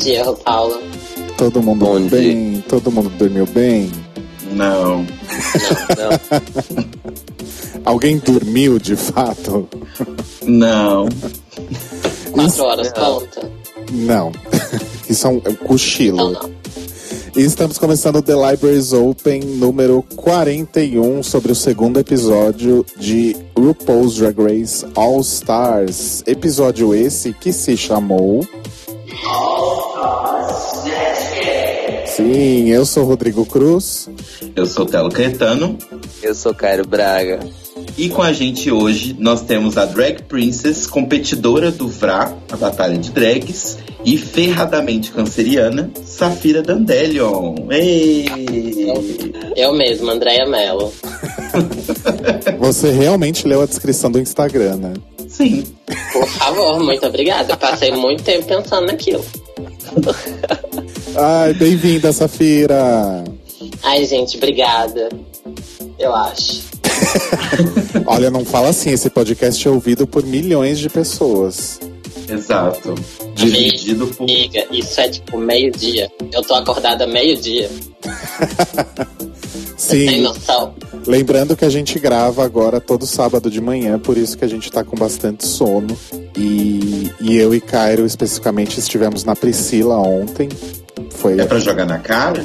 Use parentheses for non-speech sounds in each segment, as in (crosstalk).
dia. Bom dia, Paula. Todo mundo Bom bem? Todo mundo dormiu bem? Não. Não, não. (laughs) Alguém dormiu de fato? Não. Quatro horas conta? Não. (laughs) Isso é um, é um Então cochilo. não. E estamos começando o The Libraries Open número 41 sobre o segundo episódio de RuPaul's Drag Race All Stars. Episódio esse que se chamou. Sim, eu sou Rodrigo Cruz. Eu sou Telo Caetano. Eu sou Cairo Braga. E com a gente hoje nós temos a Drag Princess, competidora do VRA, a Batalha de Drags, e ferradamente canceriana, Safira Dandelion. Ei! Eu mesma, Andréia Mello. (laughs) Você realmente leu a descrição do Instagram, né? Sim. Por favor, muito obrigada. Eu passei muito tempo pensando naquilo. (laughs) Ai, bem-vinda, Safira! Ai, gente, obrigada. Eu acho. (laughs) Olha, não fala assim, esse podcast é ouvido por milhões de pessoas. Exato. Dividido por. Amiga, isso é tipo meio-dia. Eu tô acordada meio-dia. (laughs) Tem Sim, noção? lembrando que a gente grava agora todo sábado de manhã, por isso que a gente tá com bastante sono. E, e eu e Cairo, especificamente, estivemos na Priscila ontem. Foi É pra jogar na cara?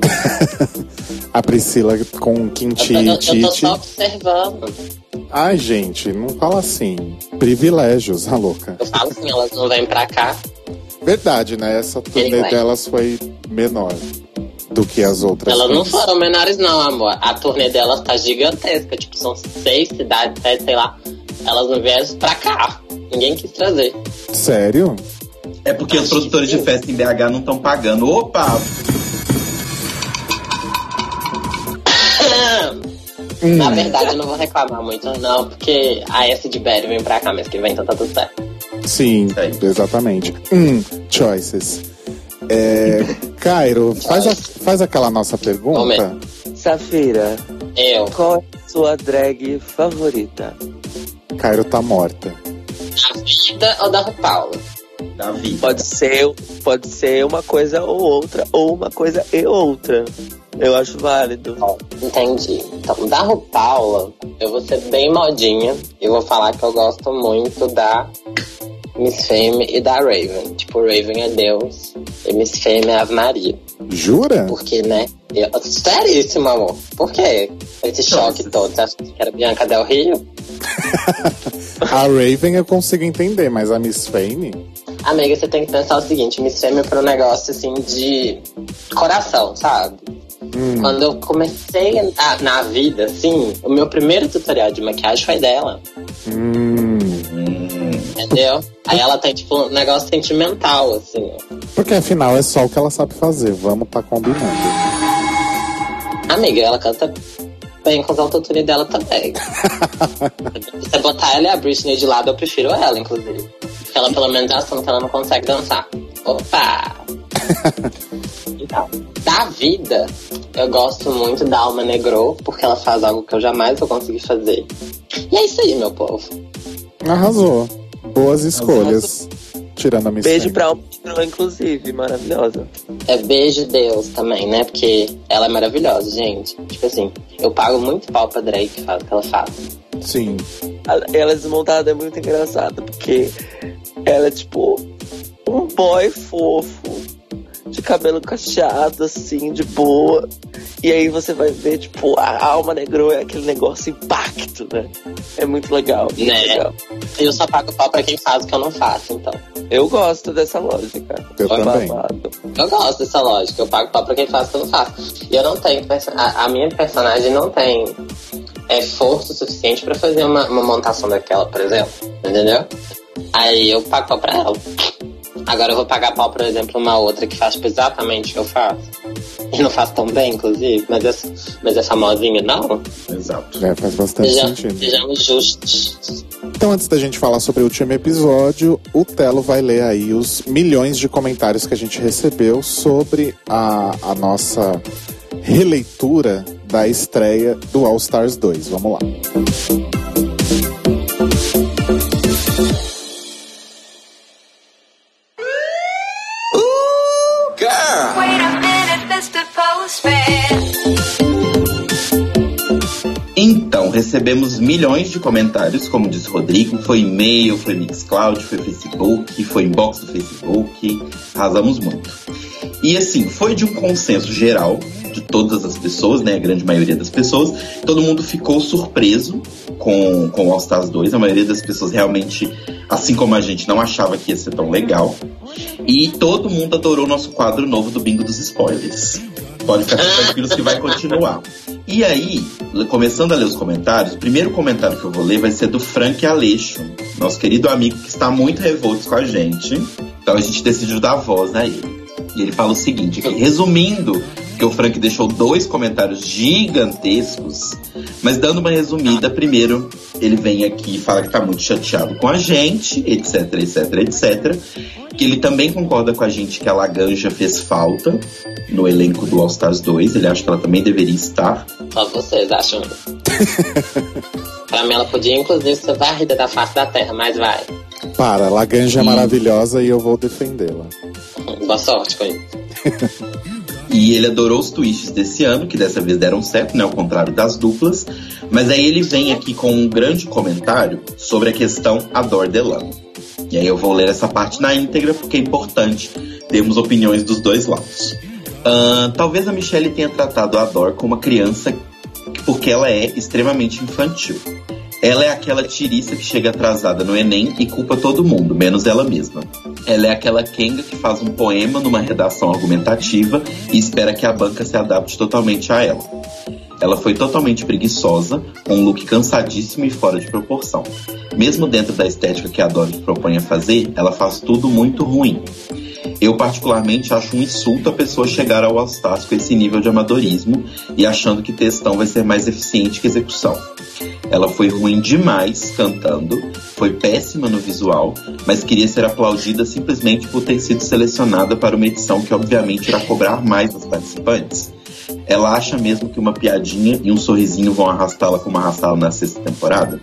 (laughs) a Priscila com Quinti Eu, e tô- eu, eu tô só observando. Ai, gente, não fala assim. Privilégios, a louca. Eu falo assim, elas não vêm pra cá. Verdade, né? Essa turnê delas foi menor do que as outras. Elas não foram menores, não, amor. A turnê delas tá gigantesca. Tipo, são seis cidades, sete, sei lá. Elas não vieram pra cá. Ninguém quis trazer. Sério? É porque os Acho produtores que de festa em BH não estão pagando. Opa! Hum. Na verdade, eu não vou reclamar muito, não, porque a S de Berry vem pra cá mês que vem, então tá tudo certo. Sim, aí. exatamente. Hum, choices. É, (laughs) Cairo, faz, a- faz aquela nossa pergunta. Momento. Safira, Eu, qual é a sua drag favorita? Cairo tá morta. a vida ou da Paula? Da vida. Pode ser, pode ser uma coisa ou outra, ou uma coisa e outra. Eu acho válido. Entendi. Então, da RuPaula, eu vou ser bem modinha e vou falar que eu gosto muito da Miss Fame e da Raven. Tipo, Raven é Deus e Miss Fame é Ave Maria. Jura? Porque, né? Eu, seríssimo, amor. Por quê? Esse choque Nossa. todo. Você acha que era Bianca Del Rio? (laughs) A Raven eu consigo entender, mas a Miss Fame? Amiga, você tem que pensar o seguinte: Miss Fame é pra um negócio assim de coração, sabe? Hum, Quando eu comecei a- na vida, assim, o meu primeiro tutorial de maquiagem foi dela. hum. Entendeu? Aí ela tem, tipo, um negócio sentimental, assim. Porque afinal é só o que ela sabe fazer. Vamos tá combinando. Amiga, ela canta bem com os autotune dela também. (laughs) Se você botar ela e a Britney de lado, eu prefiro ela, inclusive. Ela pelo menos assume que ela não consegue dançar. Opa! (laughs) então, da vida, eu gosto muito da Alma Negro, porque ela faz algo que eu jamais vou conseguir fazer. E é isso aí, meu povo. Arrasou. Boas escolhas. Tirando a Miss Beijo pra Alma, inclusive, maravilhosa. É beijo Deus também, né? Porque ela é maravilhosa, gente. Tipo assim, eu pago muito pau pra Drake faz o que ela faz. Sim. Ela desmontada é muito engraçada, porque ela é tipo um boy fofo, de cabelo cacheado, assim, de boa. E aí você vai ver, tipo, a alma negrou é aquele negócio impacto, né? É muito legal. muito Né? legal. Eu só pago pau pra quem faz o que eu não faço, então. Eu gosto dessa lógica. Eu também. babado. Eu gosto dessa lógica, eu pago pau pra quem faz o que eu não faço. E eu não tenho. A, a minha personagem não tem é, força suficiente pra fazer uma, uma montação daquela, por exemplo. Entendeu? Aí eu pago pau pra ela. Agora eu vou pagar pau, por exemplo, uma outra que faz tipo, exatamente o que eu faço. E não faz tão bem, inclusive, mas é, mas é famosinha, não? exato. É, faz bastante Seja, sentido. sejamos justos. Então, antes da gente falar sobre o último episódio, o Telo vai ler aí os milhões de comentários que a gente recebeu sobre a, a nossa releitura da estreia do All Stars 2. Vamos lá. Recebemos milhões de comentários, como disse o Rodrigo. Foi e-mail, foi Mixcloud, foi Facebook, foi inbox do Facebook. Arrasamos muito. E assim, foi de um consenso geral de todas as pessoas, né? A grande maioria das pessoas. Todo mundo ficou surpreso com, com All Stars 2. A maioria das pessoas realmente, assim como a gente, não achava que ia ser tão legal. E todo mundo adorou nosso quadro novo do Bingo dos Spoilers. Pode ficar tranquilos que vai continuar. E aí, começando a ler os comentários, o primeiro comentário que eu vou ler vai ser do Frank Aleixo, nosso querido amigo que está muito revolto com a gente. Então a gente decidiu dar voz a ele. E ele fala o seguinte, resumindo, que o Frank deixou dois comentários gigantescos, mas dando uma resumida, primeiro ele vem aqui e fala que tá muito chateado com a gente, etc, etc, etc. Que ele também concorda com a gente que a Laganja fez falta no elenco do All Stars 2. Ele acha que ela também deveria estar. Só vocês acham. (laughs) pra mim, ela podia, inclusive, ser varrida da face da terra, mas vai. Para, Laganja é maravilhosa e eu vou defendê-la. Boa sorte com isso. (laughs) E ele adorou os twists desse ano, que dessa vez deram certo, né? Ao contrário das duplas. Mas aí ele vem aqui com um grande comentário sobre a questão Adore Delano. E aí eu vou ler essa parte na íntegra, porque é importante termos opiniões dos dois lados. Uh, talvez a Michelle tenha tratado a Adore como uma criança porque ela é extremamente infantil. Ela é aquela tirista que chega atrasada no Enem e culpa todo mundo, menos ela mesma. Ela é aquela Kenga que faz um poema numa redação argumentativa e espera que a banca se adapte totalmente a ela. Ela foi totalmente preguiçosa, com um look cansadíssimo e fora de proporção. Mesmo dentro da estética que a Doris propõe a fazer, ela faz tudo muito ruim. Eu, particularmente, acho um insulto a pessoa chegar ao all com esse nível de amadorismo e achando que textão vai ser mais eficiente que execução. Ela foi ruim demais cantando, foi péssima no visual, mas queria ser aplaudida simplesmente por ter sido selecionada para uma edição que obviamente irá cobrar mais dos participantes. Ela acha mesmo que uma piadinha e um sorrisinho vão arrastá-la como arrastá-la na sexta temporada?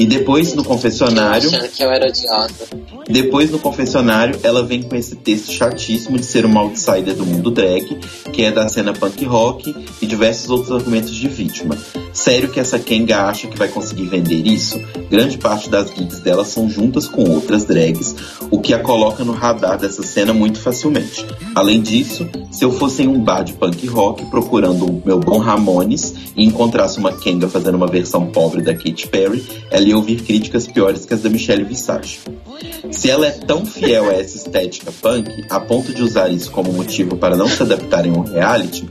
E depois no confessionário. que eu era odiosa. Depois no confessionário, ela vem com esse texto chatíssimo de ser uma outsider do mundo drag, que é da cena punk rock e diversos outros argumentos de vítima. Sério que essa Kenga acha que vai conseguir vender isso? Grande parte das gigs dela são juntas com outras drags, o que a coloca no radar dessa cena muito facilmente. Além disso, se eu fosse em um bar de punk rock procurando o meu bom Ramones e encontrasse uma Kenga fazendo uma versão pobre da Katy Perry, ela ia ouvir críticas piores que as da Michelle Visage. Se ela é tão fiel a essa estética punk, a ponto de usar isso como motivo para não se adaptar em um reality,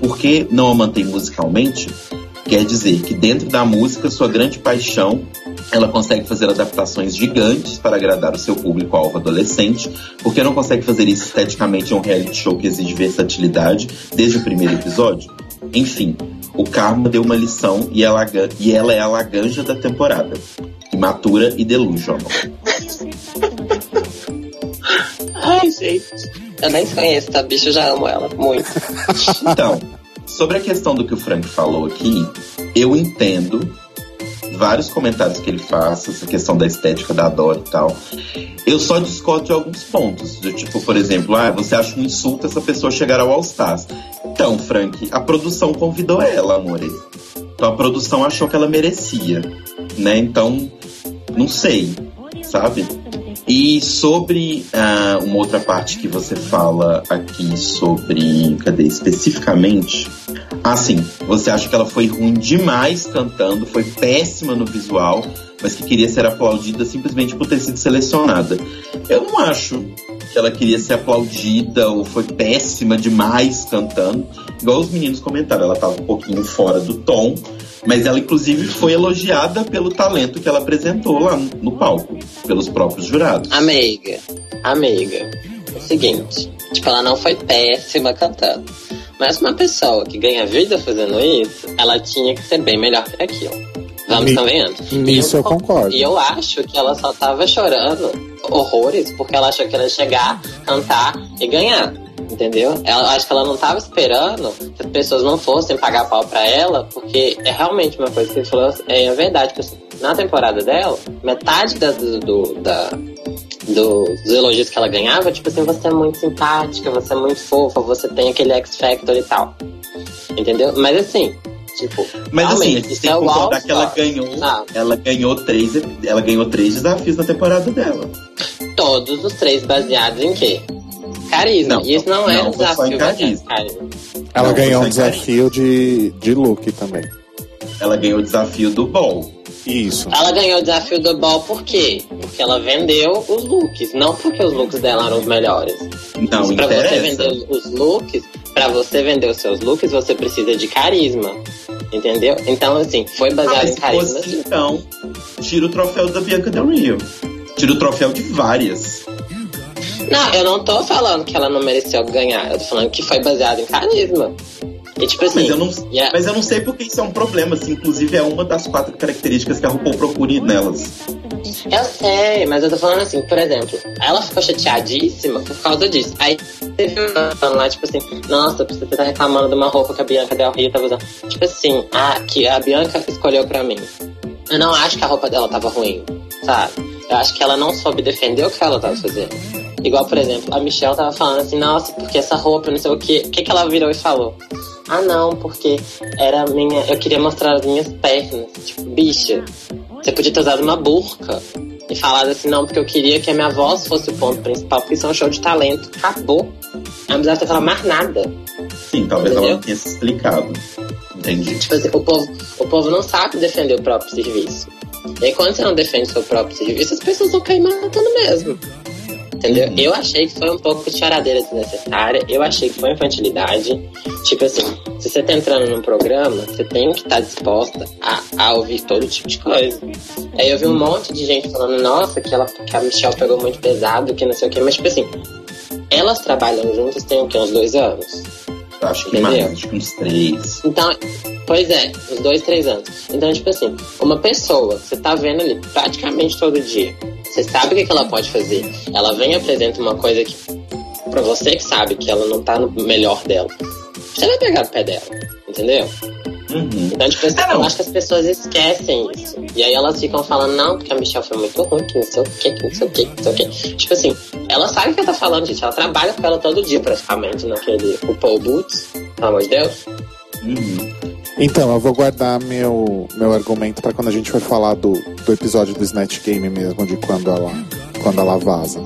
por que não a mantém musicalmente? Quer dizer que dentro da música, sua grande paixão, ela consegue fazer adaptações gigantes para agradar o seu público-alvo adolescente, porque não consegue fazer isso esteticamente em um reality show que exige versatilidade desde o primeiro episódio? Enfim, o Karma deu uma lição e ela, e ela é a laganja da temporada. Imatura e delusional. Ai, gente. Eu nem conheço, tá? Bicho, eu já amo ela muito. Então, sobre a questão do que o Frank falou aqui, eu entendo vários comentários que ele faz, essa questão da estética da Dora e tal. Eu só discordo de alguns pontos. Do tipo, por exemplo, ah, você acha um insulto essa pessoa chegar ao All Stars. Então, Frank, a produção convidou ela, amore. Então a produção achou que ela merecia, né? Então, não sei, sabe? E sobre uh, uma outra parte que você fala aqui sobre. Cadê? Especificamente. Ah, sim. Você acha que ela foi ruim demais cantando, foi péssima no visual, mas que queria ser aplaudida simplesmente por ter sido selecionada. Eu não acho que ela queria ser aplaudida ou foi péssima demais cantando. Igual os meninos comentaram, ela estava um pouquinho fora do tom, mas ela inclusive foi elogiada pelo talento que ela apresentou lá no palco, pelos próprios jurados. Amiga, amiga, é o seguinte, tipo, ela não foi péssima cantando. Mas uma pessoa que ganha vida fazendo isso, ela tinha que ser bem melhor que aquilo. Vamos convenhando. Nisso eu, eu concordo. E eu acho que ela só tava chorando horrores porque ela achou que ela ia chegar, cantar e ganhar. Entendeu? Ela, acho que ela não tava esperando que as pessoas não fossem pagar pau pra ela, porque é realmente uma coisa que ele falou, é, é verdade. Na temporada dela, metade da, do, do da, dos elogios que ela ganhava, tipo assim, você é muito simpática, você é muito fofa, você tem aquele X Factor e tal. Entendeu? Mas assim, Tipo, Mas assim, a gente tem é que concordar que ela ganhou. Ah. Ela ganhou três. Ela ganhou três desafios na temporada dela. Todos os três baseados em quê? Carisma. Não, e isso não, não, era um desafio em carisma. carisma. Ela Não, ganhou um desafio de, de look também. Ela ganhou o desafio do Ball. Isso. Ela ganhou o desafio do Ball por quê? Porque ela vendeu os looks, não porque os looks dela eram os melhores. Não Mas pra você interessa. vender os looks, pra você vender os seus looks, você precisa de carisma. Entendeu? Então, assim, foi Ah, baseado mas em carisma. fosse então, tira o troféu da Bianca Del Rio. Tira o troféu de várias. Não, eu não tô falando que ela não mereceu ganhar. Eu tô falando que foi baseado em carisma. E tipo assim. Mas eu, não, a- mas eu não sei porque isso é um problema. Assim, inclusive, é uma das quatro características que a RuPaul procura nelas. Eu sei, mas eu tô falando assim, por exemplo, ela ficou chateadíssima por causa disso. Aí teve falando lá, tipo assim, nossa, você tá reclamando de uma roupa que a Bianca Del Rio tava usando. Tipo assim, ah, que a Bianca escolheu pra mim. Eu não acho que a roupa dela tava ruim, sabe? Eu acho que ela não soube defender o que ela tava fazendo. Igual, por exemplo, a Michelle tava falando assim, nossa, porque essa roupa, não sei o quê. O que, que ela virou e falou? Ah, não, porque era minha. Eu queria mostrar as minhas pernas. Tipo, bicha, você podia ter usado uma burca e falado assim, não, porque eu queria que a minha voz fosse o ponto principal, porque isso é um show de talento. Acabou. Ela não precisava ter falado mais nada. Sim, talvez ela Entendeu? não tenha se explicado. Entendi. Tipo assim, o povo, o povo não sabe defender o próprio serviço. E aí, quando você não defende o seu próprio serviço, as pessoas vão cair matando mesmo. Entendeu? Uhum. Eu achei que foi um pouco de choradeira desnecessária. Eu achei que foi infantilidade. Tipo assim, se você tá entrando num programa, você tem que estar disposta a, a ouvir todo tipo de coisa. Aí eu vi um monte de gente falando, nossa, que, ela, que a Michelle pegou muito pesado, que não sei o quê. Mas, tipo assim, elas trabalham juntas tem o quê? Uns dois anos? Eu acho que mais, acho que uns três. Então, pois é, uns dois, três anos. Então, tipo assim, uma pessoa que você tá vendo ali praticamente todo dia, você sabe o que, que ela pode fazer. Ela vem e apresenta uma coisa que, pra você que sabe que ela não tá no melhor dela, você vai pegar no pé dela, entendeu? Uhum. Então, tipo assim, não. eu acho que as pessoas esquecem isso. E aí elas ficam falando, não, porque a Michelle foi muito ruim, que não sei o que, que não sei o que, que não sei o que. Tipo assim, ela sabe o que ela tá falando, gente. Ela trabalha com ela todo dia, praticamente, naquele o Paul Boots, pelo amor de Deus. Uhum. Então, eu vou guardar meu, meu argumento pra quando a gente for falar do, do episódio do Snatch Game mesmo, de quando ela, quando ela vaza.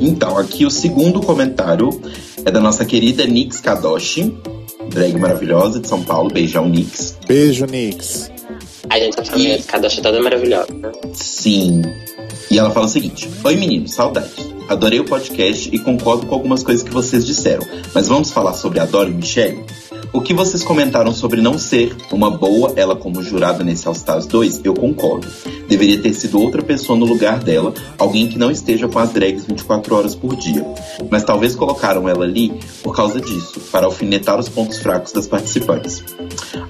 Então, aqui o segundo comentário é da nossa querida Nix Kadoshi, drag maravilhosa de São Paulo. Beijão, Nix. Beijo, Nix. A gente tá falando E- que cada toda maravilhosa, né? Sim. E ela fala o seguinte: Oi, meninos, saudades. Adorei o podcast e concordo com algumas coisas que vocês disseram. Mas vamos falar sobre a Dora e Michelle? O que vocês comentaram sobre não ser uma boa ela como jurada nesse All Stars 2, eu concordo. Deveria ter sido outra pessoa no lugar dela, alguém que não esteja com as drags 24 horas por dia. Mas talvez colocaram ela ali por causa disso, para alfinetar os pontos fracos das participantes.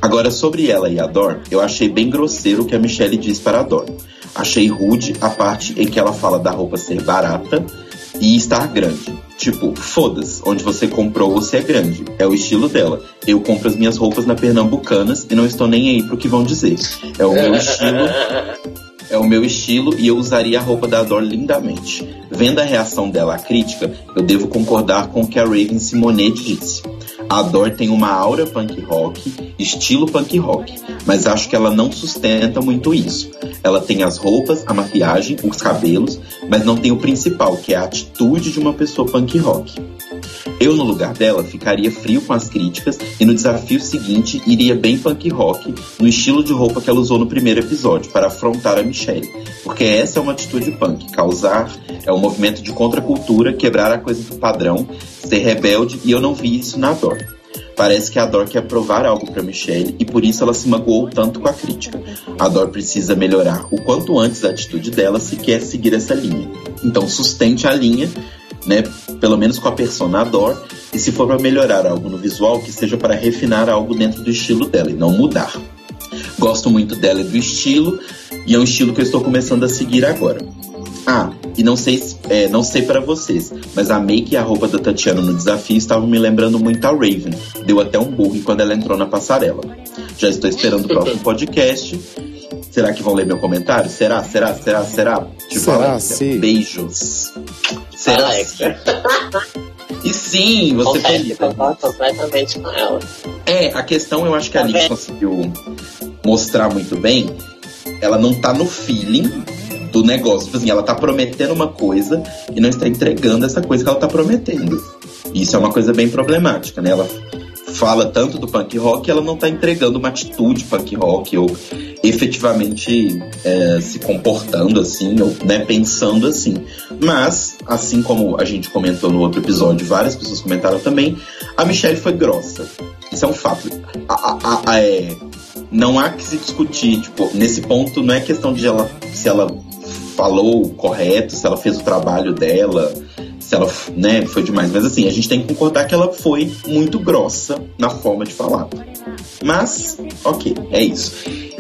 Agora, sobre ela e a Dor, eu achei bem grosseiro o que a Michelle diz para a Dor. Achei rude a parte em que ela fala da roupa ser barata e estar grande. Tipo, foda-se, onde você comprou você é grande. É o estilo dela. Eu compro as minhas roupas na Pernambucanas e não estou nem aí pro que vão dizer. É o meu estilo é o meu estilo e eu usaria a roupa da Dor lindamente. Vendo a reação dela à crítica, eu devo concordar com o que a Raven Simonet disse. A Dor tem uma aura punk rock, estilo punk rock, mas acho que ela não sustenta muito isso. Ela tem as roupas, a maquiagem, os cabelos, mas não tem o principal, que é a atitude de uma pessoa punk rock. Eu, no lugar dela, ficaria frio com as críticas e no desafio seguinte iria bem punk rock, no estilo de roupa que ela usou no primeiro episódio, para afrontar a Michelle. Porque essa é uma atitude punk. Causar é um movimento de contracultura, quebrar a coisa do padrão, ser rebelde, e eu não vi isso na Dor. Parece que a Dor quer provar algo para Michelle e por isso ela se magoou tanto com a crítica. A Dor precisa melhorar o quanto antes a atitude dela se quer seguir essa linha. Então sustente a linha, né? Pelo menos com a persona Dor. E se for para melhorar algo no visual, que seja para refinar algo dentro do estilo dela e não mudar. Gosto muito dela e do estilo, e é um estilo que eu estou começando a seguir agora. Ah, e não sei, se- é, não sei para vocês, mas a make e a roupa da Tatiana no desafio estavam me lembrando muito a Raven. Deu até um bug quando ela entrou na passarela. Já estou esperando o próximo (laughs) podcast. Será que vão ler meu comentário? Será? Será? Será? Será? Será Alexia, sim? Beijos. Alexa. E sim, você Confesso concordo completamente com ela. É, a questão eu acho que a Tá Liz conseguiu mostrar muito bem. Ela não tá no feeling do negócio. Tipo assim, ela tá prometendo uma coisa e não está entregando essa coisa que ela tá prometendo. Isso é uma coisa bem problemática, né? Ela fala tanto do punk rock, ela não tá entregando uma atitude punk rock ou efetivamente é, se comportando assim, ou né, pensando assim. Mas, assim como a gente comentou no outro episódio, várias pessoas comentaram também, a Michelle foi grossa. Isso é um fato. A- a- a- é, não há que se discutir, tipo, nesse ponto não é questão de ela se ela falou correto, se ela fez o trabalho dela, se ela né, foi demais. Mas assim, a gente tem que concordar que ela foi muito grossa na forma de falar. Mas, ok, é isso.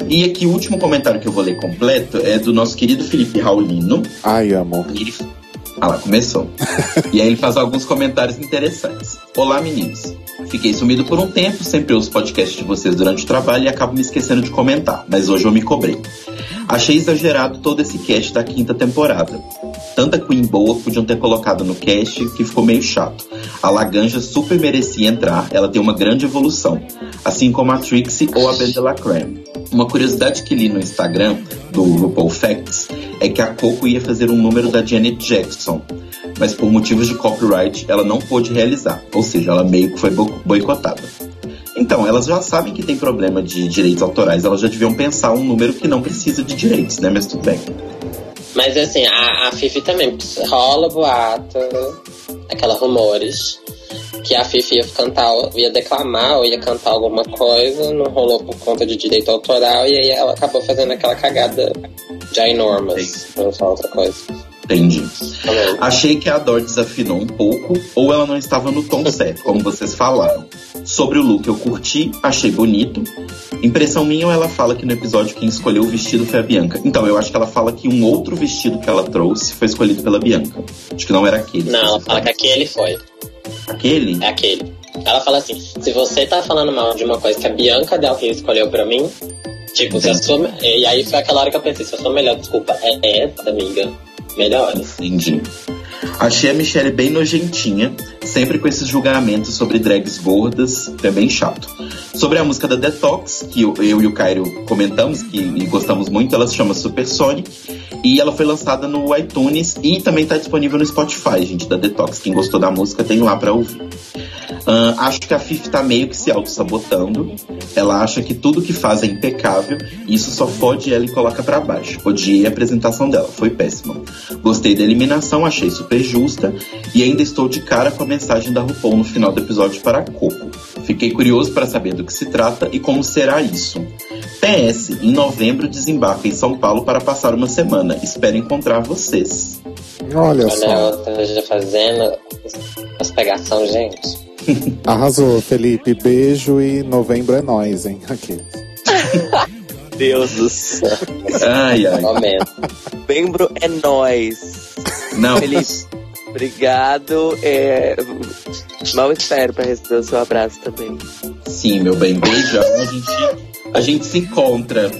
E aqui o último comentário que eu vou ler completo é do nosso querido Felipe Raulino. Ai, amor. Ele... Ah lá, começou. (laughs) e aí ele faz alguns comentários interessantes. Olá, meninos. Fiquei sumido por um tempo, sempre ouço podcast de vocês durante o trabalho e acabo me esquecendo de comentar, mas hoje eu me cobrei. Achei exagerado todo esse cast da quinta temporada. Tanta Queen boa podiam ter colocado no cast que ficou meio chato. A Laganja super merecia entrar, ela tem uma grande evolução, assim como a Trixie ou a Bendela Creme. Uma curiosidade que li no Instagram do RuPaul Facts é que a Coco ia fazer um número da Janet Jackson, mas por motivos de copyright ela não pôde realizar, ou seja, ela meio que foi bo- boicotada. Então, elas já sabem que tem problema de direitos autorais, elas já deviam pensar um número que não precisa de direitos, né? Mas tudo bem. Mas assim, a, a Fifi também rola boato, aquela rumores, que a Fifi ia cantar, ia declamar ou ia cantar alguma coisa, não rolou por conta de direito autoral, e aí ela acabou fazendo aquela cagada já enormous, pra não falar outra coisa. Entendi. Achei que a Dor desafinou um pouco, ou ela não estava no tom certo, como vocês falaram. Sobre o look eu curti, achei bonito. Impressão minha ou ela fala que no episódio quem escolheu o vestido foi a Bianca? Então, eu acho que ela fala que um outro vestido que ela trouxe foi escolhido pela Bianca. Acho que não era aquele. Não, ela fala que aquele foi. Aquele? É aquele. Ela fala assim: se você tá falando mal de uma coisa que a Bianca Del Rio escolheu pra mim, tipo, se a sua. E aí foi aquela hora que eu pensei: se a sua melhor desculpa é essa, amiga, melhor. Entendi. Achei a Michelle bem nojentinha, sempre com esses julgamentos sobre drags gordas, é bem chato. Sobre a música da Detox, que eu, eu e o Cairo comentamos que e gostamos muito, ela se chama Supersonic e ela foi lançada no iTunes e também está disponível no Spotify, gente, da Detox. Quem gostou da música tem lá para ouvir. Ahn, acho que a Fifi tá meio que se auto-sabotando. Ela acha que tudo que faz é impecável e isso só fode ela e coloca pra baixo. Odiei a apresentação dela, foi péssima. Gostei da eliminação, achei super justa e ainda estou de cara com a mensagem da RuPaul no final do episódio para a Coco. Fiquei curioso para saber do que se trata e como será isso. PS, em novembro desembarco em São Paulo para passar uma semana. Espero encontrar vocês. Olha Olha a só. outra já fazendo as pegação, gente. Arrasou, Felipe. Beijo e novembro é nós, hein? Aqui. (laughs) Deus do céu. Ai, ai. Momento. Membro é nós. Não, Felipe, obrigado. É... Mal espero pra receber o seu abraço também. sim, meu bem, beijão. A gente, a gente se encontra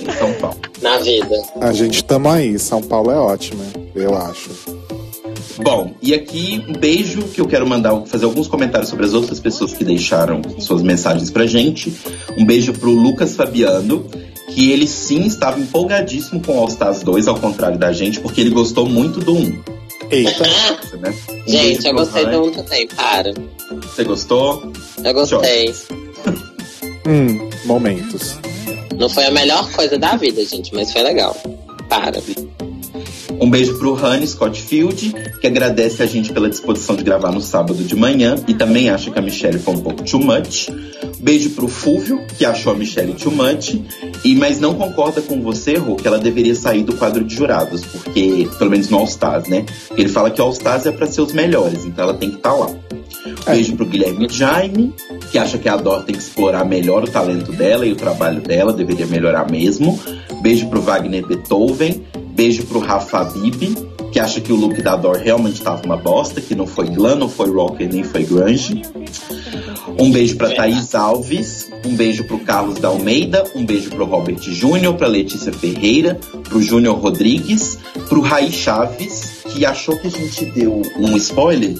em São Paulo. Na vida. A gente tamo aí. São Paulo é ótimo, eu acho. Bom, e aqui um beijo que eu quero mandar fazer alguns comentários sobre as outras pessoas que deixaram suas mensagens pra gente. Um beijo pro Lucas Fabiano, que ele sim estava empolgadíssimo com All Stars 2, ao contrário da gente, porque ele gostou muito do 1. Eita. Né? Um Gente, eu gostei do um também, para. Você gostou? Eu gostei. (laughs) Hum, momentos. Não foi a melhor coisa da vida, gente, mas foi legal. Para. Um beijo pro Honey Scott Field, que agradece a gente pela disposição de gravar no sábado de manhã e também acha que a Michelle foi um pouco too much. Beijo pro Fúvio, que achou a Michelle much, e mas não concorda com você, Rô, que ela deveria sair do quadro de jurados, porque, pelo menos no All Stars, né? Porque ele fala que o All Stars é pra ser os melhores, então ela tem que estar lá. Beijo pro Guilherme Jaime, que acha que a Dor tem que explorar melhor o talento dela e o trabalho dela, deveria melhorar mesmo. Beijo pro Wagner Beethoven. Beijo pro Rafa Habib, que acha que o look da Dor realmente estava uma bosta, que não foi glam, não foi rocker, nem foi grunge. Um beijo pra Thaís Alves, um beijo pro Carlos da Almeida, um beijo pro Robert Júnior, pra Letícia Ferreira, pro Júnior Rodrigues, pro Raí Chaves, que achou que a gente deu um spoiler,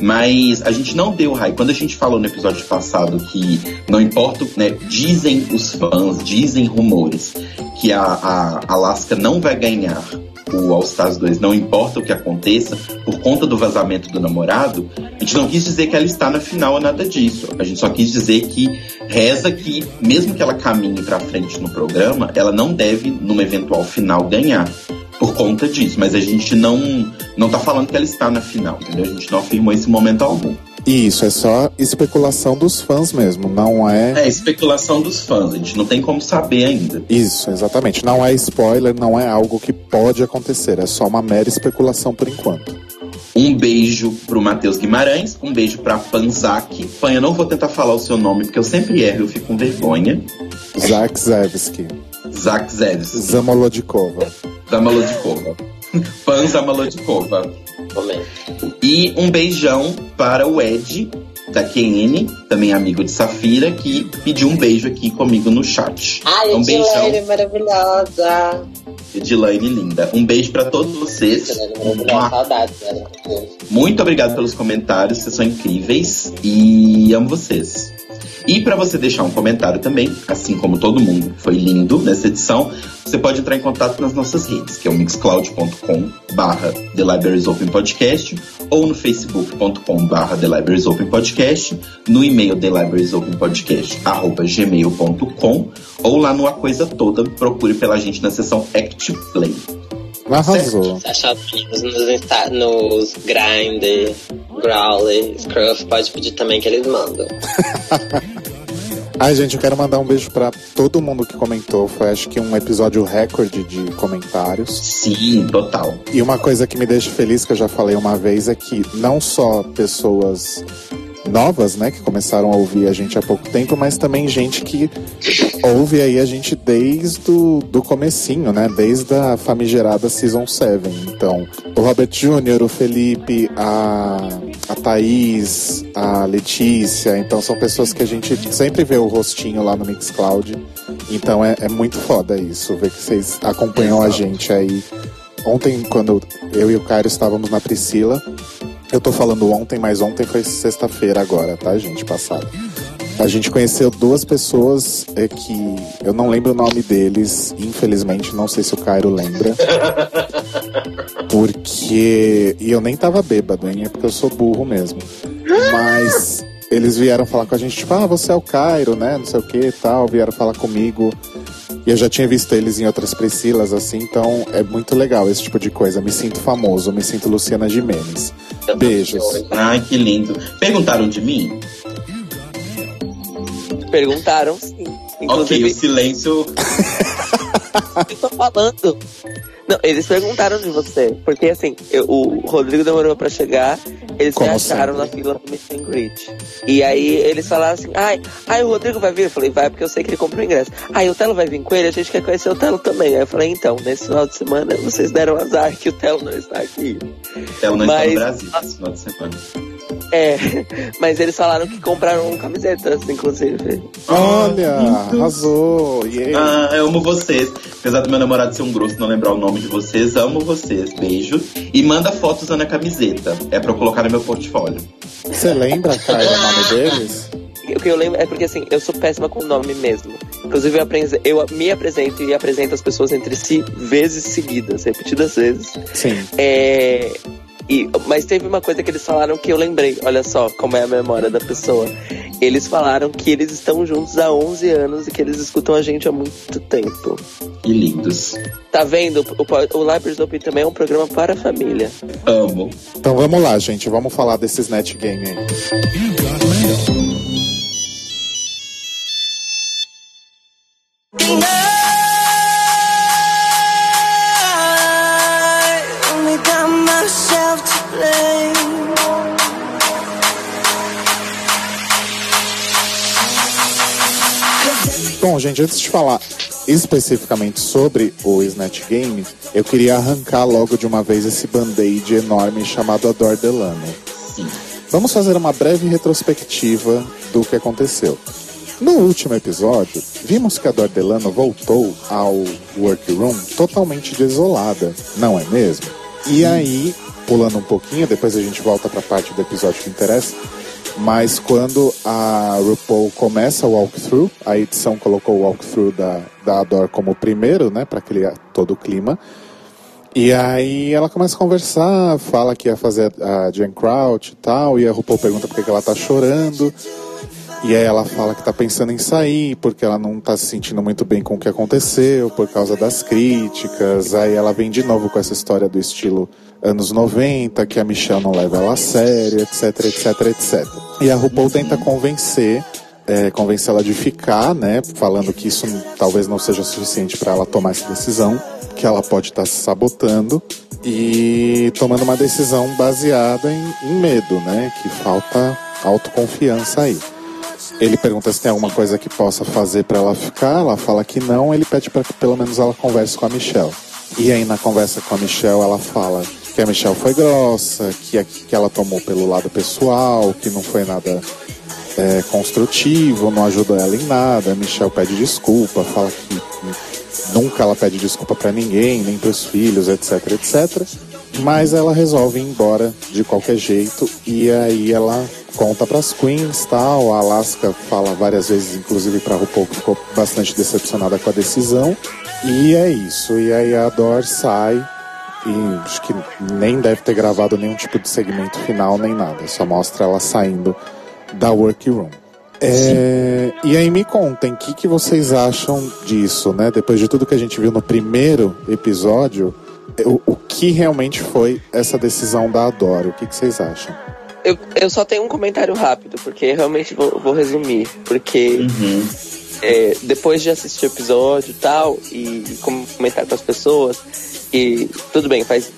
Mas a gente não deu raio. Quando a gente falou no episódio passado que não importa, né? Dizem os fãs, dizem rumores que a, a Alaska não vai ganhar o All Stars 2, não importa o que aconteça, por conta do vazamento do namorado, a gente não quis dizer que ela está na final ou nada disso. A gente só quis dizer que reza que, mesmo que ela caminhe pra frente no programa, ela não deve, numa eventual final, ganhar por conta disso. Mas a gente não, não tá falando que ela está na final, entendeu? A gente não afirmou esse momento algum. Isso, é só especulação dos fãs mesmo, não é. É, especulação dos fãs, a gente não tem como saber ainda. Isso, exatamente. Não é spoiler, não é algo que pode acontecer, é só uma mera especulação por enquanto. Um beijo pro Matheus Guimarães, um beijo pra Panzak. Pan, eu não vou tentar falar o seu nome, porque eu sempre erro, eu fico com vergonha. Zak Zevski. Zak Zevski. Zamolodikova. Zamolodikova. (laughs) Pan Zamolodikova. E um beijão para o Ed, da QN, também amigo de Safira, que pediu um beijo aqui comigo no chat. Ai, um Edilene, maravilhosa. Edilane linda. Um beijo para todos vocês. Saudades, né? Muito obrigado pelos comentários, vocês são incríveis e amo vocês. E para você deixar um comentário também, assim como todo mundo foi lindo nessa edição, você pode entrar em contato nas nossas redes, que é o mixcloud.com barra The Libraries Open Podcast ou no facebook.com barra The Libraries Open Podcast, no e-mail The Libraries Open Podcast arroba gmail.com ou lá no A Coisa Toda, procure pela gente na seção Act Play. Arrasou. Se achar nos, nos, nos Grindr, Growler, Scruff, pode pedir também que eles mandam. (laughs) Ai, gente, eu quero mandar um beijo para todo mundo que comentou. Foi acho que um episódio recorde de comentários. Sim, total. E uma coisa que me deixa feliz, que eu já falei uma vez, é que não só pessoas novas, né, que começaram a ouvir a gente há pouco tempo, mas também gente que ouve aí a gente desde o do comecinho, né, desde a famigerada Season 7. Então, o Robert Jr., o Felipe, a, a Thaís, a Letícia, então são pessoas que a gente sempre vê o rostinho lá no Mixcloud. Então é, é muito foda isso, ver que vocês acompanham Exato. a gente aí. Ontem, quando eu e o Caio estávamos na Priscila, eu tô falando ontem, mas ontem foi sexta-feira agora, tá, gente? Passada. A gente conheceu duas pessoas é, que eu não lembro o nome deles, infelizmente, não sei se o Cairo lembra. (laughs) Porque. E eu nem tava bêbado, hein? É porque eu sou burro mesmo. Mas eles vieram falar com a gente, tipo, ah, você é o Cairo, né? Não sei o que e tal. Vieram falar comigo. E eu já tinha visto eles em outras Priscilas, assim, então é muito legal esse tipo de coisa. Me sinto famoso, me sinto Luciana Gimenez. Beijos. Ai, que lindo. Perguntaram de mim? Perguntaram, sim. Inclusive... Ok, o silêncio. (laughs) eu tô falando. Não, eles perguntaram de você. Porque assim, eu, o Rodrigo demorou pra chegar, eles Como me acharam sempre? na fila do Meet and Greet. E aí eles falaram assim, ai, ai, o Rodrigo vai vir? Eu falei, vai, porque eu sei que ele comprou o ingresso. Ai, o Telo vai vir com ele, a gente quer conhecer o Telo também. Aí eu falei, então, nesse final de semana vocês deram azar que o Telo não está aqui. O Telo não Mas... está no Brasil nesse final de semana. É, (laughs) mas eles falaram que compraram camisetas, inclusive. Olha, arrasou! Yeah. Ah, eu amo vocês. Apesar do meu namorado ser um grosso não lembrar o nome de vocês, amo vocês. Beijo. E manda fotos usando a camiseta. É pra eu colocar no meu portfólio. Você lembra, Caio, o nome deles? O que eu lembro é porque assim, eu sou péssima com o nome mesmo. Inclusive, eu, eu me apresento e apresento as pessoas entre si vezes seguidas, repetidas vezes. Sim. É, e, mas teve uma coisa que eles falaram que eu lembrei. Olha só como é a memória da pessoa. Eles falaram que eles estão juntos há 11 anos e que eles escutam a gente há muito tempo. Que lindos. Tá vendo? O, o Libraries Open também é um programa para a família. Amo. Então vamos lá, gente. Vamos falar desses net game aí. Gente, antes de falar especificamente sobre o Snatch Game, eu queria arrancar logo de uma vez esse band-aid enorme chamado Adore Delano. Vamos fazer uma breve retrospectiva do que aconteceu. No último episódio, vimos que a Dor Delano voltou ao workroom totalmente desolada, não é mesmo? E aí pulando um pouquinho, depois a gente volta para a parte do episódio que interessa. Mas quando a RuPaul começa o walkthrough, a edição colocou o walkthrough da, da Adore como primeiro, né, para criar todo o clima. E aí ela começa a conversar, fala que ia fazer a Jen Crouch e tal, e a RuPaul pergunta por que ela tá chorando. E aí ela fala que tá pensando em sair, porque ela não tá se sentindo muito bem com o que aconteceu, por causa das críticas. Aí ela vem de novo com essa história do estilo anos 90, que a Michelle não leva ela a sério, etc, etc, etc. E a RuPaul tenta convencer, é, convencer ela de ficar, né? Falando que isso talvez não seja suficiente para ela tomar essa decisão, que ela pode estar tá se sabotando e tomando uma decisão baseada em, em medo, né? Que falta autoconfiança aí. Ele pergunta se tem alguma coisa que possa fazer para ela ficar. Ela fala que não. Ele pede para que pelo menos ela converse com a Michelle. E aí na conversa com a Michelle ela fala que a Michelle foi grossa, que, que ela tomou pelo lado pessoal, que não foi nada é, construtivo, não ajudou ela em nada. A Michelle pede desculpa, fala que nunca ela pede desculpa para ninguém, nem para os filhos, etc, etc. Mas ela resolve ir embora de qualquer jeito e aí ela conta para as queens, tal. A Alaska fala várias vezes, inclusive para RuPaul, que ficou bastante decepcionada com a decisão. E é isso. E aí a Dor sai e acho que nem deve ter gravado nenhum tipo de segmento final nem nada. Só mostra ela saindo da workroom. É, e aí me contem, o que, que vocês acham disso, né? Depois de tudo que a gente viu no primeiro episódio, o, o que realmente foi essa decisão da Adoro? O que, que vocês acham? Eu, eu só tenho um comentário rápido, porque realmente vou, vou resumir. Porque uhum. É, depois de assistir o episódio e tal, e, e comentar com as pessoas, e tudo bem, faz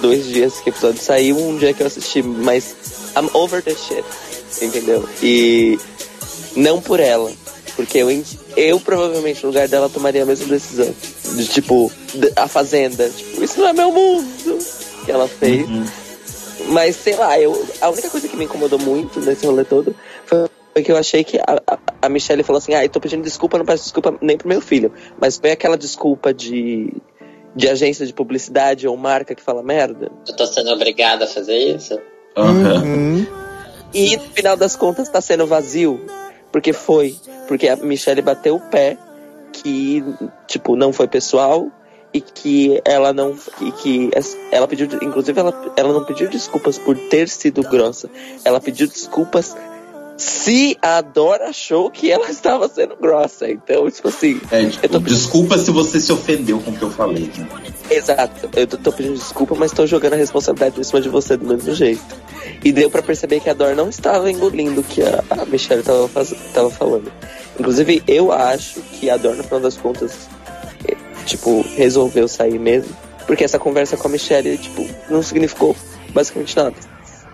dois dias que o episódio saiu, um dia que eu assisti, mas I'm over the shit, entendeu? E não por ela, porque eu, eu provavelmente no lugar dela tomaria a mesma decisão. De tipo, a Fazenda, tipo, isso não é meu mundo que ela fez. Uhum. Mas sei lá, eu, a única coisa que me incomodou muito nesse rolê todo foi que eu achei que a, a, a Michelle falou assim: ah, eu tô pedindo desculpa, não peço desculpa nem pro meu filho. Mas foi aquela desculpa de de agência de publicidade ou marca que fala merda. Eu tô sendo obrigada a fazer isso? Uhum. E no final das contas tá sendo vazio. Porque foi. Porque a Michelle bateu o pé que, tipo, não foi pessoal e que ela não. E que ela pediu. Inclusive, ela, ela não pediu desculpas por ter sido grossa. Ela pediu desculpas se a Dora achou que ela estava sendo grossa. Então, tipo assim. É, tipo, tô... Desculpa se você se ofendeu com o que eu falei. Né? Exato. Eu tô pedindo desculpa, mas tô jogando a responsabilidade em cima de você do mesmo jeito. E deu para perceber que a Dora não estava engolindo o que a, a Michelle estava tava falando. Inclusive, eu acho que a Dora, no final das contas, é, tipo, resolveu sair mesmo. Porque essa conversa com a Michelle, tipo, não significou basicamente nada.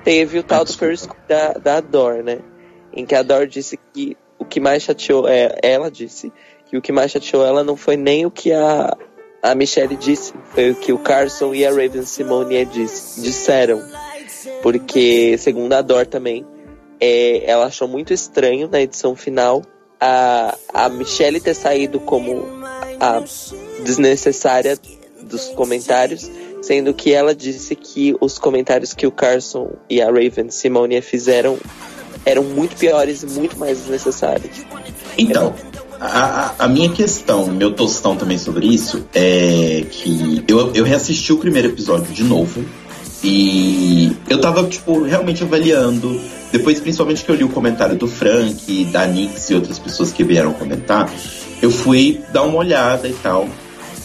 Teve o tal do first da, da Dor, né? Em que a Dor disse que o que mais chateou é, ela disse que o que mais chateou ela não foi nem o que a, a Michelle disse, foi o que o Carson e a Raven Simone disse, disseram. Porque, segundo a Dor também, é, ela achou muito estranho na edição final a, a Michelle ter saído como a desnecessária dos comentários, sendo que ela disse que os comentários que o Carson e a Raven Simone fizeram eram muito piores e muito mais desnecessários. Então, a, a, minha questão, meu tostão também sobre isso, é que eu, eu reassisti o primeiro episódio de novo. E eu tava, tipo, realmente avaliando. Depois, principalmente que eu li o comentário do Frank, da Nix e outras pessoas que vieram comentar, eu fui dar uma olhada e tal.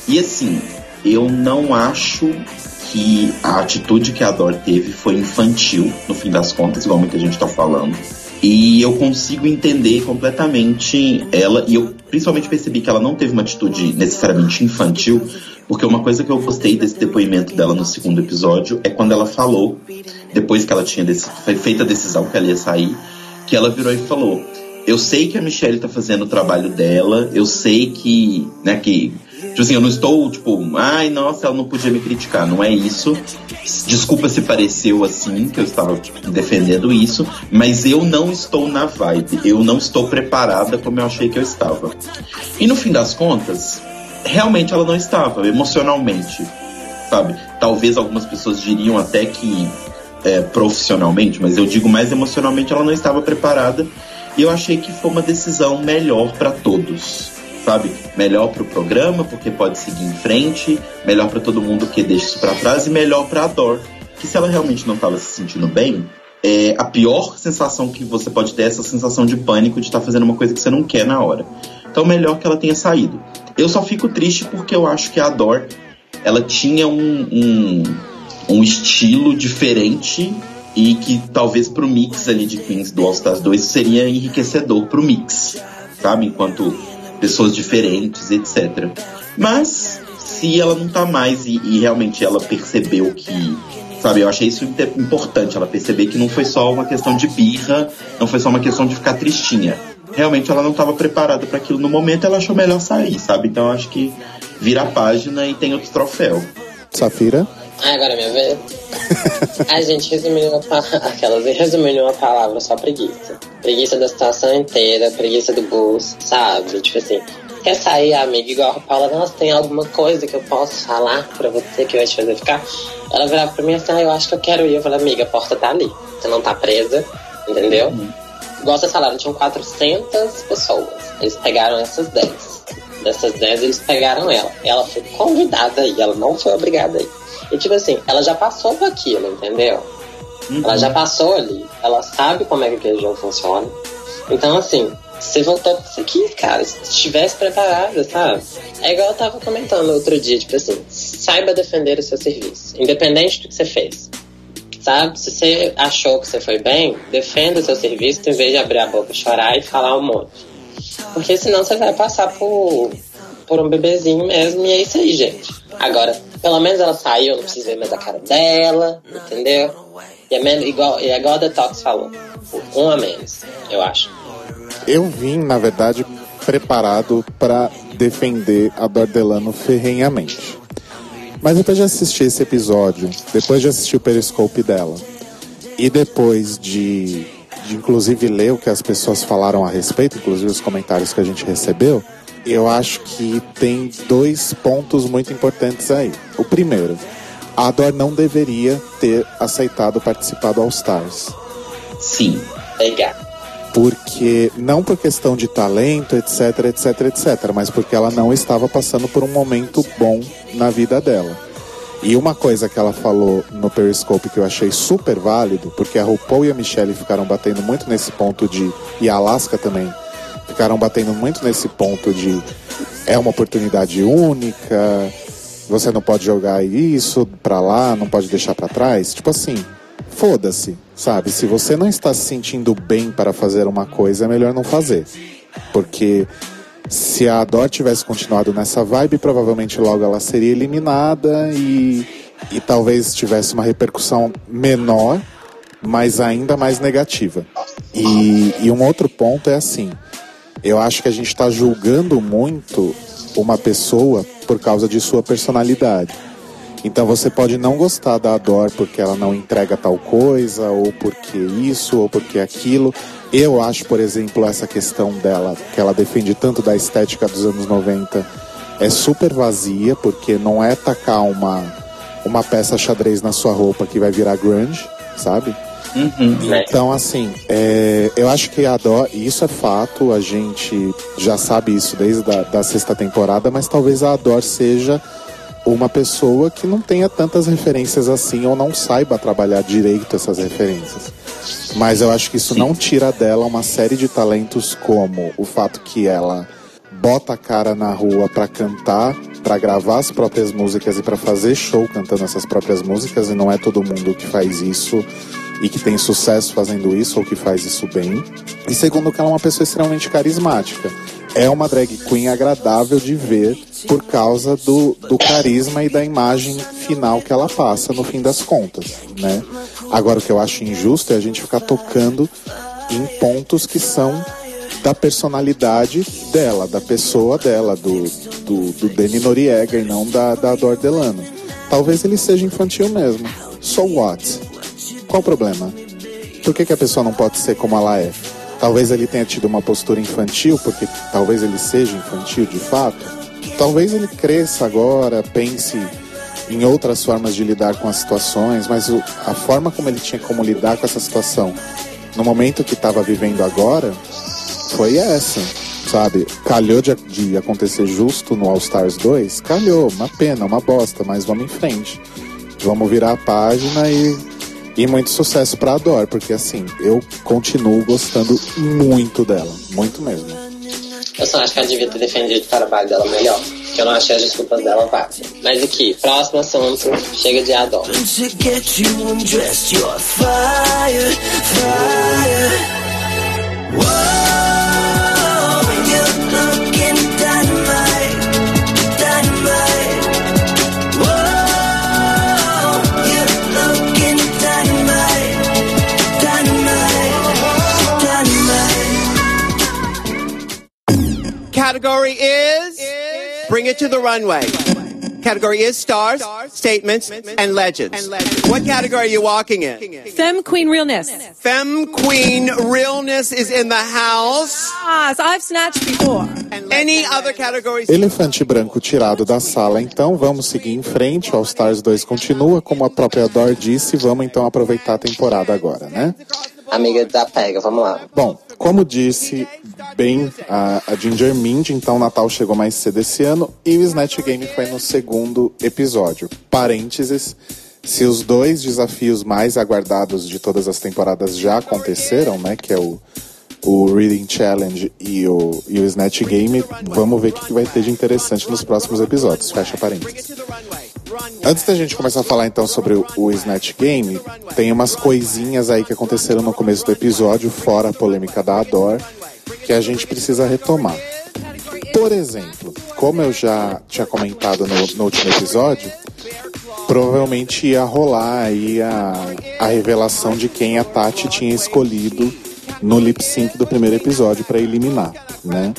E assim, eu não acho que a atitude que a Dor teve foi infantil, no fim das contas, igual muita gente tá falando. E eu consigo entender completamente ela, e eu principalmente percebi que ela não teve uma atitude necessariamente infantil, porque uma coisa que eu gostei desse depoimento dela no segundo episódio é quando ela falou, depois que ela tinha feito a decisão que ela ia sair, que ela virou e falou: Eu sei que a Michelle tá fazendo o trabalho dela, eu sei que, né, que Tipo assim, eu não estou, tipo, ai, nossa, ela não podia me criticar. Não é isso. Desculpa se pareceu assim, que eu estava defendendo isso, mas eu não estou na vibe. Eu não estou preparada como eu achei que eu estava. E no fim das contas, realmente ela não estava, emocionalmente. sabe? Talvez algumas pessoas diriam até que é, profissionalmente, mas eu digo mais emocionalmente, ela não estava preparada. E eu achei que foi uma decisão melhor para todos, sabe? Melhor para o programa, porque pode seguir em frente, melhor para todo mundo que deixa isso para trás, e melhor para a Dor, que se ela realmente não estava se sentindo bem, é, a pior sensação que você pode ter é essa sensação de pânico de estar tá fazendo uma coisa que você não quer na hora. Então, melhor que ela tenha saído. Eu só fico triste porque eu acho que a Dor ela tinha um, um, um estilo diferente e que talvez pro mix ali de Queens do All Stars 2 seria enriquecedor pro mix, sabe? Enquanto pessoas diferentes, etc. Mas se ela não tá mais e, e realmente ela percebeu que sabe? Eu achei isso importante, ela perceber que não foi só uma questão de birra, não foi só uma questão de ficar tristinha realmente ela não estava preparada para aquilo no momento, ela achou melhor sair, sabe? Então acho que vira a página e tem outro troféu. Safira? Ah, agora é minha vez. (laughs) a gente resumiu uma (laughs) aquelas resumindo uma palavra só preguiça. Preguiça da situação inteira, preguiça do bus, sabe? Tipo assim, quer sair, amiga, igual a Paula, nossa, tem alguma coisa que eu posso falar pra você que vai te fazer ficar? Ela virava pra mim assim, ah, eu acho que eu quero ir. Eu falei, amiga, a porta tá ali. Você não tá presa, entendeu? Uhum. Igual vocês falaram, tinham 400 pessoas. Eles pegaram essas 10. Dessas 10, eles pegaram ela. Ela foi convidada aí, ela não foi obrigada aí. E tipo assim, ela já passou por aquilo, entendeu? Uhum. Ela já passou ali. Ela sabe como é que aquele jogo funciona. Então, assim, você voltou pra isso aqui, cara. Se estivesse preparada, sabe? É igual eu tava comentando outro dia, tipo assim, saiba defender o seu serviço, independente do que você fez sabe? Se você achou que você foi bem, defenda o seu serviço em vez de abrir a boca, chorar e falar um monte. Porque senão você vai passar por, por um bebezinho mesmo e é isso aí, gente. Agora, pelo menos ela saiu, não preciso ver mais a cara dela, entendeu? E é menos, igual, e igual a Detox falou, um a menos, eu acho. Eu vim, na verdade, preparado para defender a Dordelano ferrenhamente. Mas depois de assistir esse episódio, depois de assistir o Periscope dela, e depois de, de inclusive ler o que as pessoas falaram a respeito, inclusive os comentários que a gente recebeu, eu acho que tem dois pontos muito importantes aí. O primeiro, a Ador não deveria ter aceitado participar do All Stars. Sim. Obrigado porque não por questão de talento, etc, etc, etc, mas porque ela não estava passando por um momento bom na vida dela. E uma coisa que ela falou no Periscope que eu achei super válido, porque a RuPaul e a Michelle ficaram batendo muito nesse ponto de e a Alaska também ficaram batendo muito nesse ponto de é uma oportunidade única, você não pode jogar isso pra lá, não pode deixar para trás. Tipo assim, foda-se, sabe? Se você não está se sentindo bem para fazer uma coisa, é melhor não fazer. Porque se a Dor tivesse continuado nessa vibe, provavelmente logo ela seria eliminada e, e talvez tivesse uma repercussão menor, mas ainda mais negativa. E, e um outro ponto é assim: eu acho que a gente está julgando muito uma pessoa por causa de sua personalidade. Então você pode não gostar da Ador porque ela não entrega tal coisa, ou porque isso, ou porque aquilo. Eu acho, por exemplo, essa questão dela, que ela defende tanto da estética dos anos 90, é super vazia, porque não é tacar uma, uma peça xadrez na sua roupa que vai virar grunge, sabe? Uhum, então, assim, é, eu acho que a Ador, e isso é fato, a gente já sabe isso desde a da sexta temporada, mas talvez a Ador seja uma pessoa que não tenha tantas referências assim ou não saiba trabalhar direito essas referências. Mas eu acho que isso Sim. não tira dela uma série de talentos como o fato que ela bota a cara na rua para cantar, para gravar as próprias músicas e para fazer show cantando essas próprias músicas e não é todo mundo que faz isso e que tem sucesso fazendo isso ou que faz isso bem. E segundo que ela é uma pessoa extremamente carismática. É uma drag queen agradável de ver por causa do, do carisma e da imagem final que ela passa no fim das contas, né? Agora o que eu acho injusto é a gente ficar tocando em pontos que são da personalidade dela, da pessoa dela, do, do, do Noriega e não da, da Dor Delano. Talvez ele seja infantil mesmo. So what? Qual o problema? Por que, que a pessoa não pode ser como ela é? Talvez ele tenha tido uma postura infantil, porque talvez ele seja infantil de fato. Talvez ele cresça agora, pense em outras formas de lidar com as situações, mas a forma como ele tinha como lidar com essa situação no momento que estava vivendo agora foi essa, sabe? Calhou de, de acontecer justo no All Stars 2? Calhou, uma pena, uma bosta, mas vamos em frente. Vamos virar a página e, e muito sucesso pra Ador, porque assim, eu continuo gostando muito dela, muito mesmo. Eu só acho que ela devia ter defendido o trabalho dela melhor. Que eu não achei as desculpas dela válidas. Mas aqui, próximo assunto, chega de Ador. fire, fire. Category is Bring It to the Runway. Category is stars, statements, and legends. What category are you walking in? Femme Queen Realness. Femme Queen Realness is in the house. Ah, so I've snatched before. Any other categories? Elefante branco tirado da sala, então vamos seguir em frente. All Stars 2 continua, como a própria Dor disse, vamos então aproveitar a temporada agora, né? Amiga, desapega, vamos lá. Bom, como disse bem a, a Ginger Mind, então Natal chegou mais cedo esse ano e o Snatch Game foi no segundo episódio. Parênteses, se os dois desafios mais aguardados de todas as temporadas já aconteceram, né, que é o, o Reading Challenge e o, e o Snatch Game, vamos ver o que, que vai ter de interessante nos próximos episódios. Fecha parênteses. Antes da gente começar a falar então sobre o, Snatch Game, tem umas coisinhas aí que aconteceram no começo do episódio, fora a polêmica da Ador, que a gente precisa retomar. Por exemplo, como eu já tinha comentado no, no último episódio, provavelmente ia rolar aí a, a revelação de quem a Tati tinha escolhido no lip sync do primeiro episódio para eliminar, né?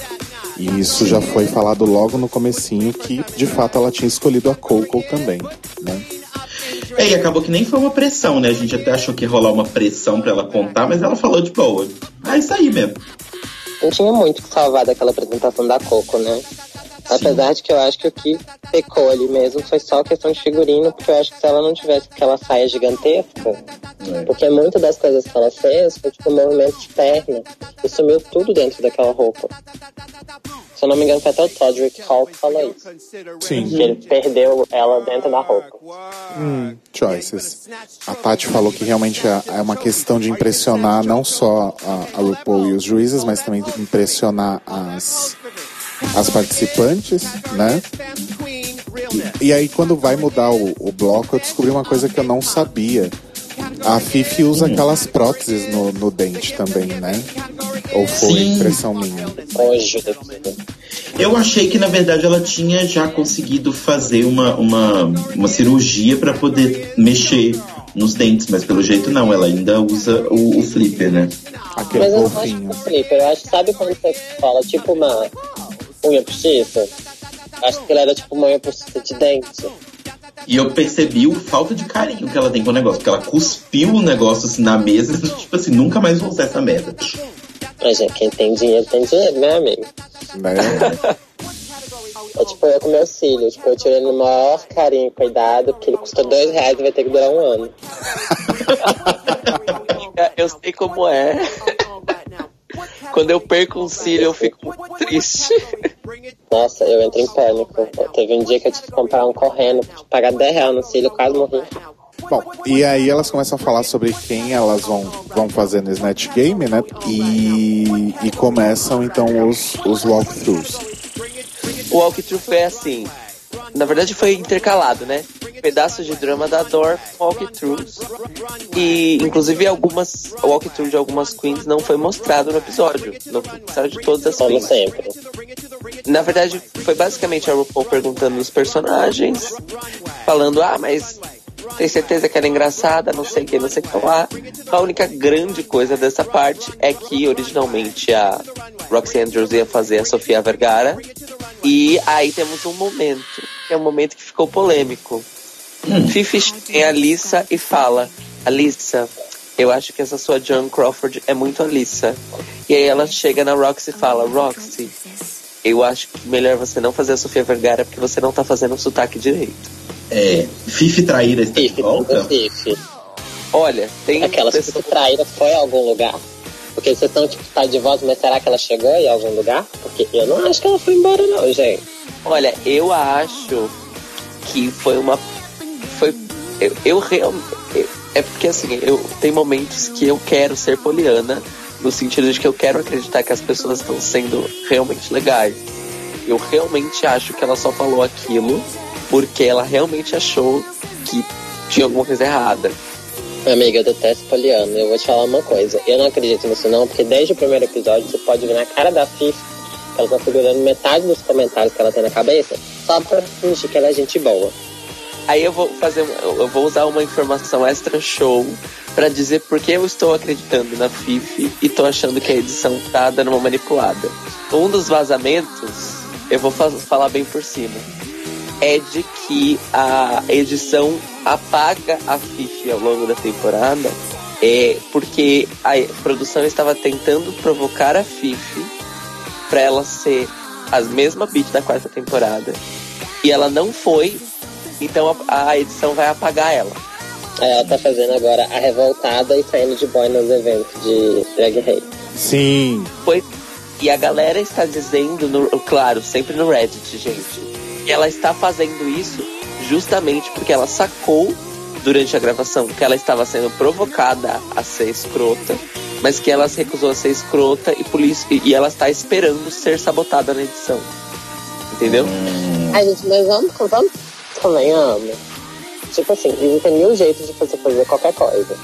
E isso já foi falado logo no comecinho que de fato ela tinha escolhido a Coco também, né? É, e acabou que nem foi uma pressão, né? A gente até achou que ia rolar uma pressão pra ela contar, mas ela falou de boa. Ah, isso aí mesmo. Não tinha muito que salvar daquela apresentação da Coco, né? Apesar de que eu acho que o que pecou ali mesmo foi só questão de figurino, porque eu acho que se ela não tivesse aquela saia gigantesca, porque muitas das coisas que ela fez foi tipo um movimento de perna e sumiu tudo dentro daquela roupa. Se eu não me engano, foi até o Todrick Hall que falou isso. Sim. Que ele perdeu ela dentro da roupa. Choices. A Tati falou que realmente é é uma questão de impressionar não só a, a RuPaul e os juízes, mas também de impressionar as, as participantes, né? E aí, quando vai mudar o, o bloco, eu descobri uma coisa que eu não sabia. A Fifi usa aquelas próteses no, no dente também, né? Ou foi Sim. impressão minha? Hoje. Eu achei que na verdade ela tinha já conseguido fazer uma, uma, uma cirurgia pra poder mexer nos dentes, mas pelo jeito não, ela ainda usa o, o flipper, né? Aquele Mas eu não acho que é flipper. Eu acho, sabe quando você fala tipo uma unha postiça? Acho que ele era tipo uma unha postiça de dente. E eu percebi o falta de carinho que ela tem com o negócio, porque ela cuspiu o negócio assim na mesa, (laughs) tipo assim, nunca mais vou usar essa merda. Mas gente, quem tem dinheiro tem dinheiro, né, amigo? Né? É tipo eu com meu cílio. Tipo, eu tirei no maior carinho e cuidado, porque ele custou dois reais e vai ter que durar um ano. (laughs) Eu sei como é. Quando eu perco um cílio, eu fico muito triste. (laughs) Nossa, eu entro em pânico. Teve um dia que eu tive que comprar um correndo, pagar 10 reais no cílio, quase morri. Bom, e aí elas começam a falar sobre quem elas vão, vão fazer no Snatch Game, né? E, e começam então os, os walkthroughs. O walkthrough foi assim. Na verdade foi intercalado, né? Pedaços de drama da Dor walkthroughs. E inclusive algumas o walkthrough de algumas queens não foi mostrado no episódio. No episódio de todas as Como queens. sempre. Na verdade, foi basicamente a RuPaul perguntando os personagens, falando, ah, mas tem certeza que ela é engraçada, não sei o que, não sei o que lá. A única grande coisa dessa parte é que originalmente a Roxy Andrews ia fazer a Sofia Vergara. E aí temos um momento, que é um momento que ficou polêmico. Fifi tem a Alissa e fala, Alissa, eu acho que essa sua Joan Crawford é muito Alissa. E aí ela chega na Roxy e fala, Roxy, eu acho que melhor você não fazer a Sofia Vergara porque você não tá fazendo o sotaque direito. É, Fifi Traíra está de Fifi, volta? Fifi. Olha, tem Aquela pessoa- Fifi traíra foi a algum lugar? Porque vocês estão, tipo, tá de volta, mas será que ela chegou em algum lugar? Porque eu não acho que ela foi embora, não, gente. Olha, eu acho que foi uma. Foi. Eu, eu realmente. É porque assim, eu tem momentos que eu quero ser poliana, no sentido de que eu quero acreditar que as pessoas estão sendo realmente legais. Eu realmente acho que ela só falou aquilo porque ela realmente achou que tinha alguma coisa errada. Amiga, eu detesto Poliana. Eu vou te falar uma coisa. Eu não acredito nisso, não, porque desde o primeiro episódio você pode ver na cara da Fifi que ela tá segurando metade dos comentários que ela tem na cabeça só pra fingir que ela é gente boa. Aí eu vou fazer, eu vou usar uma informação extra show pra dizer por que eu estou acreditando na Fifi e tô achando que a edição tá dando uma manipulada. Um dos vazamentos, eu vou fa- falar bem por cima, é de que a edição apaga a Fifi ao longo da temporada, é porque a produção estava tentando provocar a Fifi pra ela ser a mesma beat da quarta temporada. E ela não foi, então a, a edição vai apagar ela. Aí ela tá fazendo agora a revoltada e saindo de boy nos eventos de Drag Race. Sim. Foi, e a galera está dizendo, no, claro, sempre no Reddit, gente, ela está fazendo isso justamente porque ela sacou durante a gravação que ela estava sendo provocada a ser escrota, mas que ela se recusou a ser escrota e por isso e, ela está esperando ser sabotada na edição. Entendeu? Ai, gente, mas vamos, vamos convenhamos. Tipo assim, existem mil jeitos de você fazer qualquer coisa.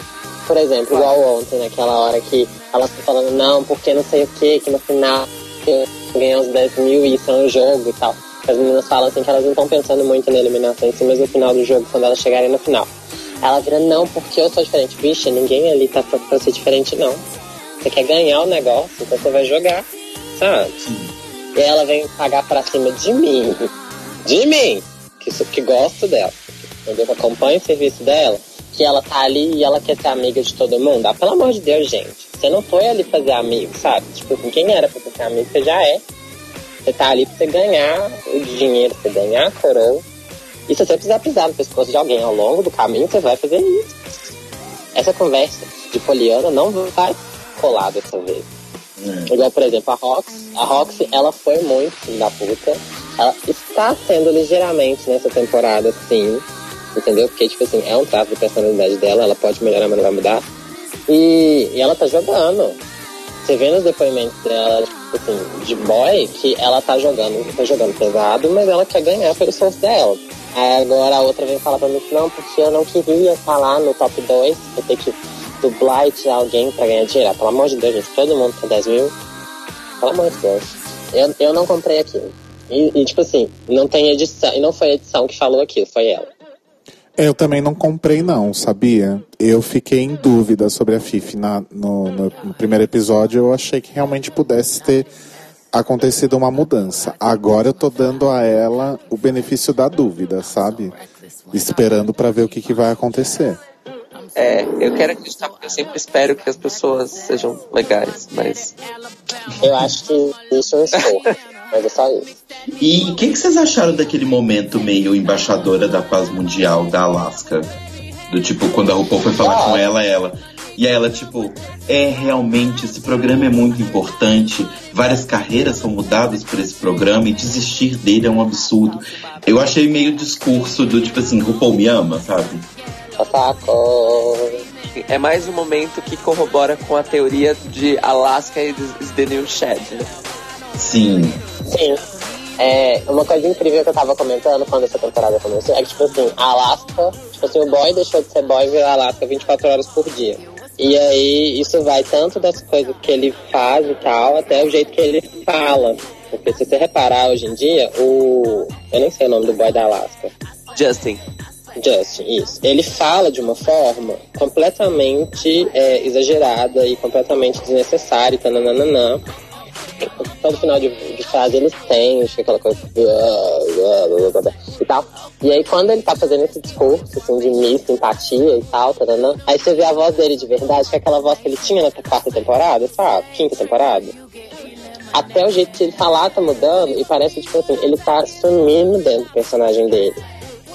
Por exemplo, igual ontem, naquela hora que elas estão falando, não, porque não sei o que, que no final eu ganhei uns 10 mil e isso é um jogo e tal. As meninas falam assim que elas não estão pensando muito na eliminação em si, mas no final do jogo, quando elas chegarem no final. Ela vira, não, porque eu sou diferente. Bicha, ninguém ali tá pra, pra ser diferente, não. Você quer ganhar o negócio, então você vai jogar, sabe? E aí ela vem pagar pra cima de mim. De mim! Que, que gosto dela. Entendeu? Que acompanha o serviço dela. Que ela tá ali e ela quer ser amiga de todo mundo. Ah, pelo amor de Deus, gente. Você não foi ali fazer amigo, sabe? Tipo assim, quem era pra ser amigo, você já é. Você tá ali pra você ganhar o dinheiro, pra você ganhar a coroa. E se você precisar pisar no pescoço de alguém ao longo do caminho, você vai fazer isso. Essa conversa de Poliana não vai colar dessa vez. Igual, por exemplo, a Rox. A Roxy, ela foi muito da puta. Ela está sendo ligeiramente nessa temporada, sim. Entendeu? Porque, tipo assim, é um traço de personalidade dela. Ela pode melhorar, mas não vai mudar. E, e ela tá jogando. Você vê nos depoimentos dela, tipo assim, de boy, que ela tá jogando, tá jogando pesado, mas ela quer ganhar pelo esforço dela. Aí agora a outra vem falar pra mim que não, porque eu não queria estar lá no top 2, eu ter que dublar e tirar alguém pra ganhar dinheiro. Pelo amor de Deus, gente, todo mundo tem 10 mil. Pelo amor de Deus. Eu, eu não comprei aquilo. E, e, tipo assim, não tem edição, e não foi a edição que falou aquilo, foi ela. Eu também não comprei, não, sabia? Eu fiquei em dúvida sobre a Fifi na, no, no- no primeiro episódio. Eu achei que realmente pudesse ter acontecido uma mudança. Agora eu tô dando a ela o benefício da dúvida, sabe? Esperando pra ver o que, que vai acontecer. É, eu quero acreditar porque eu sempre espero que as pessoas sejam legais, mas Eu acho que isso é um esforço, mas é só isso. E o que, que vocês acharam daquele momento meio embaixadora da paz mundial da Alaska? Do tipo, quando a RuPaul foi falar Ah. com ela, ela. E aí ela, tipo, é realmente, esse programa é muito importante. Várias carreiras são mudadas por esse programa e desistir dele é um absurdo. Eu achei meio discurso do tipo assim, RuPaul me ama, sabe? Saco. é mais um momento que corrobora com a teoria de Alaska is the new shed, né? Sim. Sim. É, uma coisa incrível que eu tava comentando quando essa temporada começou é que, tipo assim, a Alaska, tipo assim, o boy deixou de ser boy e virou Alaska 24 horas por dia. E aí, isso vai tanto das coisas que ele faz e tal, até o jeito que ele fala. Porque se você reparar hoje em dia, o. Eu nem sei o nome do boy da Alaska. Justin. Justin, isso. Ele fala de uma forma completamente é, exagerada e completamente desnecessária, nananã. Todo final de, de frase têm, fica aquela coisa e tal. E aí quando ele tá fazendo esse discurso, assim, de mista, empatia e tal, taranã, aí você vê a voz dele de verdade, que é aquela voz que ele tinha na quarta temporada, sabe? Quinta temporada. Até o jeito que ele falar tá mudando e parece tipo assim, ele tá sumindo dentro do personagem dele.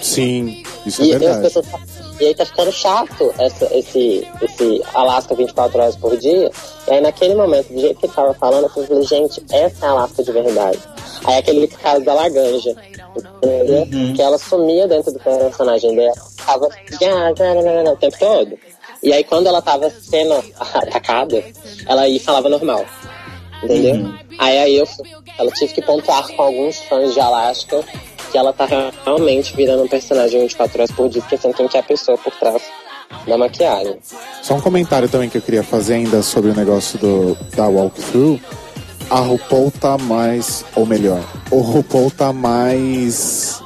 Sim, isso é E, as verdade. pessoas e aí tá ficando chato essa, esse, esse Alaska 24 horas por dia. E aí naquele momento, do jeito que ele tava falando, eu falei, gente, essa é a Alaska de verdade. Aí aquele caso da Laganja, entendeu? Que ela sumia dentro do personagem dela, tava o tempo todo. E aí quando ela tava sendo atacada, ela ia e falava normal. Entendeu? Aí, aí eu, ela tive que pontuar com alguns fãs de Alaska que ela tá realmente virando um personagem 24 horas por dia, esquecendo quem que é a pessoa por trás da maquiagem. Só um comentário também que eu queria fazer ainda sobre o negócio do, da walkthrough. A RuPaul tá mais, ou melhor, o RuPaul tá mais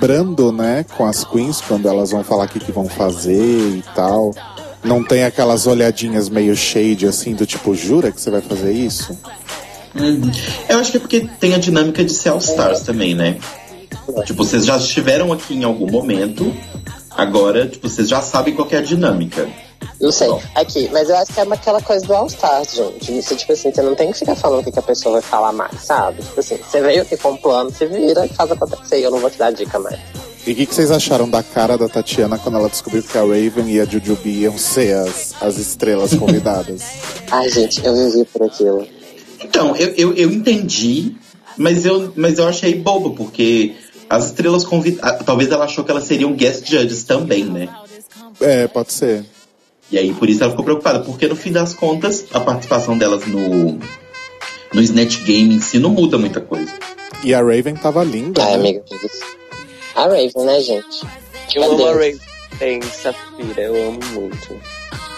brando, né, com as queens quando elas vão falar o que, que vão fazer e tal. Não tem aquelas olhadinhas meio shade assim, do tipo, jura que você vai fazer isso? Uhum. Eu acho que é porque tem a dinâmica de ser All Stars também, né? Tipo, vocês já estiveram aqui em algum momento, agora, tipo, vocês já sabem qual que é a dinâmica. Não sei. Aqui, mas eu acho que é uma- aquela coisa do All Stars, gente. Isso, tipo assim, você não tem que ficar falando o que, que a pessoa vai falar mais, sabe? Tipo assim, você veio aqui com um plano, você vira e faz acontecer. Eu não vou te dar dica mais. E o que, que vocês acharam da cara da Tatiana quando ela descobriu que a Raven e a Jujubee iam ser as, as estrelas convidadas? (laughs) Ai, gente, eu vivi por aquilo. Então, eu, eu, eu entendi, mas eu, mas eu achei bobo, porque as estrelas convidadas. Talvez ela achou que elas seriam guest judges também, né? é, pode ser. E aí por isso ela ficou preocupada, porque no fim das contas, a participação delas no, no Snatch Game em si não muda muita coisa. E a Raven tava linda. Ai, né? amiga, a Raven, né, gente? Eu amo a. Ray. Tem Safira, eu amo muito.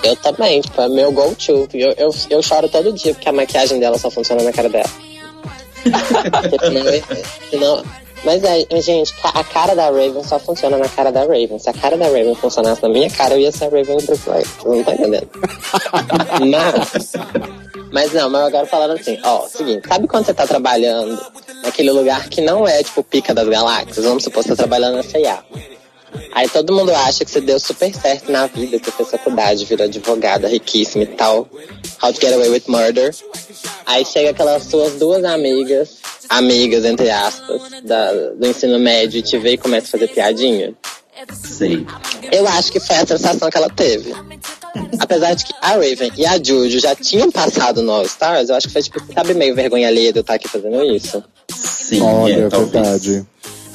Eu também, tipo, é meu go-to. Eu, eu, eu choro todo dia porque a maquiagem dela só funciona na cara dela. (laughs) Senão- senão- mas é, gente, ca- a cara da Raven só funciona na cara da Raven. Se a cara da Raven funcionasse na minha cara, eu ia ser a Raven do Brooklyn. Você não tá entendendo? (laughs) Mas, mas não, mas agora falando assim, ó, seguinte, sabe quando você tá trabalhando naquele lugar que não é tipo pica das galáxias? Vamos supor que você tá trabalhando na CIA. Aí todo mundo acha que você deu super certo na vida, que você fez faculdade, virou advogada, riquíssima e tal. How to Get Away with Murder. Aí chega aquelas suas duas amigas, amigas, entre aspas, da- do ensino médio e te vê e começa a fazer piadinha. Sei. Eu acho que foi a sensação que ela teve. Apesar de que a Raven e a Juju já tinham passado no All Stars, eu acho que foi tipo, sabe, meio vergonha alheia de eu estar aqui fazendo isso. Sim, Olha, é, é talvez. verdade.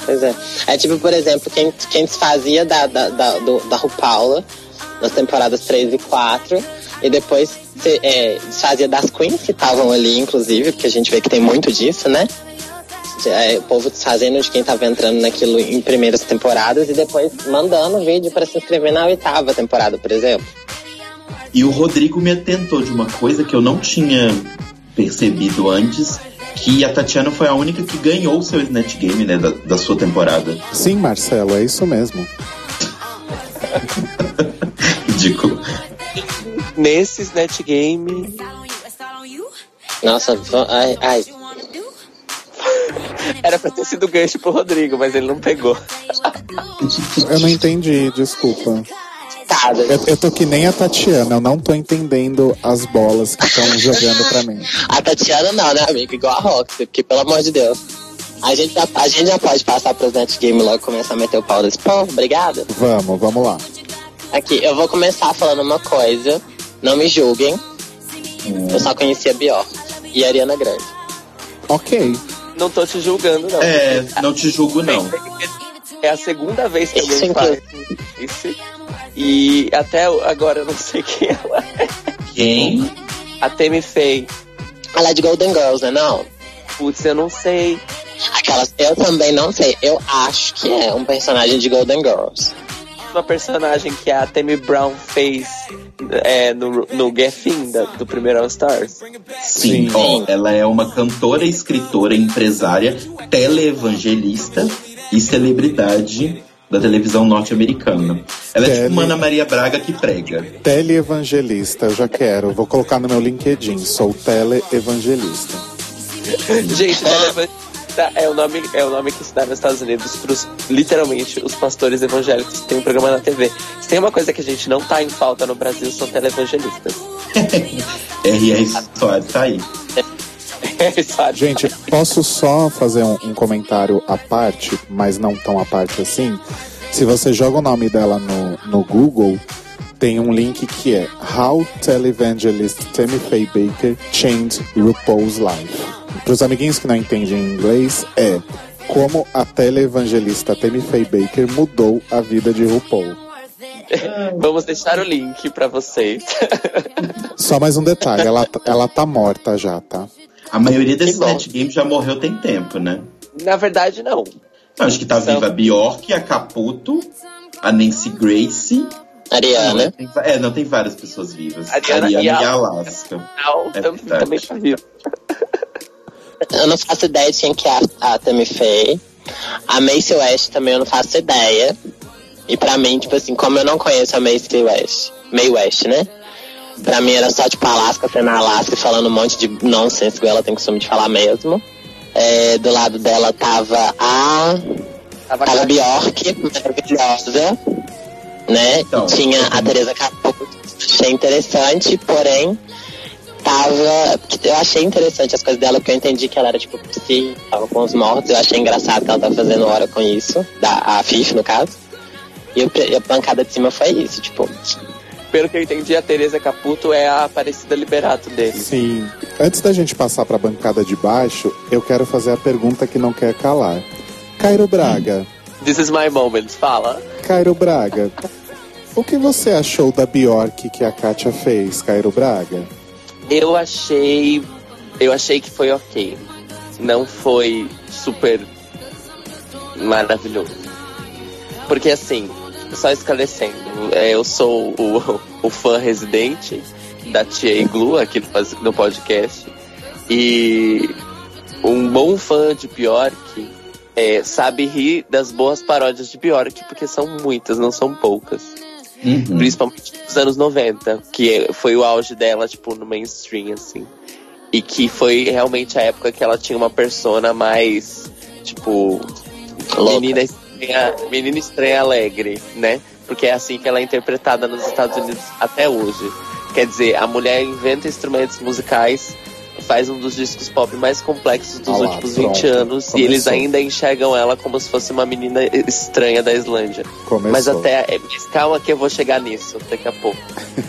Pois é. É tipo, por exemplo, quem, quem desfazia da, da, da, do, da RuPaula nas temporadas 3 e 4. E depois se, é, desfazia das queens que estavam ali, inclusive, porque a gente vê que tem muito disso, né? É, o povo desfazendo de quem tava entrando naquilo em primeiras temporadas e depois mandando vídeo para se inscrever na oitava temporada, por exemplo. E o Rodrigo me atentou de uma coisa que eu não tinha percebido antes, que a Tatiana foi a única que ganhou o seu Snatch Game, né, da, da sua temporada. Sim, Marcelo, é isso mesmo. (laughs) Ridículo. Nesse Snatch Game, Nossa, ai, ai. (laughs) era pra ter sido gancho pro Rodrigo, mas ele não pegou. Eu não entendi, desculpa. Eu, eu tô que nem a Tatiana, eu não tô entendendo as bolas que estão jogando pra mim. (laughs) A Tatiana não, né, amigo? Igual a Roxy, porque pelo amor de Deus. A gente, já, a gente já pode passar pro Net Game logo e começar a meter o pau desse povo, obrigada. Vamos, vamos lá. Aqui, eu vou começar falando uma coisa, não me julguem. Eu só conhecia Bjork e a Ariana Grande. Ok. Não tô te julgando, não. É, não te julgo não. É a segunda vez que alguém faz isso. E até agora eu não sei quem ela é. Quem? A Temi Faye. Ela é de Golden Girls, né? Não. Putz, eu não sei. Aquelas, eu também não sei. Eu acho que é um personagem de Golden Girls. Uma personagem que a Temi Brown fez é, no, no Geffen da- do primeiro All Stars. Sim, Sim. ó, ela é uma cantora, escritora, empresária, teleevangelista e celebridade da televisão norte-americana. Ela é Tele- tipo uma Ana Maria Braga que prega. Teleevangelista, eu já quero. Vou colocar no meu LinkedIn. Sou teleevangelista. (laughs) Gente, Televangelista é o nome, é o nome que se dá nos Estados Unidos pros, literalmente, os pastores evangélicos que tem um programa na TV. Se tem uma coisa que a gente não tá em falta no Brasil, são televangelistas. (laughs) R.R. Soares tá aí. Sabe? Gente, posso só fazer um, um comentário à parte, mas não tão à parte assim? Se você joga o nome dela no, no Google, tem um link que é How Televangelist Tammy Faye Baker Changed RuPaul's Life. Para os amiguinhos que não entendem inglês, é como a televangelista Tammy Faye Baker mudou a vida de RuPaul. (laughs) Vamos deixar o link pra vocês. Só mais um detalhe, ela, ela tá morta já, tá? A maioria desses bom. Net Games já morreu tem tempo, né? Na verdade, não. Não, acho que tá São- viva a Bjork, a Caputo, a Nancy Grace. Ariana. Tem é, não, tem várias pessoas vivas. Ariana Ariana e e a- a Alaska. Não, É também tá vivo. Eu não faço ideia de quem que é a, a Tammy Faye. A Macy West também eu não faço ideia. E pra mim, tipo assim, como eu não conheço a Macy West, May West, né? Pra mim era só, tipo, Alaska sendo Alaska e falando um monte de nonsense que ela tem costume de falar mesmo. É, do lado dela tava a Tava Tava a Bjork, maravilhosa, né? Então, tinha a Teresa Caputo, achei interessante, porém, tava. Eu achei interessante as coisas dela, porque eu entendi que ela era tipo psi, tava com os mortos. Eu achei engraçado que ela tava fazendo hora com isso, da, a Fif, no caso. E eu, e a bancada de cima foi isso, tipo. Pelo que eu entendi, a Teresa Caputo é a Aparecida Liberato dele. Sim. Antes da gente passar pra bancada de baixo, eu quero fazer a pergunta que não quer calar. Cairo Braga. This is my moment. Fala. Cairo Braga. O que você achou da Bjork que a Kátia fez, Cairo Braga? Eu achei. Eu achei que foi ok. Não foi super maravilhoso. Porque assim, só esclarecendo, é, eu sou o, (laughs) o fã residente da Tia Iglu aqui no, podcast. E um bom fã de Bjork é, sabe rir das boas paródias de Bjork, porque são muitas, não são poucas. Uhum. Principalmente nos anos 90, que foi o auge dela, tipo, no mainstream, assim. E que foi realmente a época que ela tinha uma persona mais, tipo, Louca. menina estranha, menina estranha alegre, né? Porque é assim que ela é interpretada nos Estados Unidos até hoje. Quer dizer, a mulher inventa instrumentos musicais, faz um dos discos pop mais complexos dos Ah lá, últimos pronto. 20 anos, e Começou. eles ainda enxergam ela como se fosse uma menina estranha da Islândia. Começou. Mas até. é, Mas calma que eu vou chegar nisso daqui a pouco. (laughs)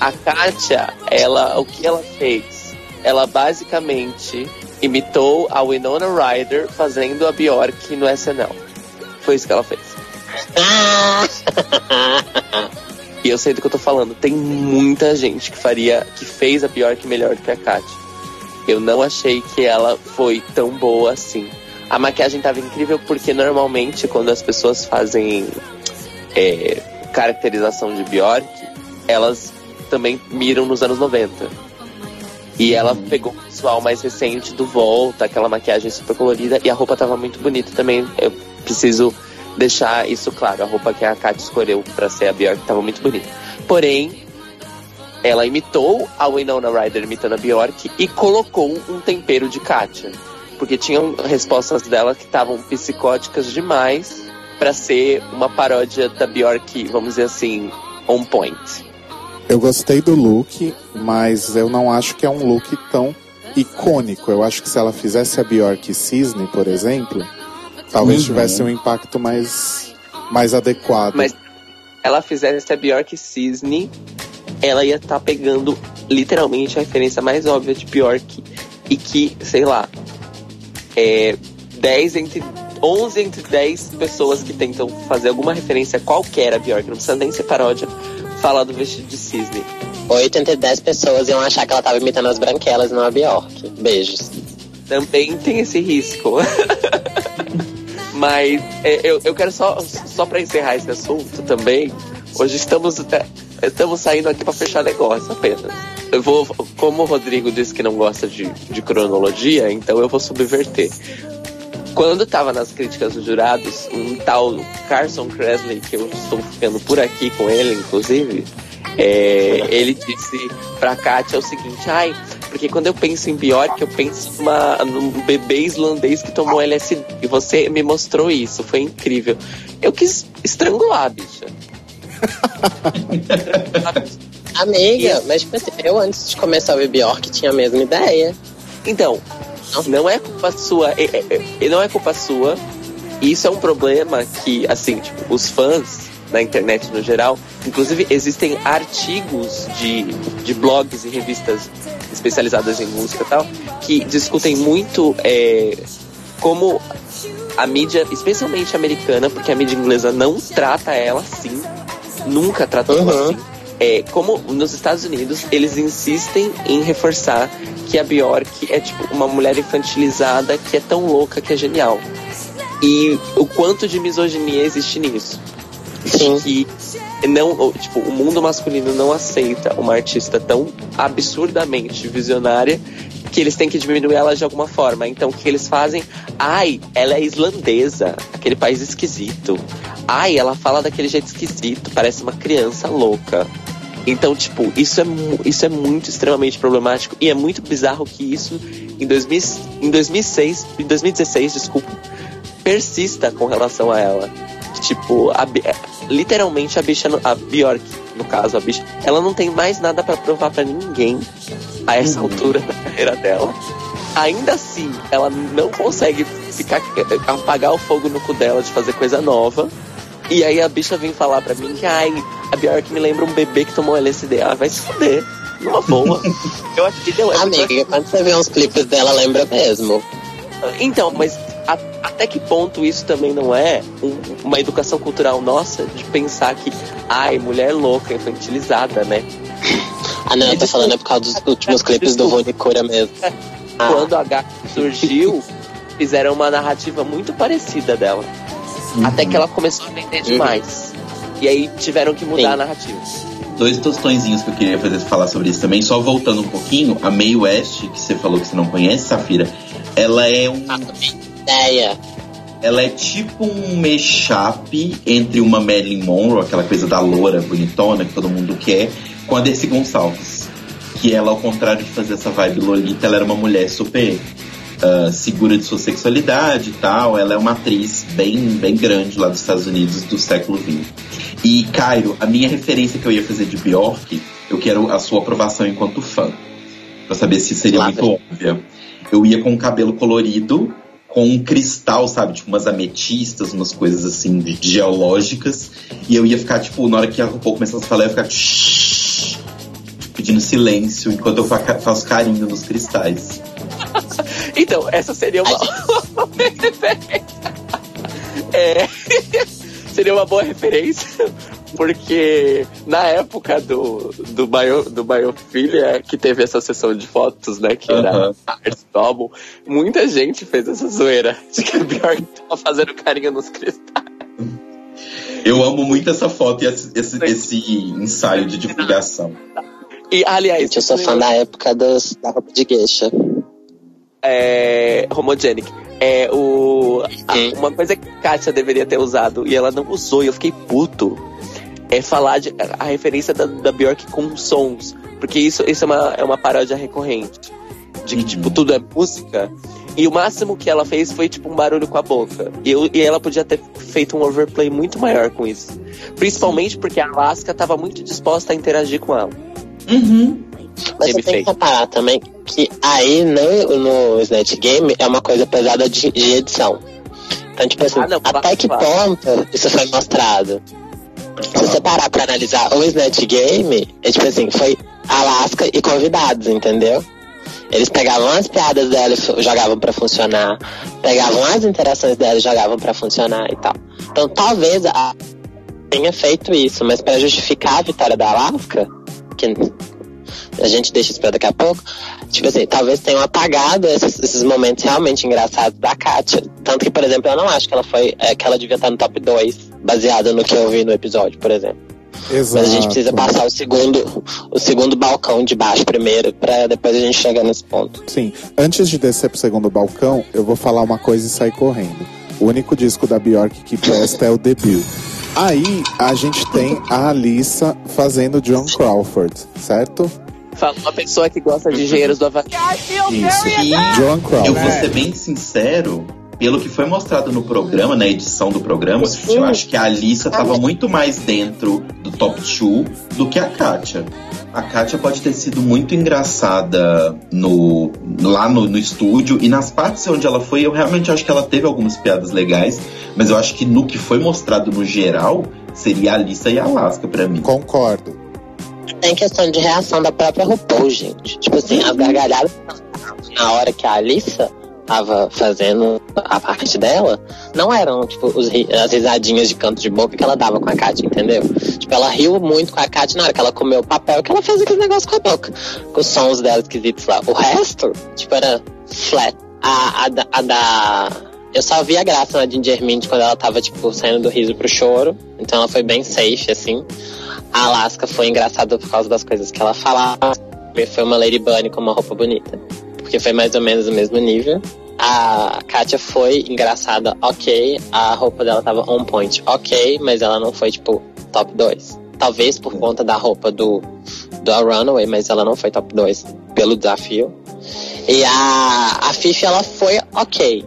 A Kátia, ela, o que ela fez? Ela basicamente imitou a Winona Ryder fazendo a Bjork no SNL. Foi isso que ela fez. (laughs) E eu sei do que eu tô falando. Tem muita gente que faria, que fez a Bjork melhor do que a Kátia. Eu não achei que ela foi tão boa assim. A maquiagem tava incrível porque normalmente quando as pessoas fazem é, caracterização de Bjork, elas também miram nos anos 90. E ela pegou o visual mais recente do Volta, aquela maquiagem super colorida, e a roupa tava muito bonita também. Eu preciso deixar isso claro. A roupa que a Kat escolheu pra ser a Bjork tava muito bonita. Porém, ela imitou a Winona Ryder imitando a Bjork e colocou um tempero de Katia. Porque tinham respostas dela que estavam psicóticas demais pra ser uma paródia da Bjork, vamos dizer assim, on point. Eu gostei do look, mas eu não acho que é um look tão icônico. Eu acho que se ela fizesse a Bjork Cisne, por exemplo, talvez Uhum. tivesse um impacto mais, mais adequado. Mas ela fizesse a Bjork Cisne, ela ia estar pegando literalmente a referência mais óbvia de Bjork e que, sei lá, é 10 entre 11 entre 10 pessoas que tentam fazer alguma referência qualquer a Bjork, não precisa nem ser paródia, falar do vestido de cisne. 8 entre 10 pessoas iam achar que ela tava imitando as branquelas não a Bjork. Beijos. Também tem esse risco. (laughs) Mas é, eu, eu quero só, só para encerrar esse assunto também. Hoje estamos, até- estamos saindo aqui para fechar negócio apenas. Eu vou, como o Rodrigo disse que não gosta de, de cronologia, então eu vou subverter. Quando tava nas críticas dos jurados, um tal Carson Kressley, que eu estou ficando por aqui com ele, inclusive, é, ele disse pra Kátia o seguinte, ai, porque quando eu penso em Bjork, eu penso numa, num bebê islandês que tomou LSD. E você me mostrou isso, foi incrível. Eu quis estrangular, a bicha. (laughs) Amiga, mas tipo assim, eu antes de começar a ver Bjork tinha a mesma ideia. Então, Não é culpa sua. é- é- é- E não é culpa sua. Isso é um problema que, assim, tipo, os fãs na internet no geral, inclusive existem artigos de, de blogs e revistas especializadas em música e tal, que discutem muito é, como a mídia, especialmente americana, porque a mídia inglesa não trata ela assim, nunca tratou ela Uhum. assim. É, como nos Estados Unidos, eles insistem em reforçar que a Bjork é tipo uma mulher infantilizada que é tão louca que é genial. E o quanto de misoginia existe nisso. Sim. Que não, tipo, o mundo masculino não aceita uma artista tão absurdamente visionária que eles têm que diminuir ela de alguma forma. Então o que eles fazem? Ai, ela é islandesa, aquele país esquisito. Ai, ela fala daquele jeito esquisito, parece uma criança louca. Então, tipo, isso é, isso é muito extremamente problemático e é muito bizarro que isso em, 2000, em 2006, em 2016, desculpa, persista com relação a ela. Tipo, a literalmente a bicha, a Bjork, no caso, a bicha, ela não tem mais nada pra provar pra ninguém a essa altura da carreira dela. Ainda assim, ela não consegue ficar apagar o fogo no cu dela de fazer coisa nova. E aí a bicha vem falar pra mim que ai, a Bjork me lembra um bebê que tomou LSD. Ah, vai se fuder. Numa boa. (laughs) Eu acho que deu é Amiga, quando você vê uns clipes dela, lembra mesmo. então, mas até que ponto isso também não é um- uma educação cultural nossa de pensar que, ai, mulher louca, infantilizada, né? Ah, não, eu tô falando é por causa dos últimos clipes do Rony Cura mesmo. Ah, (laughs) Quando a Gaga surgiu, fizeram uma narrativa muito parecida dela. Até que ela começou a vender demais. E aí tiveram que mudar Sim. a narrativa. Dois tostõezinhos que eu queria fazer falar sobre isso também. Só voltando um pouquinho, a Mae West, que você falou que você não conhece, Safira, ela é um. ah, ideia. Ela é tipo um mashup entre uma Marilyn Monroe, aquela coisa da loura bonitona que todo mundo quer, com a Dercy Gonçalves. Que ela, ao contrário de fazer essa vibe Lolita, ela era uma mulher super ah, segura de sua sexualidade e tal. Ela é uma atriz bem, bem grande lá dos Estados Unidos do século XX. E, Cairo, a minha referência que eu ia fazer de Bjork, eu quero a sua aprovação enquanto fã. Pra saber se seria muito óbvia. Eu ia com o cabelo colorido, com um cristal, sabe? Tipo umas ametistas, umas coisas assim de- geológicas. E eu ia ficar, tipo, na hora que a RuPaul começasse a falar, eu ia ficar "Shhh", pedindo silêncio enquanto eu fa- faço carinho nos cristais. (laughs) Então, essa seria uma. (laughs) É, (laughs) seria uma boa referência, porque na época do, do, bio, do Biofilia, que teve essa sessão de fotos, né, que era Aham. a arte do álbum, muita gente fez essa zoeira (laughs) de que a Bjork tava fazendo carinho nos cristais. Eu amo muito essa foto e esse, esse, esse ensaio de divulgação. E, aliás, Gente, eu sou fã da época dos, da roupa de geisha. é, homogenic. É o a- uma coisa que a Kátia deveria ter usado e ela não usou e eu fiquei puto. É falar de, a referência da, da Bjork com sons. Porque isso, isso é, uma, é uma paródia recorrente. De que, Uhum. tipo, tudo é música. E o máximo que ela fez foi, tipo, um barulho com a boca. E, eu, e ela podia ter feito um overplay muito maior com isso. Principalmente porque a Alaska tava muito disposta a interagir com ela. Uhum. Mas você tem que reparar também que aí no, no Snatch Game é uma coisa pesada de, de edição. Então, tipo assim, Ah, não, até que claro. ponto isso foi mostrado? Se você parar pra analisar o Snatch Game, é tipo assim, foi Alaska e convidados, entendeu? Eles pegavam as piadas dela e jogavam pra funcionar, pegavam as interações dela e jogavam pra funcionar e tal. Então talvez a tenha feito isso, mas pra justificar a vitória da Alaska, que a gente deixa isso pra daqui a pouco, tipo assim, talvez tenham apagado esses, esses momentos realmente engraçados da Kátia. Tanto que, por exemplo, eu não acho que ela foi, é, que ela devia estar no top 2, baseado no que eu vi no episódio, por exemplo. Exato. Mas a gente precisa passar o segundo, o segundo balcão de baixo primeiro, pra depois a gente chegar nesse ponto. Sim. Antes de descer pro segundo balcão, eu vou falar uma coisa e sair correndo. O único disco da Bjork que presta é o debut. Aí a gente tem a Alissa fazendo John Crawford, certo? Fala uma pessoa que gosta de engenheiros do Havaí. Isso. E John eu vou ser bem sincero, pelo que foi mostrado no programa, na edição do programa, eu acho que a Alissa tava muito mais dentro do top 2 do que a Kátia. A Kátia pode ter sido muito engraçada no, lá no, no estúdio e nas partes onde ela foi, eu realmente acho que ela teve algumas piadas legais, mas eu acho que no que foi mostrado no geral, seria a Alissa e a Alaska pra mim. Concordo. Tem questão de reação da própria RuPaul, gente. Tipo assim, as gargalhadas na hora que a Alissa tava fazendo a parte dela, não eram, tipo, os as risadinhas de canto de boca que ela dava com a Kátia, entendeu? Tipo, ela riu muito com a Kátia na hora que ela comeu o papel, que ela fez aquele negócio com a boca. Com os sons dela esquisitos lá. O resto, tipo, era flat. A, a, a da... Eu só vi a graça na Ginger Mint quando ela tava, tipo, saindo do riso pro choro. Então ela foi bem safe, assim. A Alaska foi engraçada por causa das coisas que ela falava. Foi uma Lady Bunny com uma roupa bonita. Porque foi mais ou menos o mesmo nível. A Katia foi engraçada, ok. A roupa dela tava on point, ok. Mas ela não foi, tipo, top 2. Talvez por conta da roupa do, do Runaway, mas ela não foi top 2 pelo desafio. E a, a Fifi, ela foi ok.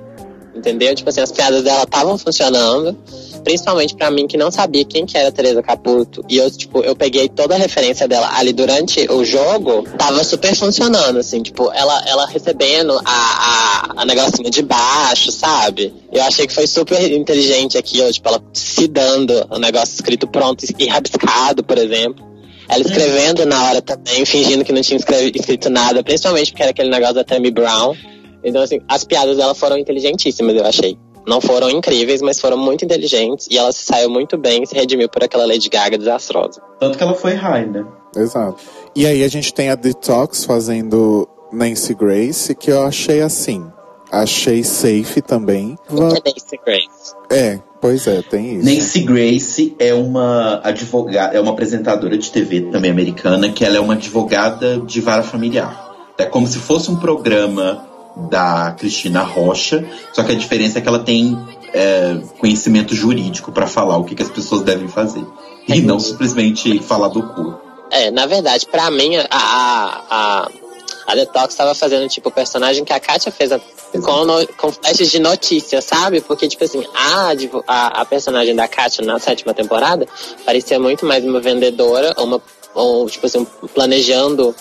Entendeu? Tipo assim, as piadas dela estavam funcionando. Principalmente pra mim que não sabia quem que era Teresa Caputo. E eu, tipo, eu peguei toda a referência dela ali durante o jogo. Tava super funcionando, assim, tipo, ela, ela recebendo a, a, a negocinho de baixo, sabe? Eu achei que foi super inteligente aquilo, tipo, ela se dando o negócio escrito pronto e rabiscado, por exemplo. Ela escrevendo na hora também, fingindo que não tinha escrito nada, principalmente porque era aquele negócio da Tammy Brown. Então, assim, as piadas dela foram inteligentíssimas, eu achei. Não foram incríveis, mas foram muito inteligentes. E ela se saiu muito bem e se redimiu por aquela Lady Gaga desastrosa. Tanto que ela foi high, né? Exato. E aí a gente tem a Detox fazendo Nancy Grace, que eu achei assim. Achei safe também. Va- É Nancy Grace. É, pois é, tem isso. Nancy Grace é uma advogada, é uma apresentadora de TV também americana, que ela é uma advogada de vara familiar. É como se fosse um programa da Cristina Rocha, só que a diferença é que ela tem é, conhecimento jurídico pra falar o que, que as pessoas devem fazer. E não simplesmente falar do cu. É, na verdade, pra mim, a, a, a, a Detox tava fazendo, tipo, o personagem que a Katia fez a- com, no, com flashes de notícia, sabe? Porque, tipo assim, a, a, a personagem da Katia na sétima temporada parecia muito mais uma vendedora, uma, ou, tipo assim, planejando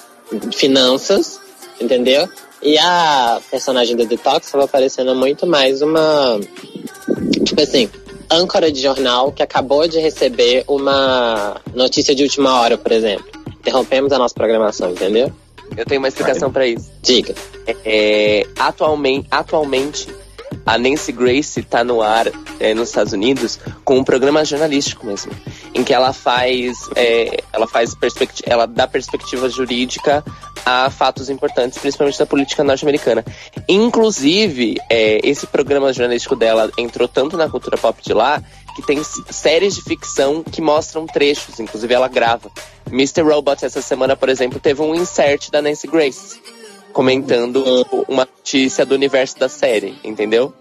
finanças, entendeu? E a personagem da Detox tava parecendo muito mais uma, tipo assim, âncora de jornal que acabou de receber uma notícia de última hora, por exemplo. Interrompemos a nossa programação, entendeu? Eu tenho uma explicação pra isso. Diga. É, atualmente, atualmente, a Nancy Grace tá no ar é, nos Estados Unidos com um programa jornalístico mesmo, em que ela faz, é, ela faz perspectiva, ela dá perspectiva jurídica a fatos importantes, principalmente da política norte-americana. Inclusive, é, esse programa jornalístico dela entrou tanto na cultura pop de lá que tem séries de ficção que mostram trechos, inclusive ela grava. Mr. Robot essa semana, por exemplo, teve um insert da Nancy Grace comentando uma notícia do universo da série, entendeu?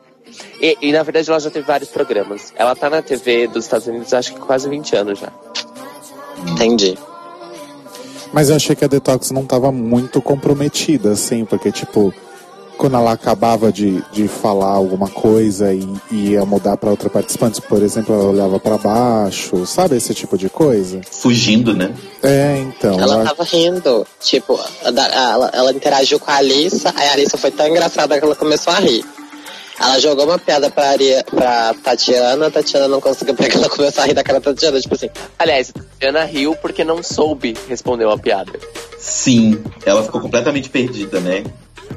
E, e, na verdade ela já teve vários programas. Ela tá na TV dos Estados Unidos acho que quase 20 anos já. Entendi. Mas eu achei que a Detox não tava muito comprometida, assim, porque, tipo, quando ela acabava de, de falar alguma coisa e, e ia mudar pra outra participante, por exemplo, ela olhava pra baixo, sabe esse tipo de coisa? Fugindo, né? É, então. Ela eu tava rindo. Tipo, ela, ela interagiu com a Alissa, aí a Alissa foi tão engraçada que ela começou a rir. Ela jogou uma piada pra, Aria, pra Tatiana, a Tatiana não conseguiu pegar, ela começou a rir da cara da Tatiana, tipo assim. Aliás, a Tatiana riu porque não soube responder uma piada. Sim, ela ficou completamente perdida, né?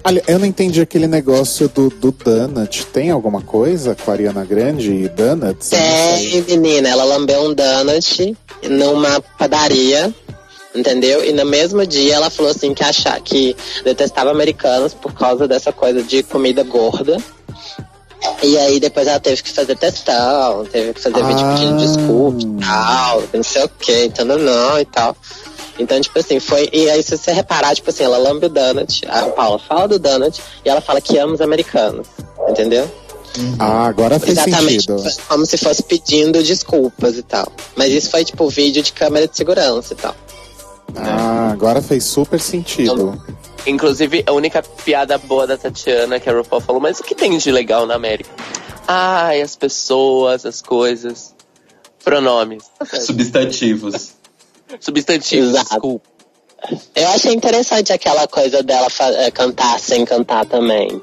Olha, eu não entendi aquele negócio do, do Donut. Tem alguma coisa com a Ariana Grande e Donuts? Tem, menina, ela lambeu um donut numa padaria, entendeu? E no mesmo dia ela falou assim que achar que detestava americanos por causa dessa coisa de comida gorda. E aí depois ela teve que fazer testão, teve que fazer vídeo Ah. pedindo desculpa e tal, não sei o que, então não e tal. Então, tipo assim, foi. E aí, se você reparar, tipo assim, ela lambe o donut, a Paula fala do donut e ela fala que ama os americanos, entendeu? Ah, agora fez Exatamente, sentido. como se fosse pedindo desculpas e tal. Mas isso foi tipo vídeo de câmera de segurança e tal. Ah, agora fez super sentido. Inclusive, a única piada boa da Tatiana que a RuPaul falou, mas o que tem de legal na América? Ai, as pessoas, as coisas, pronomes, Substantivos. Substantivos, Exato. desculpa. Eu achei interessante aquela coisa dela eh, cantar sem cantar também.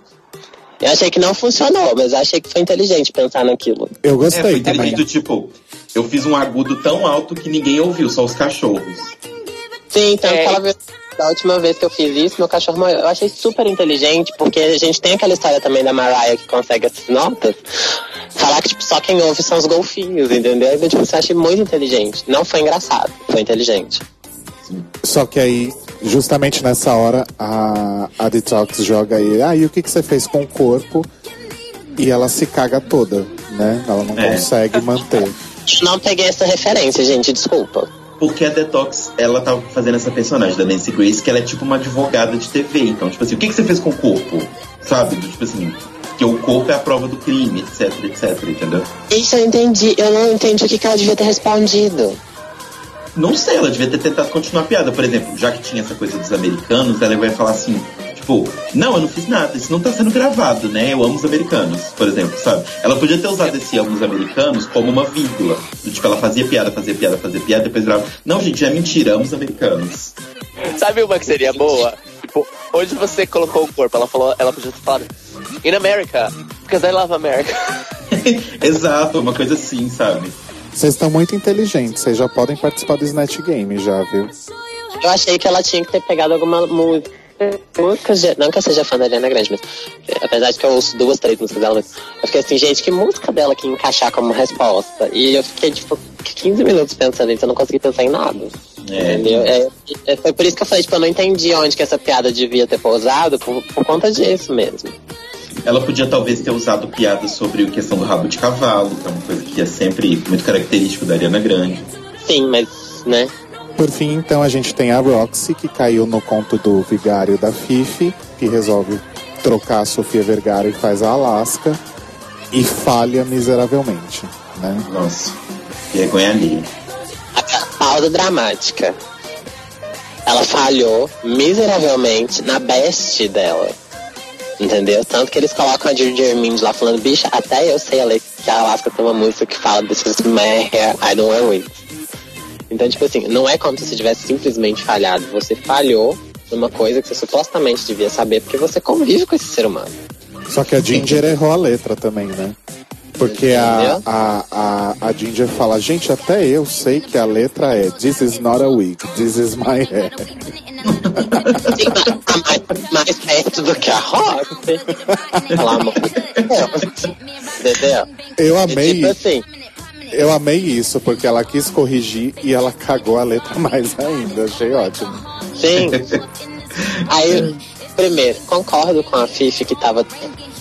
Eu achei que não funcionou, mas eu achei que foi inteligente pensar naquilo. Eu É, foi gostei também. inteligente do tipo, eu fiz um agudo tão alto que ninguém ouviu, só os cachorros. Sim, tanto É. que ela viu da última vez que eu fiz isso, meu cachorro morreu. Eu achei super inteligente, porque a gente tem aquela história também da Mariah que consegue essas notas. Falar que tipo, só quem ouve são os golfinhos, entendeu? Então, tipo, eu achei muito inteligente. Não foi engraçado, foi inteligente. Só que aí, justamente nessa hora, a, a Detox joga aí. Ah, e o que, que você fez com o corpo? E ela se caga toda, né? Ela não É. consegue manter. Não peguei essa referência, gente, desculpa. Porque a Detox, ela tava fazendo essa personagem da Nancy Grace, que ela é tipo uma advogada de TV. Então, tipo assim, o que, que você fez com o corpo? Sabe? Do, tipo assim, que o corpo é a prova do crime, etc, etc, entendeu? Isso eu entendi. Eu não entendi o que, que ela devia ter respondido. Não sei, ela devia ter tentado continuar a piada. Por exemplo, já que tinha essa coisa dos americanos, ela vai falar assim, tipo, não, eu não fiz nada, isso não tá sendo gravado, né? Eu amo os americanos, por exemplo, sabe? Ela podia ter usado esse amo os americanos como uma vírgula. Tipo, ela fazia piada, fazia piada, fazia piada, depois virava. Não, gente, é mentira, amo os americanos. Sabe uma que seria boa? Tipo, onde você colocou o corpo? Ela falou, ela podia ter falado, in America, because I love America. (laughs) Exato, uma coisa assim, sabe? Vocês estão muito inteligentes, vocês já podem participar do Snatch Game, já, viu? Eu achei que ela tinha que ter pegado alguma música. De... Não que eu seja fã da Ariana Grande, mas apesar de que eu ouço duas, três músicas dela, mas eu fiquei assim, gente, que música dela que encaixar como resposta? E eu fiquei, tipo, 15 minutos pensando nisso, eu não consegui pensar em nada. É. Entendeu? É, é- foi por isso que eu falei, tipo, eu não entendi onde que essa piada devia ter pousado, por, por conta disso mesmo. Ela podia talvez ter usado piada sobre a questão do rabo de cavalo, que é uma coisa que é sempre muito característico da Ariana Grande. Sim, mas, né? Por fim, então, a gente tem a Roxy, que caiu no conto do vigário da Fifi, que resolve trocar a Sofia Vergara e faz a Alaska, e falha miseravelmente, né? Nossa, vergonha alheia. A pausa dramática. Ela falhou miseravelmente na best dela. Entendeu? Tanto que eles colocam a Ginger Mind lá falando, bicha, até eu sei a letra que a Alaska tem uma música que fala This is my hair, I don't wear wigs. Então, tipo assim, não é como se você tivesse simplesmente falhado. Você falhou numa coisa que você supostamente devia saber, porque você convive com esse ser humano. Só que a Ginger errou a letra também, né? Porque a, a, a, a Ginger fala, gente, até eu sei que a letra é This is not a wig, this is my hair. (laughs) Tá mais, mais do que a Roxy. Pelo amor de Deus. Entendeu? Eu E, amei, tipo assim, eu amei isso, porque ela quis corrigir e ela cagou a letra (laughs) mais ainda. Achei ótimo. sim. (laughs) Aí, primeiro, concordo com a Fifi que tava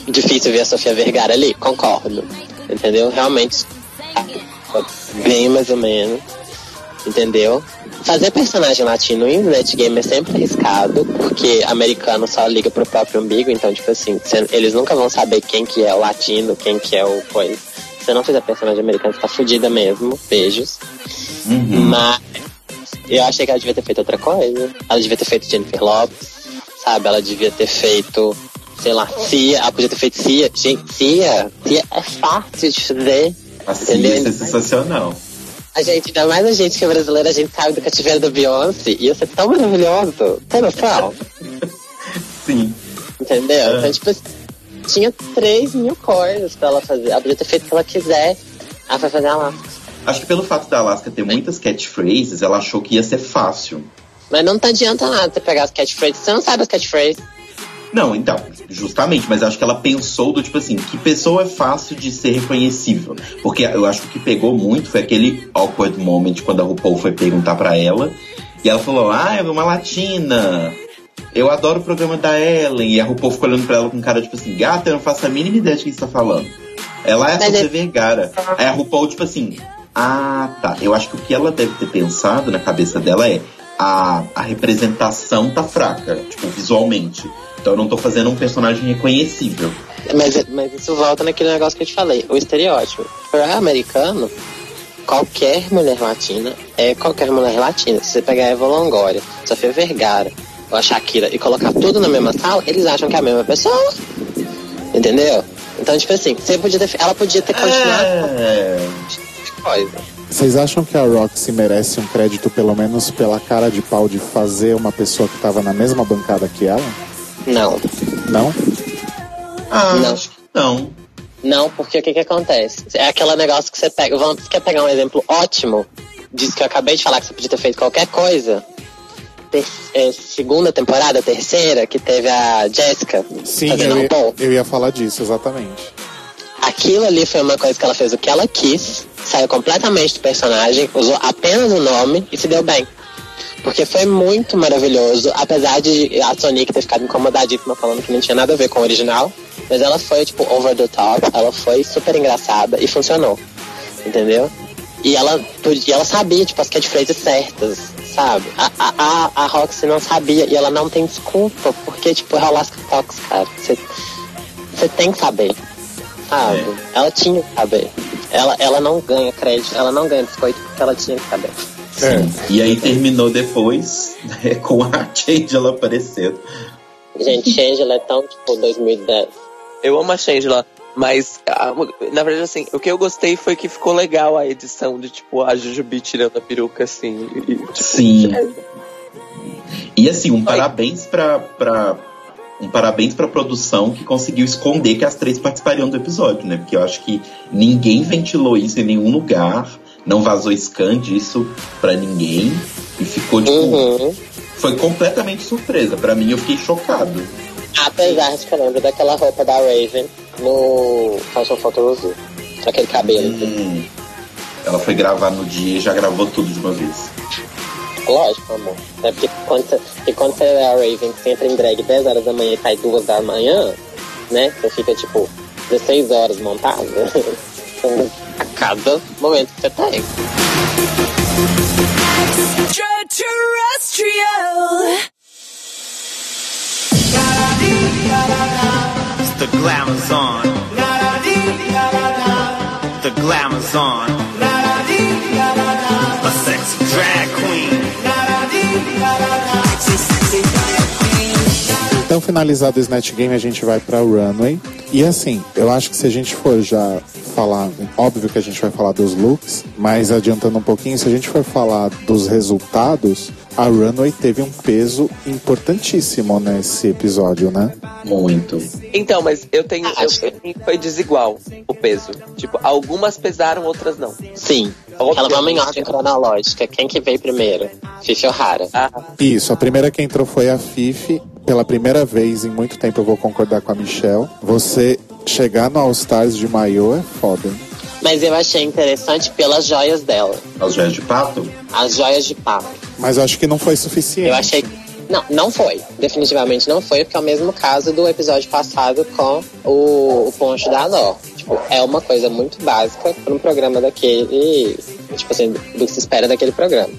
difícil ver a Sofia Vergara ali. Concordo. Entendeu? Realmente, bem mais ou menos. Entendeu? Fazer personagem latino em Net Game é sempre arriscado, porque americano só liga pro próprio umbigo, então, tipo assim, eles nunca vão saber quem que é o latino, quem que é o coisa. Se você não fizer personagem americano, você tá fudida mesmo. Beijos. Mas eu achei que ela devia ter feito outra coisa. Ela devia ter feito Jennifer Lopes, sabe? Ela devia ter feito, sei lá, Cia. Ela podia ter feito Cia. Gente, Cia, Cia é fácil de fazer. Assim, Entendeu? ia ser sensacional. A gente, ainda mais a gente que é brasileira, a gente sabe do cativeiro da Beyoncé. Ia ser tão maravilhoso. Tem noção? (laughs) Sim. Entendeu? É. Então, tipo, tinha 3 mil coisas pra ela fazer. Ela podia ter feito o que ela quiser. Ela vai fazer lá. Acho que pelo fato da Alaska ter muitas catchphrases, ela achou que ia ser fácil. Mas não tá adianta nada você pegar as catchphrases. Você não sabe as catchphrases. Não, então, justamente, mas acho que ela pensou do tipo assim, que pessoa é fácil de ser reconhecível. Porque eu acho que o que pegou muito foi aquele awkward moment quando a RuPaul foi perguntar pra ela. E ela falou, ah, é uma latina. Eu adoro o programa da Ellen. E a RuPaul ficou olhando pra ela com cara tipo assim, gata, eu não faço a mínima ideia de quem você tá falando. Ela é a Mas Sofia é- Vergara. Aí a RuPaul, tipo assim, ah, tá. Eu acho que o que ela deve ter pensado na cabeça dela é a, a representação tá fraca, tipo, visualmente. Então eu não tô fazendo um personagem reconhecível. Mas, mas isso volta naquele negócio que eu te falei, o estereótipo. Para americano, qualquer mulher latina é qualquer mulher latina. Se você pegar a Eva Longoria, Sofia Vergara, ou a Shakira e colocar tudo na mesma sala, eles acham que é a mesma pessoa. Entendeu? Então, tipo assim, você podia ter, ela podia ter continuado É. coisa. Vocês acham que a Roxy merece um crédito, pelo menos pela cara de pau de fazer uma pessoa que tava na mesma bancada que ela? Não. Não? Ah, Não. acho que não. Não, porque o que que acontece? É aquele negócio que você pega. Vamos, você quer pegar um exemplo ótimo disso que eu acabei de falar, que você podia ter feito qualquer coisa? Ter- é, segunda temporada, terceira, que teve a Jessica Sim, fazendo eu ia, eu ia falar disso, exatamente. Aquilo ali foi uma coisa que ela fez o que ela quis, saiu completamente do personagem, usou apenas o nome e se deu bem. Porque foi muito maravilhoso, apesar de a Sonic ter ficado incomodadíssima falando que não tinha nada a ver com o original. Mas ela foi, tipo, over the top, ela foi super engraçada e funcionou. Entendeu? E ela, podia- ela sabia, tipo, as catchphrases certas, sabe? A, a, a, a Roxy não sabia e ela não tem desculpa, porque, tipo, é o Lasca Fox, cara. Você tem que saber, sabe? Ela tinha que saber. Ela, ela não ganha crédito, ela não ganha biscoito porque ela tinha que saber. É. E aí terminou depois né, (laughs) com a Angela aparecendo. Gente, Angela é tão, tipo, 2010. Eu amo a Shangela, mas ah, na verdade, assim, o que eu gostei foi que ficou legal a edição de, tipo, a Jujubi tirando a peruca, assim. e, tipo, Sim. é, E assim, um parabéns pra, pra um parabéns pra produção que conseguiu esconder que as três participariam do episódio, né? Porque eu acho que ninguém ventilou isso em nenhum lugar, não vazou scan disso pra ninguém e ficou tipo, Uhum. foi completamente surpresa. Pra mim eu fiquei chocado. Apesar de que eu lembro daquela roupa da Raven no Fashion Photo Review. Aquele cabelo. Hum. Ela foi gravar no dia e já gravou tudo de uma vez. Lógico, amor. É porque quando você, porque quando você é a Raven, que você entra em drag 10 horas da manhã e sai 2 da manhã, né? Você fica tipo 16 horas montada. (laughs) Então, a cada momento que você tem. Extraterrestrial. The glamour's on. The glamour's on. A sexy drag queen. Então, finalizado o Snatch Game, a gente vai pra Runway. E assim, eu acho que se a gente for já falar, óbvio que a gente vai falar dos looks, mas adiantando um pouquinho, se a gente for falar dos resultados, a Runway teve um peso importantíssimo nesse episódio, né? Muito. Então, mas eu tenho. Ah, Eu, foi desigual o peso. Tipo, algumas pesaram, outras não. Sim. Ela vamos em ordem cronológica. Quem que veio primeiro? Fifi O'Hara. Ah, Isso, a primeira que entrou foi a Fifi. Pela primeira vez em muito tempo eu vou concordar com a Michelle. Você chegar no All Stars de maiô é foda. hein? Mas eu achei interessante pelas joias dela. Aos joias de pato? As joias de papo. Mas eu acho que não foi suficiente. Eu achei. Não, não foi. Definitivamente não foi, porque é o mesmo caso do episódio passado com o, o poncho da Ador. Tipo, é uma coisa muito básica para um programa daquele. Tipo assim, do que se espera daquele programa.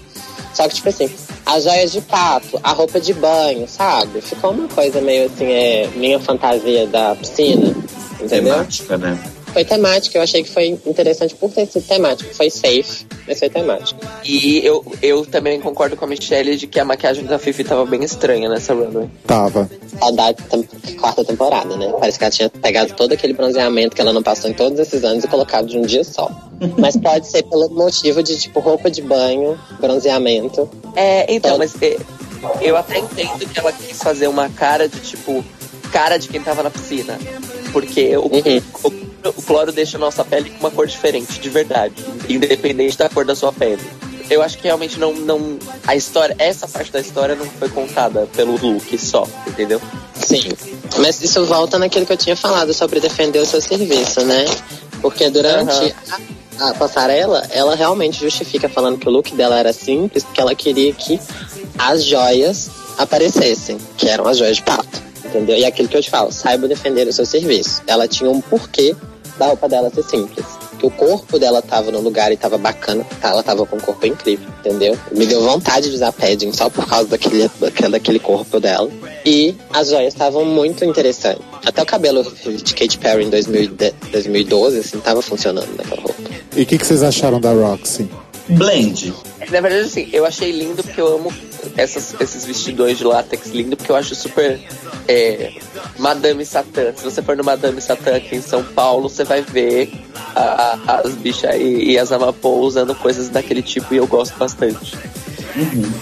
Só que, tipo assim, as joias de pato, a roupa de banho, sabe? Ficou uma coisa meio assim, é minha fantasia da piscina. Entendeu? Temática, né? Foi temática, eu achei que foi interessante por ter sido temático. Foi safe, mas foi temático. e eu, eu também concordo com a Michelle de que a maquiagem da Fifi tava bem estranha nessa runway. Tava. saudade da tem- quarta temporada, né? Parece que ela tinha pegado todo aquele bronzeamento que ela não passou em todos esses anos e colocado de um dia só. (laughs) Mas pode ser pelo motivo de, tipo, roupa de banho, bronzeamento. É, então, Pode. mas é, eu até entendo que ela quis fazer uma cara de tipo. Cara de quem tava na piscina. Porque o, Uhum. o, o cloro deixa a nossa pele com uma cor diferente, de verdade. Independente da cor da sua pele. Eu acho que realmente não, não. A história, essa parte da história não foi contada pelo look só, entendeu? Sim. Mas isso volta naquilo que eu tinha falado sobre defender o seu serviço, né? Porque durante a, a passarela, ela realmente justifica falando que o look dela era simples, porque ela queria que as joias aparecessem, que eram as joias de pato. Entendeu? E é aquilo que eu te falo, saiba defender o seu serviço. Ela tinha um porquê da roupa dela ser simples. Que o corpo dela tava no lugar e tava bacana, tá? ela tava com um corpo incrível, entendeu? Me deu vontade de usar padding só por causa daquele, daquele, corpo dela. E as joias estavam muito interessantes. Até o cabelo de Katy Perry em 2010 2012, assim, tava funcionando naquela roupa. E o que, que vocês acharam da Roxy? Blend. Na verdade, assim, eu achei lindo porque eu amo essas, esses vestidões de látex lindo, porque eu acho super é, Madame Satã. Se você for no Madame Satã aqui em São Paulo, você vai ver a- a- as bichas e, e as Amapô usando coisas daquele tipo e eu gosto bastante.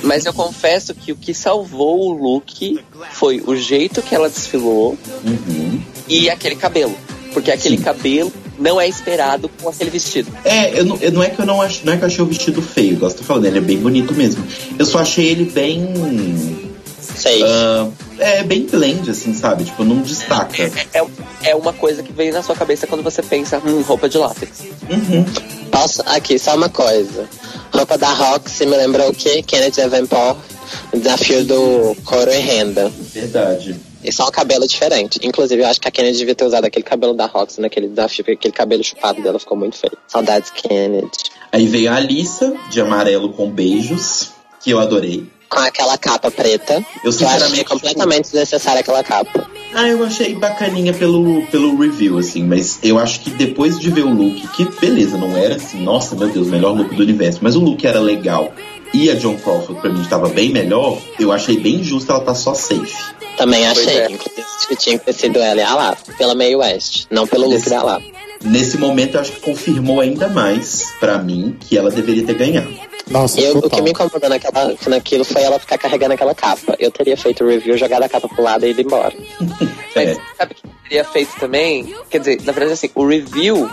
Mas eu confesso que o que salvou o look foi o jeito que ela desfilou Uhum. e aquele cabelo. Porque aquele Sim. cabelo não é esperado com aquele vestido. É, eu não, eu- não é que eu não acho, não é que eu achei o vestido feio, igual você tá falando, ele é bem bonito mesmo. Eu só achei ele bem. Sei. ah, é, bem blend, assim, sabe? Tipo, não destaca. É, é uma coisa que vem na sua cabeça quando você pensa, hum, roupa de látex. Uhum. Posso? Aqui, só uma coisa. Roupa da Roxy me lembrou o quê? Kenneth Davenport. Desafio do couro e renda. Verdade. E só um cabelo diferente. Inclusive, eu acho que a Kennedy devia ter usado aquele cabelo da Roxy naquele desafio, porque aquele cabelo chupado dela ficou muito feio. Saudades, Kennedy. Aí veio a Alissa, de amarelo com beijos, que eu adorei. Com aquela capa preta. Eu, que eu achei sinceramente, completamente desnecessária aquela capa. Ah, eu achei bacaninha pelo, pelo review, assim, mas eu acho que depois de ver o look, que beleza, não era assim, nossa, meu Deus, melhor look do universo, mas o look era legal e a John Crawford pra mim estava bem melhor, eu achei bem justo ela tá só safe. Também achei. é. Inclusive, que tinha que ter sido ela e a. Pela meio West. Não pelo look Esse- da lá. Nesse momento eu acho que confirmou ainda mais pra mim que ela deveria ter ganhado. Nossa, Eu, o que me incomodou naquela, naquilo foi ela ficar carregando aquela capa. Eu teria feito o review, jogado a capa pro lado e ido embora. (laughs) Mas É. sabe o que teria feito também? Quer dizer, na verdade, assim, o review.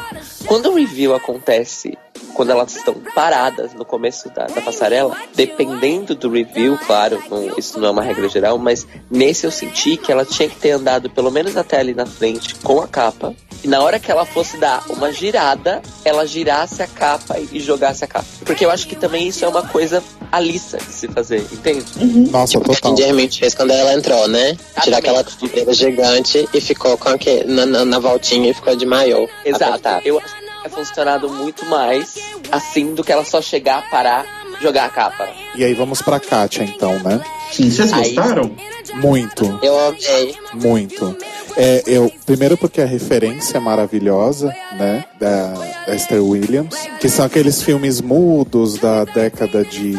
Quando o review acontece, quando elas estão paradas no começo da, da passarela, dependendo do review, claro, não- isso não é uma regra geral, mas nesse eu senti que ela tinha que ter andado pelo menos até ali na frente com a capa. E na hora que ela fosse dar uma girada, ela girasse a capa e, e jogasse a capa. Porque eu acho que também isso é uma coisa alissa de se fazer, entende? Nossa, O que a total. Ginger Mint fez quando ela entrou, né? Tirar aquela compreira gigante e ficou com aquele, na, na, na voltinha e ficou de maiô. Exato. apertado. Eu acho que é funcionado muito mais assim do que ela só chegar, parar, jogar a capa. E aí vamos pra Kátia, então, né? Sim, vocês Aí- gostaram? Muito, Eu amei. muito. É, eu, primeiro porque a referência é maravilhosa, né? Da Esther Williams, que são aqueles filmes mudos da década de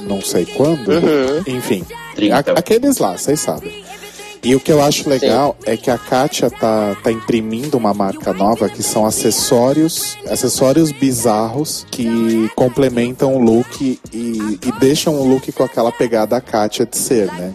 não sei quando. Uhum. Enfim, 30. a- aqueles lá, vocês sabem. E o que eu acho legal é que a Kátia tá, tá imprimindo uma marca nova que são acessórios, acessórios bizarros que complementam o look e, e deixam o look com aquela pegada a Kátia de ser, né?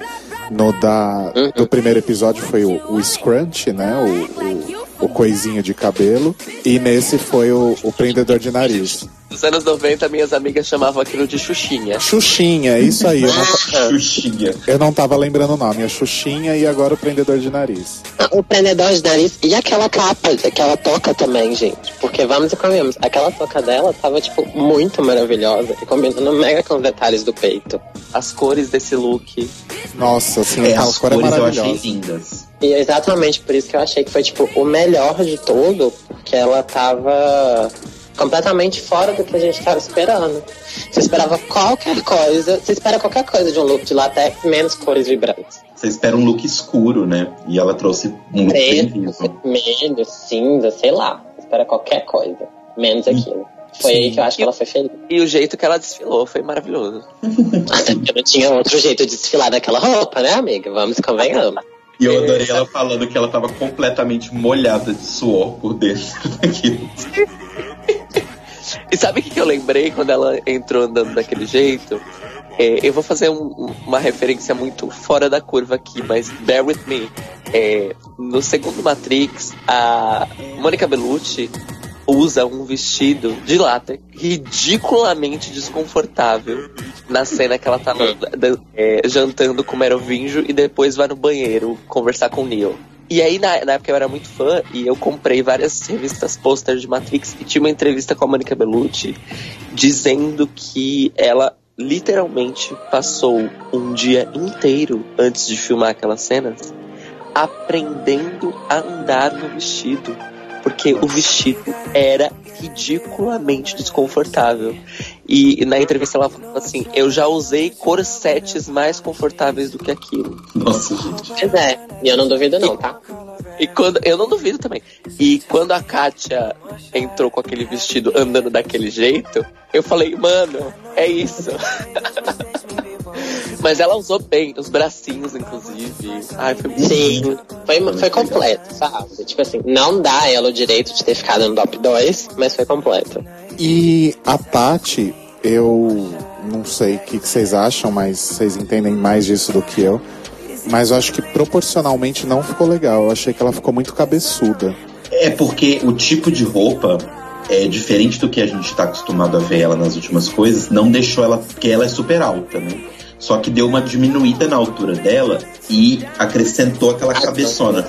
No da, do primeiro episódio foi o, o scrunch, né? O, o, o coisinho de cabelo. E nesse foi o, o prendedor de nariz. Nos anos 90, minhas amigas chamavam aquilo de Xuxinha. Xuxinha, é isso aí. Eu não, Xuxinha. eu não tava lembrando o nome. É Xuxinha e agora o prendedor de nariz. O prendedor de nariz e aquela capa, aquela toca também, gente. Porque vamos e comemos. Aquela toca dela tava, tipo, muito maravilhosa e combinando mega com os detalhes do peito. As cores desse look. Nossa, assim, É, a as é cores eu achei lindas. E é exatamente por isso que eu achei que foi, tipo, o melhor de tudo, porque ela tava completamente fora do que a gente tava esperando. Você esperava qualquer coisa, você espera qualquer coisa de um look de latex, menos cores vibrantes. Você espera um look escuro, né? E ela trouxe um look bem vermelho, cinza, sei lá. Você espera qualquer coisa, menos aquilo. Foi Sim. aí que eu acho que ela foi feliz. E o jeito que ela desfilou foi maravilhoso. (laughs) Até porque não tinha outro jeito de desfilar naquela roupa, né, amiga? Vamos convenhamos. E eu adorei ela falando que ela tava completamente molhada de suor por dentro (laughs) daquilo. E sabe o que que eu lembrei quando ela entrou andando daquele jeito? É, eu vou fazer um- uma referência muito fora da curva aqui, mas bear with me. É, no segundo Matrix, a Mônica Bellucci usa um vestido de látex ridiculamente desconfortável na cena que ela tá no- da- é, jantando com o Merovinjo e depois vai no banheiro conversar com o Neo. E aí, na, na época eu era muito fã e eu comprei várias revistas pôster de Matrix e tinha uma entrevista com a Monica Bellucci dizendo que ela literalmente passou um dia inteiro antes de filmar aquelas cenas aprendendo a andar no vestido. Porque o vestido era ridiculamente desconfortável. E na entrevista ela falou assim: Eu já usei corsetes mais confortáveis do que aquilo. Nossa, gente. Pois é, e eu não duvido não, tá? E quando. Eu não duvido também. E quando a Kátia entrou com aquele vestido andando daquele jeito, eu falei, mano, é isso. (laughs) Mas ela usou bem, os bracinhos, inclusive. Ai, foi muito Sim, lindo. foi, foi completo, sabe? Tipo assim, não dá ela o direito de ter ficado no top 2, mas foi completo. E a Tati, eu não sei o que, que vocês acham, mas vocês entendem mais disso do que eu. Mas eu acho que proporcionalmente não ficou legal. Eu achei que ela ficou muito cabeçuda. É porque o tipo de roupa é diferente do que a gente está acostumado a ver ela nas últimas coisas, não deixou ela, porque ela é super alta, né? Só que deu uma diminuída na altura dela e acrescentou aquela cabeçona.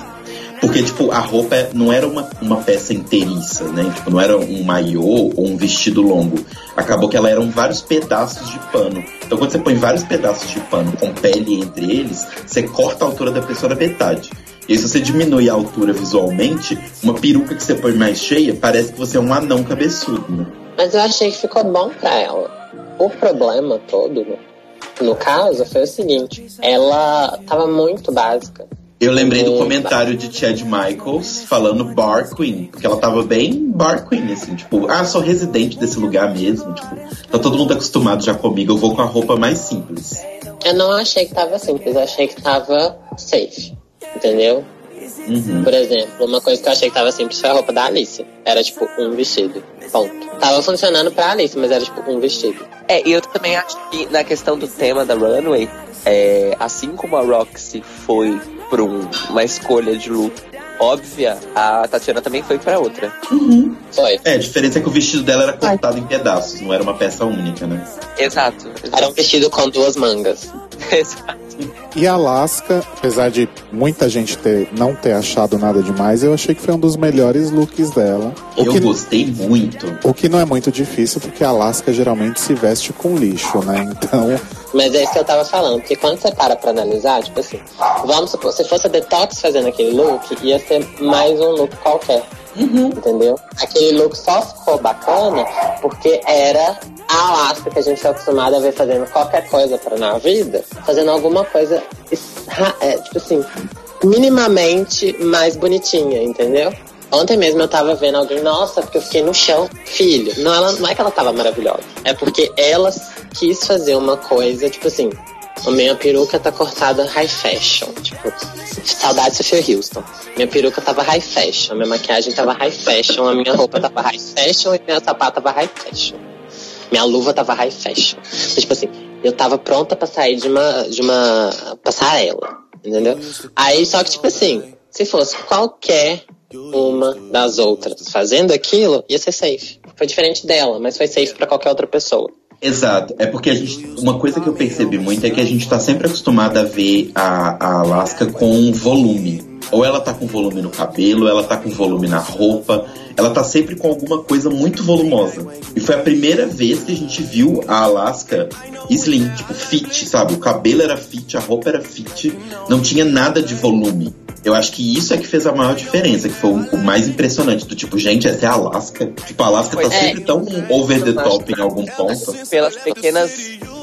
Porque, tipo, a roupa é- não era uma, uma peça inteiriça, né? Tipo, não era um maiô ou um vestido longo. Acabou que ela eram vários pedaços de pano. Então, quando você põe vários pedaços de pano com pele entre eles, você corta a altura da pessoa na metade. E aí, se você diminui a altura visualmente, uma peruca que você põe mais cheia, parece que você é um anão cabeçudo, né? Mas eu achei que ficou bom pra ela. O problema todo, no, caso, foi o seguinte: ela tava muito básica. Eu lembrei do comentário de Chad Michaels falando Bar Queen, porque ela tava bem Bar Queen, assim, tipo, ah, sou residente desse lugar mesmo, tipo, tá todo mundo acostumado já comigo, eu vou com a roupa mais simples. Eu não achei que tava simples, eu achei que tava safe. Entendeu? Uhum. Por exemplo, uma coisa que eu achei que tava simples foi a roupa da Alice. Era tipo um vestido. Ponto. Tava funcionando pra Alice, mas era tipo um vestido. É, e eu também acho que na questão do tema da Runway, é, assim como a Roxy foi por um- uma escolha de look óbvia, a Tatiana também foi pra outra. Foi. É, a diferença é que o vestido dela era cortado em pedaços, não era uma peça única, né? Exato. Era um vestido com duas mangas. (laughs) Exato. E a Alaska, apesar de muita gente ter, não ter achado nada demais, eu achei que foi um dos melhores looks dela. O Eu que, gostei muito. o que não é muito difícil, porque a Alaska geralmente se veste com lixo, né? Então, Mas é isso que eu tava falando, porque quando você para pra analisar, tipo assim, vamos supor, se fosse a Detox fazendo aquele look, ia ser mais um look qualquer. Entendeu? Aquele look só ficou bacana porque era a Alaska que a gente tá acostumado a ver fazendo qualquer coisa pra na vida, fazendo alguma coisa, é, tipo assim, minimamente mais bonitinha, entendeu? Ontem mesmo eu tava vendo alguém, nossa, porque eu fiquei no chão. Filho, não, ela, não é que ela tava maravilhosa. É porque ela quis fazer uma coisa, tipo assim, a minha peruca tá cortada high fashion. Tipo, saudade de Sophia Houston. Minha peruca tava high fashion, minha maquiagem tava high fashion, a minha roupa tava high fashion e meu sapato tava high fashion. Minha luva tava high fashion. Então, tipo assim, eu tava pronta pra sair de uma, de uma passarela, entendeu? Aí, só que, tipo assim, se fosse qualquer uma das outras fazendo aquilo, ia ser safe. Foi diferente dela, mas foi safe pra qualquer outra pessoa. Exato. É porque a gente. Uma coisa que eu percebi muito é que a gente tá sempre acostumado a ver a, a Alaska com volume. Ou ela tá com volume no cabelo, ela tá com volume na roupa. Ela tá sempre com alguma coisa muito volumosa. E foi a primeira vez que a gente viu a Alaska slim, tipo, fit, sabe? O cabelo era fit, a roupa era fit, não tinha nada de volume. Eu acho que isso é que fez a maior diferença, que foi o, mais impressionante. Do tipo, gente, essa é a Alaska. Tipo, a Alaska tá Pois é. sempre tão over the top em algum ponto. Pelas pequenas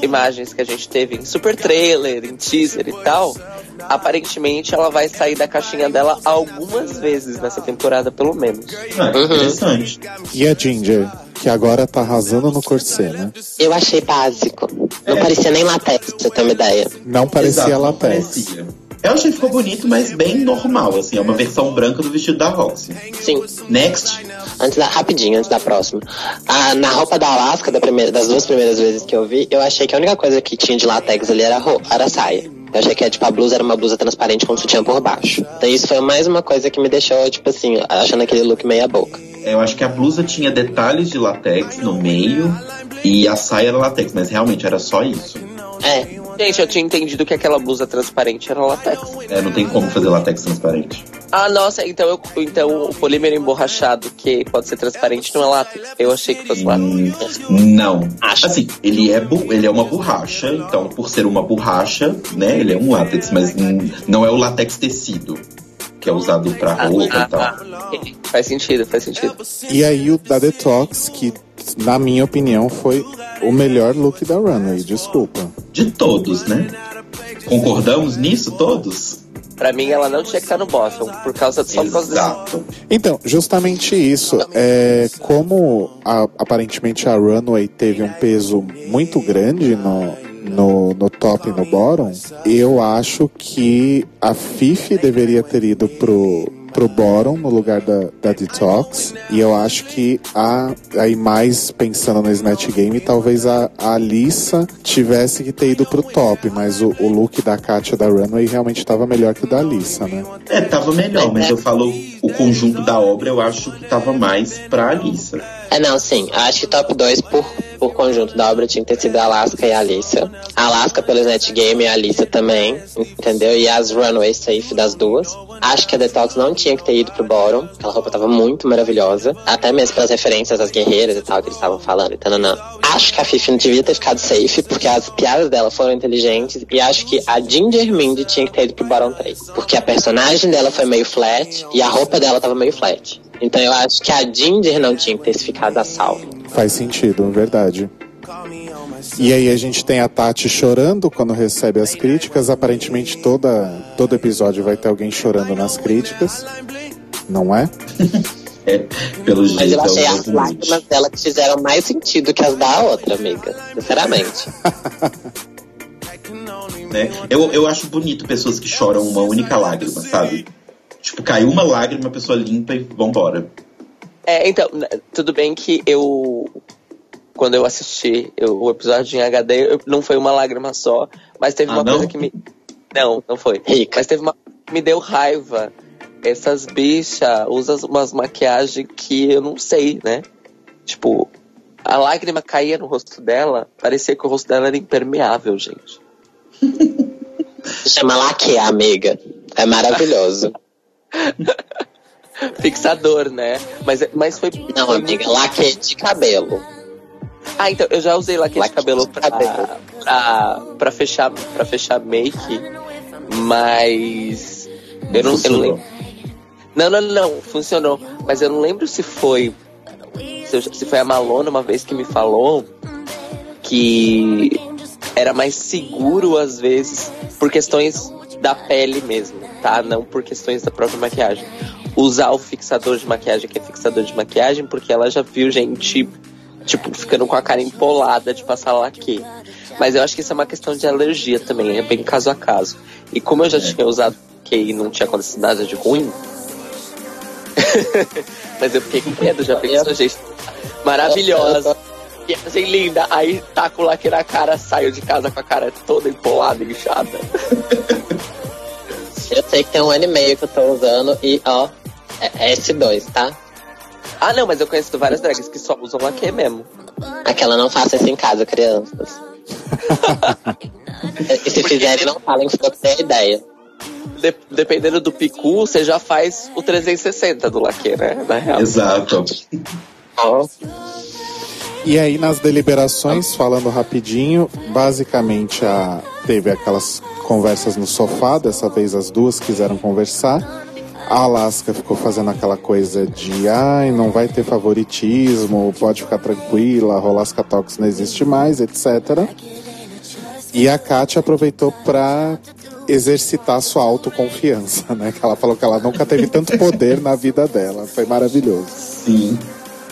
imagens que a gente teve em super trailer, em teaser e tal, aparentemente ela vai sair da caixinha dela algumas vezes nessa temporada, pelo menos. Ah, Uhum. interessante. e a Ginger, que agora tá arrasando no corset, né? Eu achei básico. Não parecia nem latex, pra você ter uma ideia. Não parecia Exato, não latex. parecia. Eu achei que ficou bonito, mas bem normal, assim. É uma versão branca do vestido da Roxy. Sim. Next. Antes da, rapidinho, antes da próxima. Ah, na roupa da Alaska, da primeira, das duas primeiras vezes que eu vi, eu achei que a única coisa que tinha de latex ali era a, roupa, era a saia. Eu achei que tipo, a blusa era uma blusa transparente com sutiã por baixo. Então isso foi mais uma coisa que me deixou, tipo assim, achando aquele look meia boca. Eu acho que a blusa tinha detalhes de latex no meio e a saia era latex, mas realmente era só isso. É, Gente, eu tinha entendido que aquela blusa transparente era latex. É, não tem como fazer latex transparente. Ah, nossa, então, eu, então o polímero emborrachado, que pode ser transparente, não é látex. Eu achei que fosse látex. Hum, não. Acho. Assim, ele é, bu- ele é uma borracha, então por ser uma borracha, né, ele é um látex, mas hum, não é o látex tecido, que é usado pra roupa Ah, e tal. ah, ok. Faz sentido, faz sentido. E aí o da Detox, que na minha opinião foi o melhor look da Runway, desculpa. De todos, né? Concordamos nisso todos? Pra mim, ela não tinha que estar no Boston, por causa só por causa desse. Exato. Então, justamente isso. É, como a- aparentemente a Runway teve um peso muito grande no, no, no top e no bottom, eu acho que a Fifi deveria ter ido pro, pro bottom no lugar da, da Detox. E eu acho que a, aí mais pensando no Snatch Game, talvez a, a Alissa tivesse que ter ido pro top, mas o, o look da Katia da Runway realmente estava melhor que o da Alissa, né? É, tava melhor, mas eu falo o conjunto da obra, eu acho que tava mais pra Alissa. É, não, sim. Acho que top 2 por, por conjunto da obra tinha que ter sido a Alaska e a Alissa. A Alaska pelo Snatch Game e a Alissa também, entendeu? E as Runway Safe das duas. Acho que a Detox não tinha que ter ido pro bottom. Aquela roupa tava muito maravilhosa. Até mesmo pelas referências às guerreiras e tal que eles estavam falando. Então, não, Acho que a Fifi não devia ter ficado safe, porque as piadas dela foram inteligentes. E acho que a Ginger Mindy tinha que ter ido pro bottom 3. Porque a personagem dela foi meio flat e a roupa dela tava meio flat. Então eu acho que a Ginger não tinha que ter ficado a salvo. Faz sentido, verdade. E aí a gente tem a Tati chorando quando recebe as críticas. Aparentemente toda, todo episódio vai ter alguém chorando nas críticas. Não é? (laughs) É, pelo Mas jeito eu achei é as lágrimas dela que fizeram mais sentido que as da outra, amiga. Sinceramente. (laughs) né? Eu, eu acho bonito pessoas que choram uma única lágrima, sabe? Tipo, caiu uma lágrima, a pessoa limpa e vambora. É, então, n- tudo bem que eu. Quando eu assisti eu- o episódio em HD, eu- não foi uma lágrima só, mas teve Ah, uma não? coisa que me. Não, não foi. Rica. Mas teve uma que me deu raiva. Essas bichas usam umas maquiagens que eu não sei, né? Tipo, a lágrima caía no rosto dela, parecia que o rosto dela era impermeável, gente. (laughs) Chama laque, amiga. É maravilhoso. (laughs) (laughs) Fixador, né? Mas, mas foi. Não, amiga, laque de cabelo. Ah, então, eu já usei laque de Laque de cabelo pra, cabelo. pra, pra, fechar, pra fechar make, mas. Eu não, eu não lembro. Não, não, não, funcionou. Mas eu não lembro se foi. Se, se foi a Malona uma vez que me falou que era mais seguro às vezes por questões da pele mesmo, tá? Não por questões da própria maquiagem. Usar o fixador de maquiagem, que é fixador de maquiagem, porque ela já viu gente, tipo, ficando com a cara empolada de passar laque. Mas eu acho que isso é uma questão de alergia também, é bem caso a caso. E como eu já tinha usado que e não tinha acontecido nada de ruim. (laughs) Mas eu fiquei com medo, já pensou, gente. Maravilhosa. E assim, linda. Aí tá com o laque na cara, saiu de casa com a cara toda empolada, inchada. Eu sei que tem um ano e meio que eu tô usando e, ó, é S2, tá? Ah, não, mas eu conheço várias drags que só usam laque mesmo. Aquela não faça isso em casa, crianças. (laughs) e se fizerem, não falem que foi que a ideia. De- dependendo do picu, você já faz o 360 do laque, né? Na real. Exato. Ó, E aí nas deliberações, falando rapidinho, basicamente a, teve aquelas conversas no sofá, dessa vez as duas quiseram conversar. A Alaska ficou fazendo aquela coisa de ai, não vai ter favoritismo, pode ficar tranquila, Rolasca Talks não existe mais, etc. E a Kátia aproveitou pra exercitar sua autoconfiança, né? Que ela falou que ela nunca teve tanto poder na vida dela. Foi maravilhoso. Sim,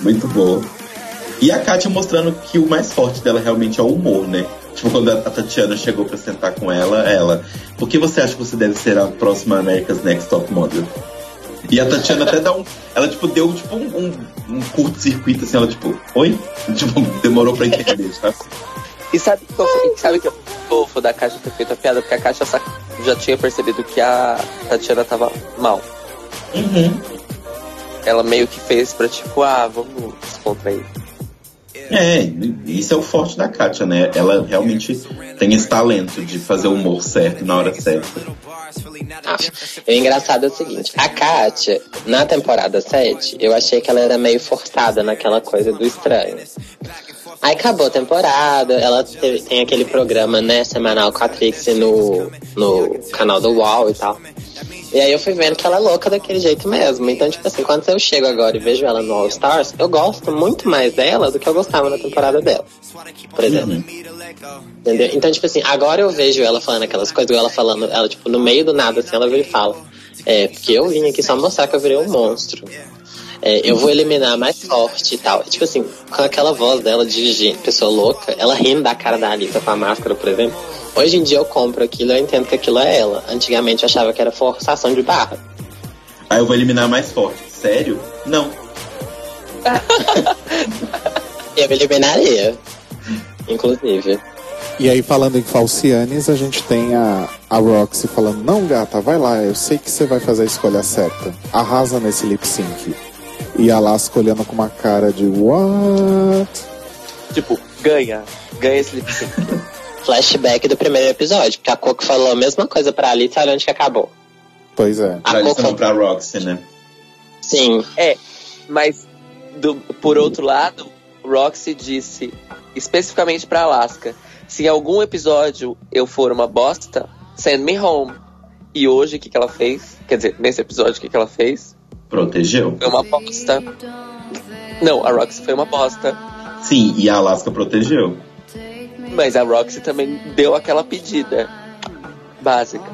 muito boa. E a Kátia mostrando que o mais forte dela realmente é o humor, né? Tipo, quando a Tatiana chegou pra sentar com ela, ela, por que você acha que você deve ser a próxima America's Next Top Model? E a Tatiana até dá um. Ela, tipo, deu tipo um, um, um curto-circuito, assim, ela, tipo, oi? (laughs) Tipo, demorou pra entender, tá? E sabe sabe que eu fofo da Caixa ter feito a piada? Porque a Caixa já tinha percebido que a Tatiana tava mal. Uhum. Ela meio que fez pra tipo, ah, vamos descontrair. É, isso é o forte da Kátia, né? Ela realmente tem esse talento de fazer o humor certo na hora certa. Ah, o engraçado é o seguinte, a Kátia, na temporada 7, eu achei que ela era meio forçada naquela coisa do estranho. Aí acabou a temporada, ela tem aquele programa, né, semanal com a Trixie no, no canal do UOL e tal. E aí eu fui vendo que ela é louca daquele jeito mesmo. Então, tipo assim, quando eu chego agora e vejo ela no All Stars, eu gosto muito mais dela do que eu gostava na temporada dela. Por exemplo. Entendeu? Então, tipo assim, agora eu vejo ela falando aquelas coisas, ela falando, ela, tipo, no meio do nada, assim, ela vira e fala. É, porque eu vim aqui só mostrar que eu virei um monstro. é, eu vou eliminar mais forte e tal. Tipo assim, com aquela voz dela de pessoa louca, ela rindo da cara da Alissa com a máscara, por exemplo. Hoje em dia eu compro aquilo, eu entendo que aquilo é ela. Antigamente eu achava que era forçação de barra. Aí eu vou eliminar mais forte. Sério? Não. (laughs) Eu eliminaria. Inclusive. E aí, falando em falcianes, a gente tem a, a Roxy falando: Não, gata, vai lá, eu sei que você vai fazer a escolha certa. Arrasa nesse lip sync. E a Alaska olhando com uma cara de: What? Tipo, ganha. Ganha esse lip sync. (laughs) Flashback do primeiro episódio, porque a Coco falou a mesma coisa pra Alice, olha onde que acabou. Pois é. A Coco não pra Roxy, né? Sim, É, mas do- por outro lado, Roxy disse especificamente pra Alaska: se em algum episódio eu for uma bosta, send me home. E hoje o que, que ela fez? Quer dizer, nesse episódio o que, que ela fez? Protegeu. Foi uma bosta. Não, a Roxy foi uma bosta. Sim, e a Alaska protegeu. Mas a Roxy também deu aquela pedida básica.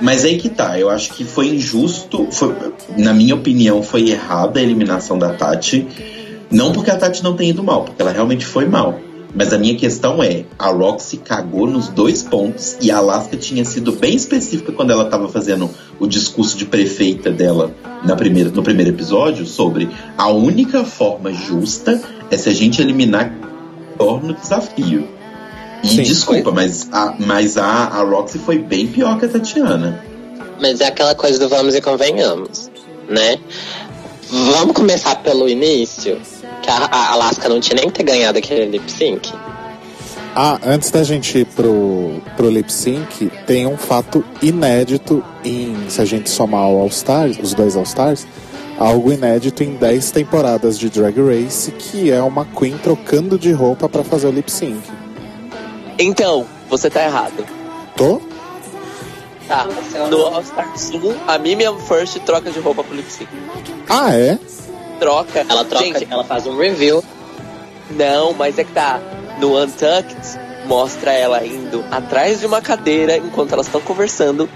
Mas aí que tá, eu acho que foi injusto, foi- na minha opinião, foi errada a eliminação da Tati. Não porque a Tati não tenha ido mal, porque ela realmente foi mal. Mas a minha questão é, a Roxy cagou nos dois pontos e a Alaska tinha sido bem específica quando ela estava fazendo o discurso de prefeita dela na primeira, no primeiro episódio sobre a única forma justa é se a gente eliminar Thor no desafio. E Sim, desculpa, mas, a, mas a, a Roxy foi bem pior que a Tatiana. mas é aquela coisa do vamos e convenhamos, né? Vamos começar pelo início, que a, a Alaska não tinha nem que ter ganhado aquele lip sync. Ah, antes da gente ir pro, pro lip sync, tem um fato inédito em. Se a gente somar o All Stars, os dois All Stars, algo inédito em 10 temporadas de Drag Race, que é uma Queen trocando de roupa pra fazer o lip sync. Então, você tá errado. Tô? Tá. No All Stars 1, a Mimiam First troca de roupa pro lip sync. Ah, é? Troca. Ela troca, Gente, ela faz um review. Não, mas é que tá. No Untucked, mostra ela indo atrás de uma cadeira enquanto elas estão conversando.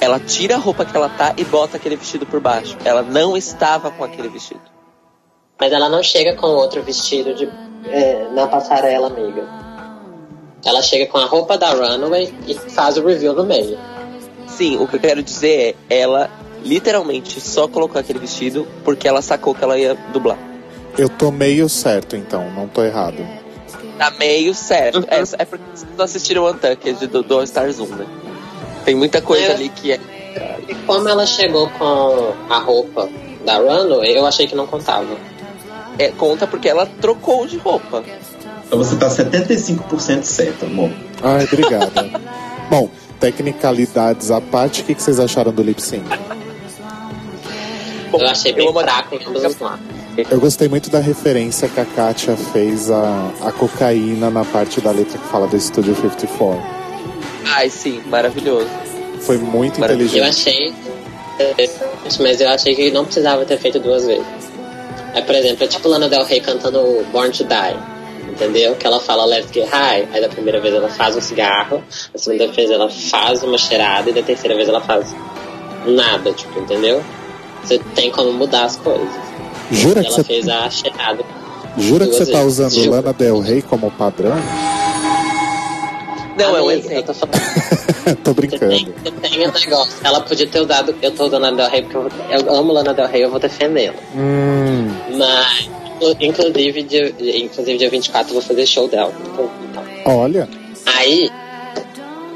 Ela tira a roupa que ela tá e bota aquele vestido por baixo. Ela não estava com aquele vestido. Mas ela não chega com outro vestido de, é, na passarela, amiga. Ela chega com a roupa da Runway e faz o review no meio. Sim, o que eu quero dizer é, ela literalmente só colocou aquele vestido porque ela sacou que ela ia dublar. Eu tô meio certo, então, não tô errado. Tá meio certo. É, é porque vocês não assistiram o Untucked do, do All Stars 1, né? Tem muita coisa É. ali que é. E como ela chegou com a roupa da Runway, eu achei que não contava. é. Conta porque ela trocou de roupa. Então você tá 75% certo, amor. Ai, obrigada. (laughs) Bom, tecnicalidades à parte, o que, que vocês acharam do lip sync? Bom, eu achei bem a- fraco em ambos os lados. Eu gostei muito da referência que a Katia fez à, à cocaína na parte da letra que fala do Studio 54. Ai, sim, maravilhoso. Foi muito Maravilha. Eu inteligente. achei. Mas eu achei que não precisava ter feito duas vezes. É, por exemplo, é tipo Lana Del Rey cantando Born to Die. Entendeu? Que ela fala Let's Get High. Aí da primeira vez ela faz um cigarro, da segunda vez ela faz uma cheirada e da terceira vez ela faz nada, tipo, entendeu? Você tem como mudar as coisas. Jura que ela você, fez a cheirada. jura que você tá vezes. usando Juro. Lana Del Rey como padrão? Não, é um Amiga, eu exemplo. tô falando. (laughs) tô Você brincando. tem, você tem um negócio. Ela podia ter usado. Eu tô usando Lana Del Rey porque eu, eu amo Lana Del Rey, eu vou defendê-la. Hum, Mas, inclusive, dia, inclusive dia 24 eu vou fazer show dela. Então, olha, Aí,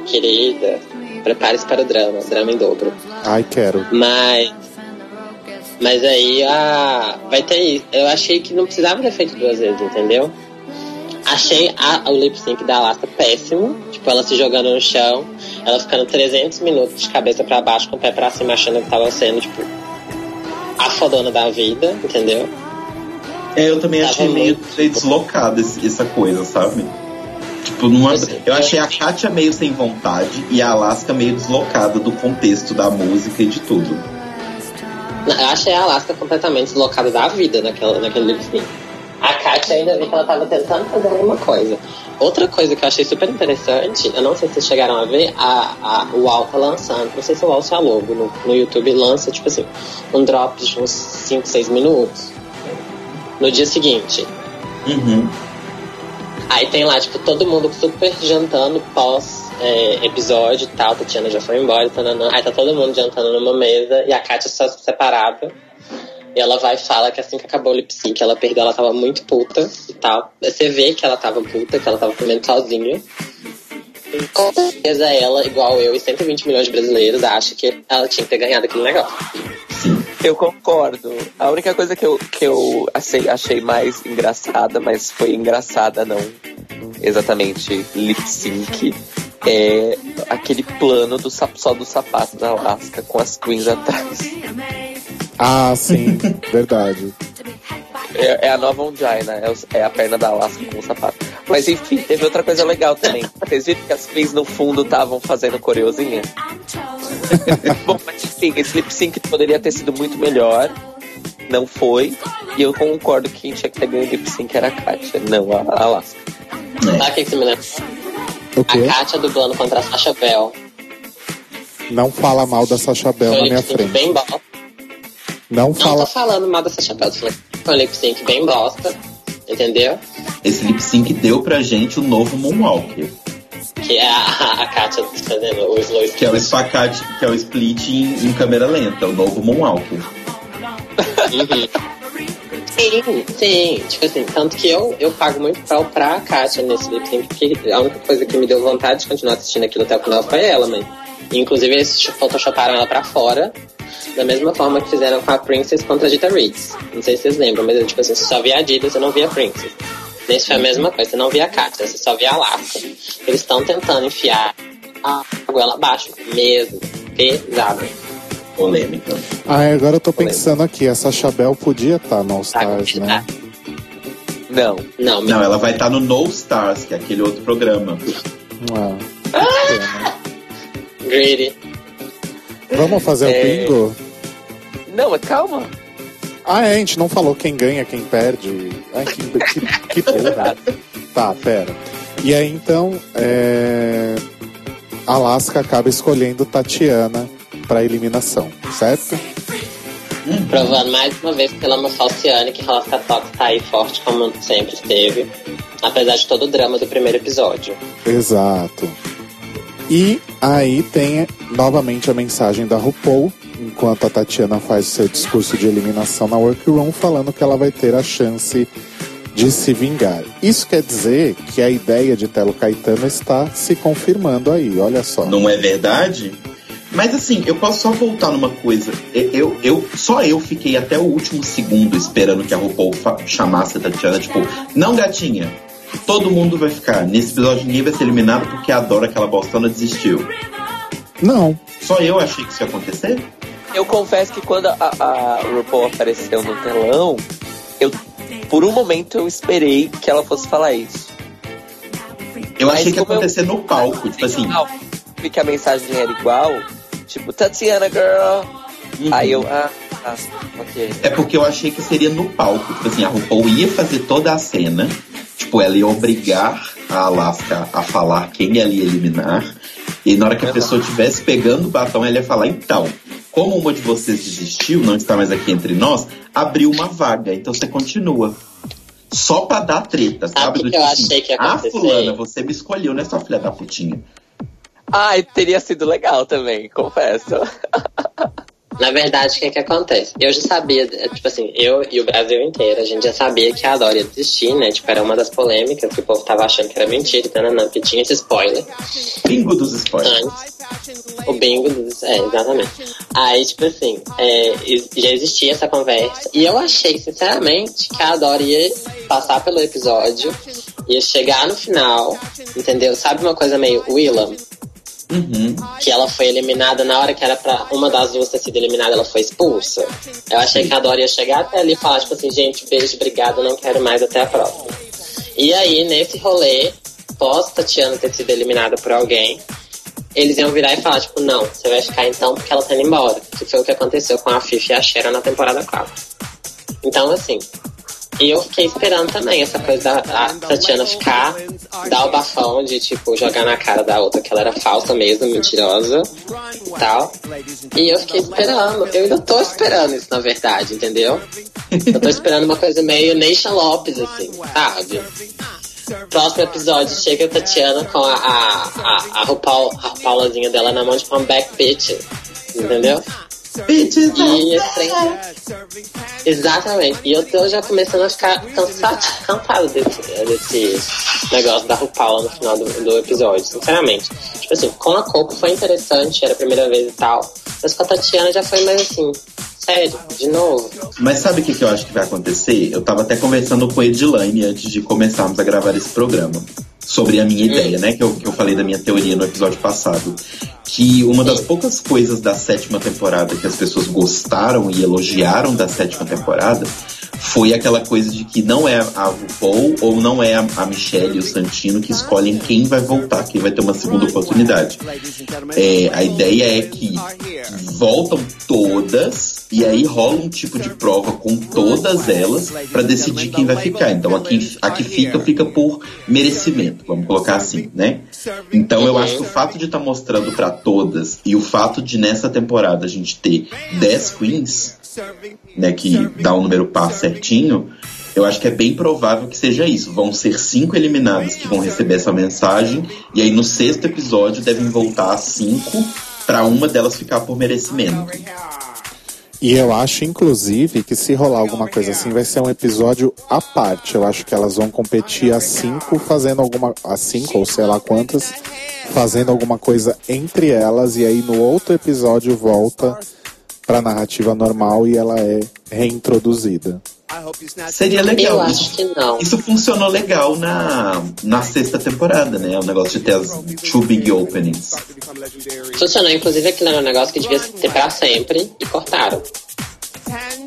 querida, prepare-se para o drama, drama em dobro. ai quero. Mas. Mas aí a. Vai ter isso. Eu achei que não precisava ter feito duas vezes, entendeu? Achei a, o lip sync da Alaska péssimo. Tipo, ela se jogando no chão, ela ficando 300 minutos de cabeça pra baixo, com o pé pra cima, achando que tava sendo, tipo, a fodona da vida, entendeu? É, eu também Tava achei meio deslocada essa coisa, sabe? Tipo, numa, Mas, eu achei a Katia meio sem vontade e a Alaska meio deslocada do contexto da música e de tudo. Eu achei a Alaska completamente deslocada da vida naquela, naquele lip sync. A Katia ainda vi que ela tava tentando fazer alguma coisa. Outra coisa que eu achei super interessante, eu não sei se vocês chegaram a ver, a, a, o UAU tá lançando, não sei se é o ou se é Logo, no, no YouTube lança, tipo assim, um drop de uns 5, 6 minutos. No dia seguinte. Uhum. Aí tem lá, tipo, todo mundo super jantando pós é, episódio e tal. Tatiana já foi embora, tananã. Aí tá todo mundo jantando numa mesa e a Kátia só separada. E ela vai e fala que assim que acabou o lip sync, ela perdeu, ela tava muito puta e tal. Você vê que ela tava puta, que ela tava comendo sozinha. E com certeza ela, igual eu e 120 milhões de brasileiros, acha que ela tinha que ter ganhado aquele negócio. Eu concordo. A única coisa que eu, que eu achei, achei mais engraçada, mas foi engraçada, não exatamente lip sync, é aquele plano do só do sapato da Alaska com as queens atrás. Ah, sim, verdade. É, é a nova Ongina, é, os- é a perna da Alaska com o sapato. Mas enfim, teve outra coisa legal também. Vocês viram que as queens no fundo estavam fazendo coreozinha? (laughs) Bom, mas enfim, esse lip sync poderia ter sido muito melhor. Não foi. E eu concordo que quem tinha que ter ganho o lip sync era a Katia, não a Alaska. Sabe o que você me lembra? O A quê? Kátia dublando contra a Sasha Bell. Não fala mal da Sasha Bell Foi na minha sync frente. bem bosta. Não Não fala. tô falando mal falando que foi um lip sync bem bosta. Entendeu? Esse lip sync deu pra gente o novo Moonwalker. Que é a, a Kátia fazendo o slow Que é o espacate, que é o split em, em câmera lenta, o novo Moonwalker. Uhum. (laughs) Sim, sim. Tipo assim, tanto que eu, eu pago muito pau pra Kátia nesse lip sync, porque a única coisa que me deu vontade de continuar assistindo aquilo até o final foi ela, mas. Inclusive, eles photoshoparam ela pra fora, da mesma forma que fizeram com a Princess contra a Dita Reeds. Não sei se vocês lembram, mas tipo assim, você só via a Dita, você não via a Princess. Nesse foi a mesma coisa, você não via a Kátia, você só via a Alaska. Eles estão tentando enfiar a goela abaixo, mesmo. Pesado. Polêmica. Ah, agora eu tô pensando aqui, essa Sasha Bell podia estar no All Stars, né? Não. Não, Não, ela vai estar no No Stars, que é aquele outro programa. Ah, que Greedy. Vamos fazer o É. bingo? Não, mas calma. Ah, é, a gente não falou quem ganha, quem perde. Ai, que, que, que (laughs) burra. Tá, pera. E aí, então, é... Alaska acaba escolhendo Tatiana pra eliminação, certo? Provando mais uma vez pela uma falciane que Alaska Tox tá aí forte como sempre esteve. Apesar de todo o drama do primeiro episódio. Exato. E aí tem novamente a mensagem da RuPaul, enquanto a Tatiana faz seu discurso de eliminação na workroom, falando que ela vai ter a chance de se vingar. Isso quer dizer que a ideia de Telo Caetano está se confirmando aí, olha só. Não é verdade? Mas assim, eu posso só voltar numa coisa. Eu, eu, só eu fiquei até o último segundo esperando que a RuPaul chamasse a Tatiana, tipo, não gatinha, todo mundo vai ficar. Nesse episódio ninguém vai ser eliminado porque adora aquela bostona desistiu. Não. Só eu achei que isso ia acontecer? Eu confesso que quando a, a RuPaul apareceu no telão, eu por um momento eu esperei que ela fosse falar isso. Eu Mas achei que ia como eu- acontecer no palco, tipo assim. Não, vi que a mensagem era igual, tipo, Tatiana Girl. Uhum. Aí eu, ah, ah, ok. É porque eu achei que seria no palco. Tipo assim, a RuPaul ia fazer toda a cena. Tipo, ela ia obrigar a Alaska a falar quem ela ia eliminar. E na hora que a pessoa estivesse pegando o batom, ela ia falar, então, como uma de vocês desistiu, não está mais aqui entre nós, abriu uma vaga, então você continua. Só pra dar treta, sabe? o que Do eu tipo assim, achei que ia ah, fulana, você me escolheu, né, sua filha da putinha? Ai, teria sido legal também, confesso. (laughs) Na verdade, o que que acontece? Eu já sabia, é, tipo assim, eu e o Brasil inteiro, a gente já sabia que a Dora ia desistir, né? Tipo, era uma das polêmicas que o povo tava achando que era mentira, não, que tinha esse spoiler. Bingo dos spoilers. Antes. O bingo dos. É, exatamente. Aí, tipo assim, é, já existia essa conversa. E eu achei, sinceramente, que a Dora ia passar pelo episódio, ia chegar no final, entendeu? Sabe uma coisa meio Willam? Uhum. que ela foi eliminada na hora que era pra uma das duas ter sido eliminada, ela foi expulsa. Eu achei que a Dora ia chegar até ali e falar, tipo assim, gente, beijo, obrigado, não quero mais, até a próxima. E aí, nesse rolê, pós Tatiana ter sido eliminada por alguém, eles iam virar e falar, tipo, não, você vai ficar então porque ela tá indo embora. Que foi o que aconteceu com a Fifi e a Shera na temporada 4. Então, assim, E eu fiquei esperando também essa coisa da Tatiana ficar, dar o bafão de, tipo, jogar na cara da outra que ela era falsa mesmo, mentirosa e tal. E eu fiquei esperando. Eu ainda tô esperando isso, na verdade, entendeu? Eu tô esperando uma coisa meio Nation Lopes, assim, sabe? Próximo episódio, chega a Tatiana com a, a, a, a, RuPaul, a RuPaulazinha dela na mão de um back pitch, entendeu? Bitches, E esse trem- Exatamente. E eu tô já começando a ficar cansado, cansado desse, desse negócio da RuPaul no final do, do episódio, sinceramente. Tipo assim, com a Coco foi interessante, era a primeira vez e tal. Mas com a Tatiana já foi mais assim, sério, de novo. Mas sabe o que, que eu acho que vai acontecer? Eu tava até conversando com a Edilane antes de começarmos a gravar esse programa. Sobre a minha ideia, né? Que eu, que eu falei da minha teoria no episódio passado. Que uma das poucas coisas da sétima temporada que as pessoas gostaram e elogiaram da sétima temporada foi aquela coisa de que não é a RuPaul ou não é a, Michelle e o Santino que escolhem quem vai voltar, quem vai ter uma segunda oportunidade. É, a ideia é que voltam todas e aí rola um tipo de prova com todas elas para decidir quem vai ficar. Então a que, a que fica, fica por merecimento, vamos colocar assim, né? Então eu acho que o fato de estar mostrando para todas e o fato de nessa temporada a gente ter 10 queens, né, que dá um número par certinho, eu acho que é bem provável que seja isso. Vão ser cinco eliminadas que vão receber essa mensagem, e aí no sexto episódio devem voltar cinco para uma delas ficar por merecimento. E eu acho, inclusive, que se rolar alguma coisa assim, vai ser um episódio à parte. Eu acho que elas vão competir às cinco, fazendo alguma. às cinco, ou sei lá quantas, fazendo alguma coisa entre elas, e aí no outro episódio volta pra narrativa normal e ela é reintroduzida. Seria legal. Eu Isso- acho que não. Isso funcionou legal na, na sexta temporada, né? O negócio de ter as two big openings. Funcionou, inclusive aquilo era um negócio que devia ter pra sempre e cortaram.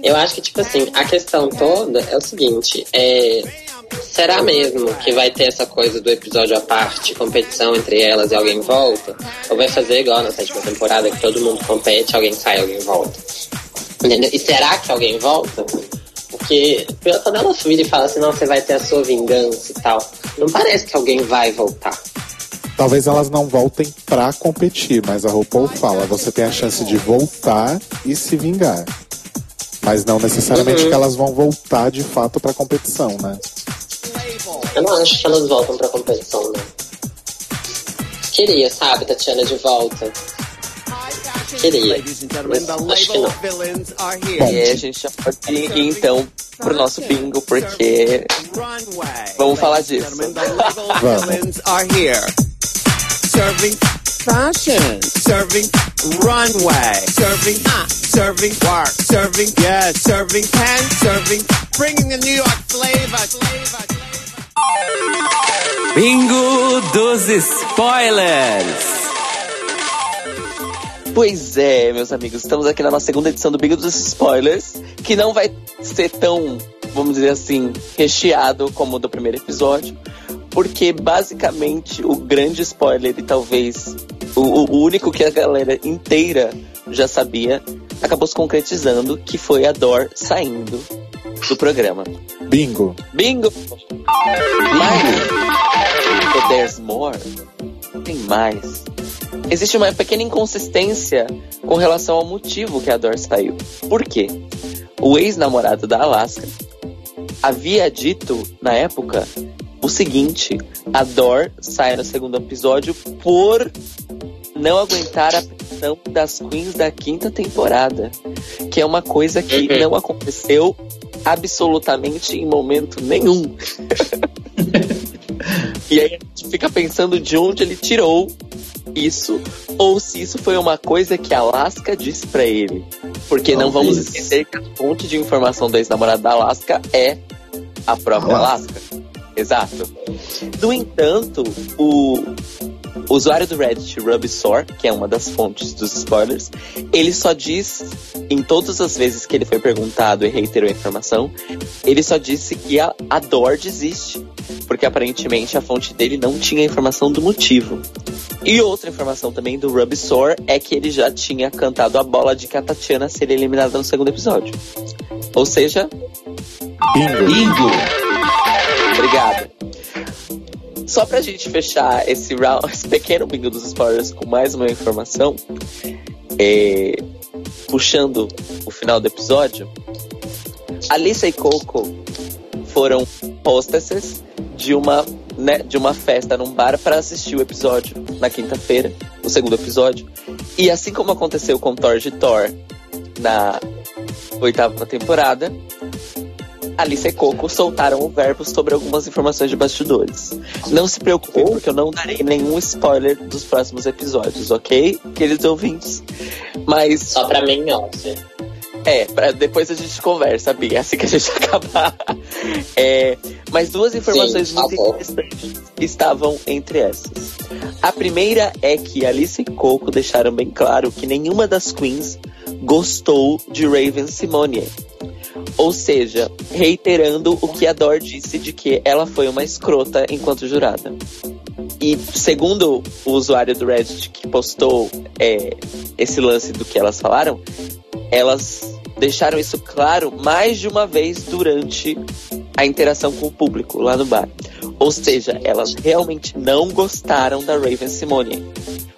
Eu acho que, tipo assim, a questão toda é o seguinte, é. Será mesmo que vai ter essa coisa do episódio à parte, competição entre elas e alguém volta? Ou vai fazer igual na sétima temporada, que todo mundo compete, alguém sai, alguém volta? Entendeu? E será que alguém volta? Porque quando ela vira e fala assim, não, você vai ter a sua vingança e tal, não parece que alguém vai voltar. Talvez elas não voltem pra competir, mas a RuPaul fala, você tem a chance de voltar e se vingar. Mas não necessariamente Uhum. que elas vão voltar de fato pra competição, né? Eu não acho que elas voltam pra competição, não. Queria, sabe, Tatiana de volta. Queria. Mas acho que não. E aí a gente já pode ir então pro nosso bingo, porque vamos falar disso. Serving fashion, serving runway, serving uh, serving work, serving yes, serving pen, serving bringing the New York flavor. flavor. Bingo dos spoilers. Pois é, meus amigos, estamos aqui na nossa segunda edição do Bingo dos Spoilers, que não vai ser tão, vamos dizer assim, recheado como o do primeiro episódio, porque basicamente o grande spoiler e talvez o, o único que a galera inteira já sabia acabou se concretizando, que foi a Dor saindo do programa. Bingo. Bingo! Mas, there's more. Tem mais. Existe uma pequena inconsistência com relação ao motivo que a Dor saiu. Por quê? O ex-namorado da Alaska havia dito, na época, o seguinte: a Dor sai no segundo episódio por não aguentar a pressão das queens da quinta temporada. Que é uma coisa que Uhum. não aconteceu absolutamente em momento nenhum. (laughs) e aí a gente fica pensando de onde ele tirou isso, ou se isso foi uma coisa que a Alaska disse pra ele. Porque não vamos Talvez. esquecer que a fonte de informação do ex-namorado da Alaska é a própria Alaska. Alaska. Exato. No entanto, o usuário do Reddit, Rubisor, que é uma das fontes dos spoilers, ele só diz, em todas as vezes que ele foi perguntado e reiterou a informação, ele só disse que a, a Dor desiste. Porque aparentemente a fonte dele não tinha informação do motivo. E outra informação também do Rubisor é que ele já tinha cantado a bola de que a Tatiana seria eliminada no segundo episódio. Ou seja, Bingo. Bingo! Obrigado. Só pra gente fechar esse, round, esse pequeno bingo dos spoilers com mais uma informação, é, puxando o final do episódio, Alissa e Coco foram hostesses de uma, né, de uma festa num bar para assistir o episódio na quinta-feira, o segundo episódio. E assim como aconteceu com Thor de Thor na oitava temporada, Alice e Coco soltaram o verbo sobre algumas informações de bastidores. Não se preocupem, porque eu não darei nenhum spoiler dos próximos episódios, ok, queridos ouvintes? Mas Só pra mim, sim. é, pra, depois a gente conversa, Bia, assim que a gente (laughs) acabar. É, mas duas informações Sim, muito tá interessantes estavam entre essas. A primeira é que Alice e Coco deixaram bem claro que nenhuma das queens gostou de Raven Simone. Ou seja, reiterando o que a Dor disse de que ela foi uma escrota enquanto jurada. E segundo o usuário do Reddit que postou é, esse lance do que elas falaram, elas deixaram isso claro mais de uma vez durante a interação com o público lá no bar. Ou seja, elas realmente não gostaram da Raven Simone.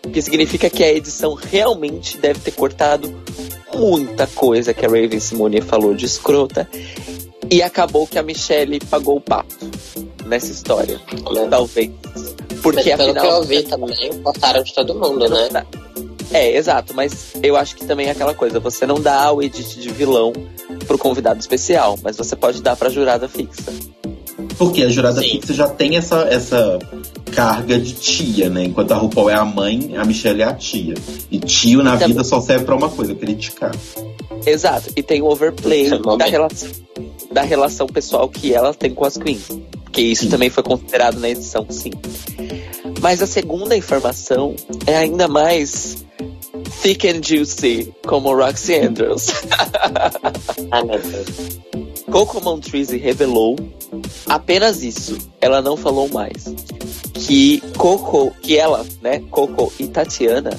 O que significa que a edição realmente deve ter cortado muita coisa que a Raven Simone falou de escrota. E acabou que a Michelle pagou o pato nessa história. Talvez. Porque Mas pelo afinal. que eu vi também, cortaram de todo mundo, né? É, exato, mas eu acho que também é aquela coisa, você não dá o edit de vilão pro convidado especial, mas você pode dar pra jurada fixa. Porque a jurada Sim. fixa já tem essa, essa carga de tia, né? Enquanto a RuPaul é a mãe, a Michelle é a tia. E tio na Então- vida só serve pra uma coisa, criticar. Exato, e tem o overplay da relação, da relação pessoal que ela tem com as queens. Porque isso Sim. também foi considerado na edição, sim. Mas a segunda informação é ainda mais thick and juicy, como Roxy Andrews. (laughs) Meu Deus. Coco Montrese revelou apenas isso. Ela não falou mais. Que Coco, que ela, né, Coco e Tatiana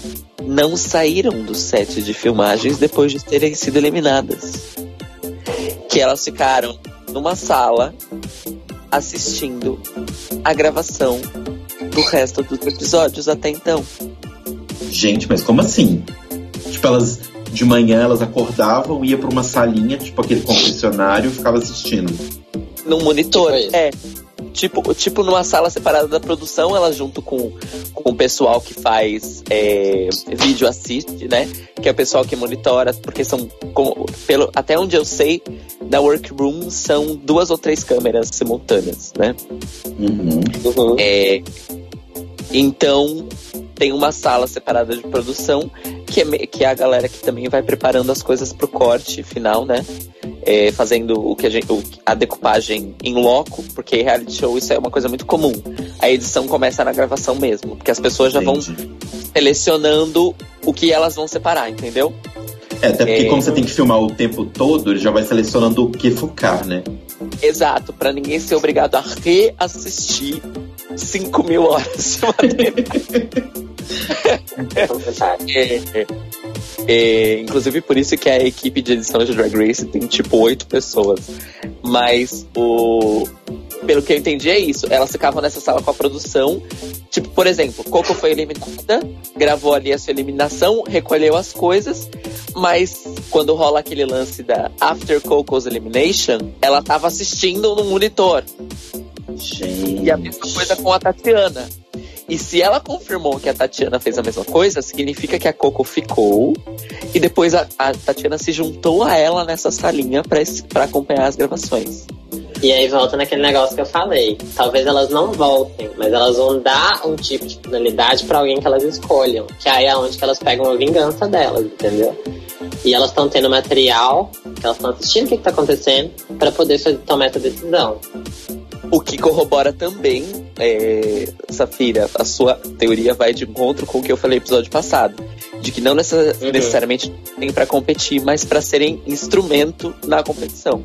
não saíram do set de filmagens depois de terem sido eliminadas. Que elas ficaram numa sala assistindo a gravação do resto dos episódios até então. Gente, mas como assim? Tipo, elas de manhã elas acordavam, ia pra uma salinha, tipo aquele confessionário, e ficava assistindo. Num monitor. Tipo é. Tipo, tipo numa sala separada da produção, ela junto com, com o pessoal que faz é, vídeo assist, né? Que é o pessoal que monitora, porque são, como, pelo, até onde eu sei, na workroom são duas ou três câmeras simultâneas, né? Uhum. Uhum. É, então, tem uma sala separada de produção, que é, que é a galera que também vai preparando as coisas pro corte final, né? É, fazendo o que a, gente, o- a decupagem em loco, porque reality show isso é uma coisa muito comum. A edição começa na gravação mesmo, porque as pessoas já vão Entendi. selecionando o que elas vão separar, entendeu? É, até porque É. como você tem que filmar o tempo todo, ele já vai selecionando o que focar, né? Exato, pra ninguém ser obrigado a reassistir 5 mil horas de (laughs) material. (laughs) É, é. É, inclusive por isso que a equipe de edição de Drag Race tem tipo oito pessoas. Mas o. Pelo que eu entendi é isso. Elas ficavam nessa sala com a produção. Tipo, por exemplo, Coco foi eliminada, gravou ali a sua eliminação, recolheu as coisas, mas quando rola aquele lance da After Coco's Elimination, ela tava assistindo no monitor. Gente. E a mesma coisa com a Tatiana. E se ela confirmou que a Tatiana fez a mesma coisa, significa que a Coco ficou e depois a, a Tatiana se juntou a ela nessa salinha pra acompanhar as gravações. E aí volta naquele negócio que eu falei. Talvez elas não voltem, mas elas vão dar um tipo de finalidade pra alguém que elas escolham. Que aí é onde que elas pegam a vingança delas, entendeu? E elas estão tendo material, elas estão assistindo o que, que tá acontecendo, pra poder fazer, tomar essa decisão. O que corrobora também, é, Safira, a sua teoria vai de encontro com o que eu falei no episódio passado. De que não necess- Uhum. necessariamente tem pra competir, mas pra serem instrumento na competição.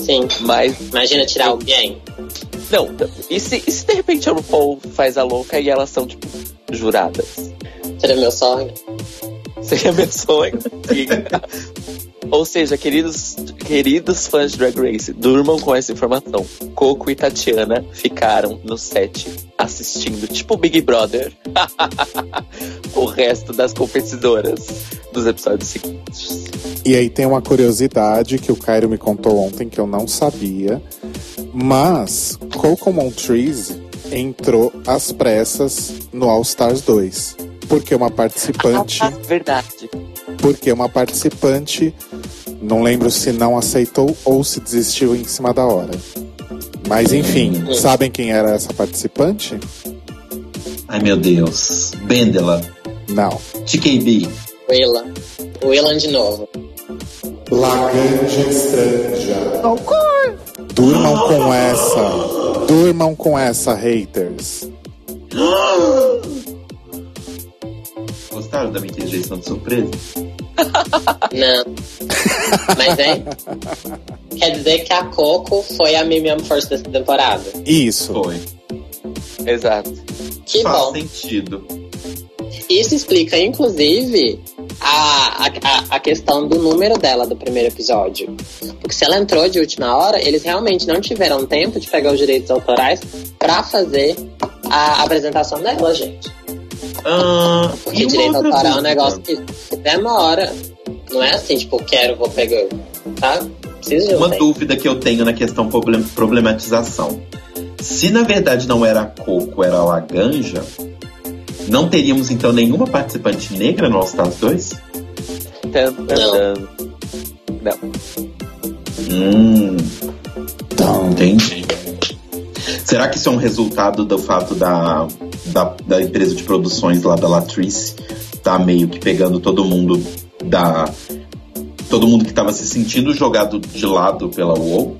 Sim. Mas Imagina tirar alguém. Não, e se, e se de repente a RuPaul faz a louca e elas são, tipo, juradas? Seria meu sonho. Seria meu sonho. (laughs) Ou seja, queridos, Queridos fãs de Drag Race, durmam com essa informação. Coco e Tatiana ficaram no set assistindo, tipo Big Brother, (laughs) o resto das competidoras dos episódios seguintes. E aí tem uma curiosidade que o Cairo me contou ontem que eu não sabia. Mas Coco Montrese entrou às pressas no All Stars 2. Porque uma participante. Ah, (laughs) verdade. Porque uma participante, não lembro se não aceitou ou se desistiu em cima da hora. Mas enfim, sabem quem era essa participante? Ai meu Deus. Bendela. Não. TKB. Willa. Willa de novo. Laganja Estranja. Durmam com essa. Durmam com essa, haters. (gasps) Gostaram da minha interjeição de surpresa? (laughs) Não. Mas é. Quer dizer que a Coco foi a Mimiam Force dessa temporada. Isso. Foi. Exato. Que Faz bom. sentido. Isso explica, inclusive, a, a, a questão do número dela do primeiro episódio. Porque se ela entrou de última hora, eles realmente não tiveram tempo de pegar os direitos autorais pra fazer a apresentação dela, gente. Ah, Porque e uma direito autoral é um negócio que demora. Não é assim, tipo, quero, vou pegar. Tá? Preciso de um Uma dúvida que eu tenho na questão problem- problematização. Se na verdade não era a Coco, era a Laganja, não teríamos então nenhuma participante negra no All Stars 2? Tan, tan, tan. Não. Hum, Então, entendi. Será que isso é um resultado do fato da, da, da empresa de produções lá da Latrice tá meio que pegando todo mundo da. Todo mundo que tava se sentindo jogado de lado pela UOL?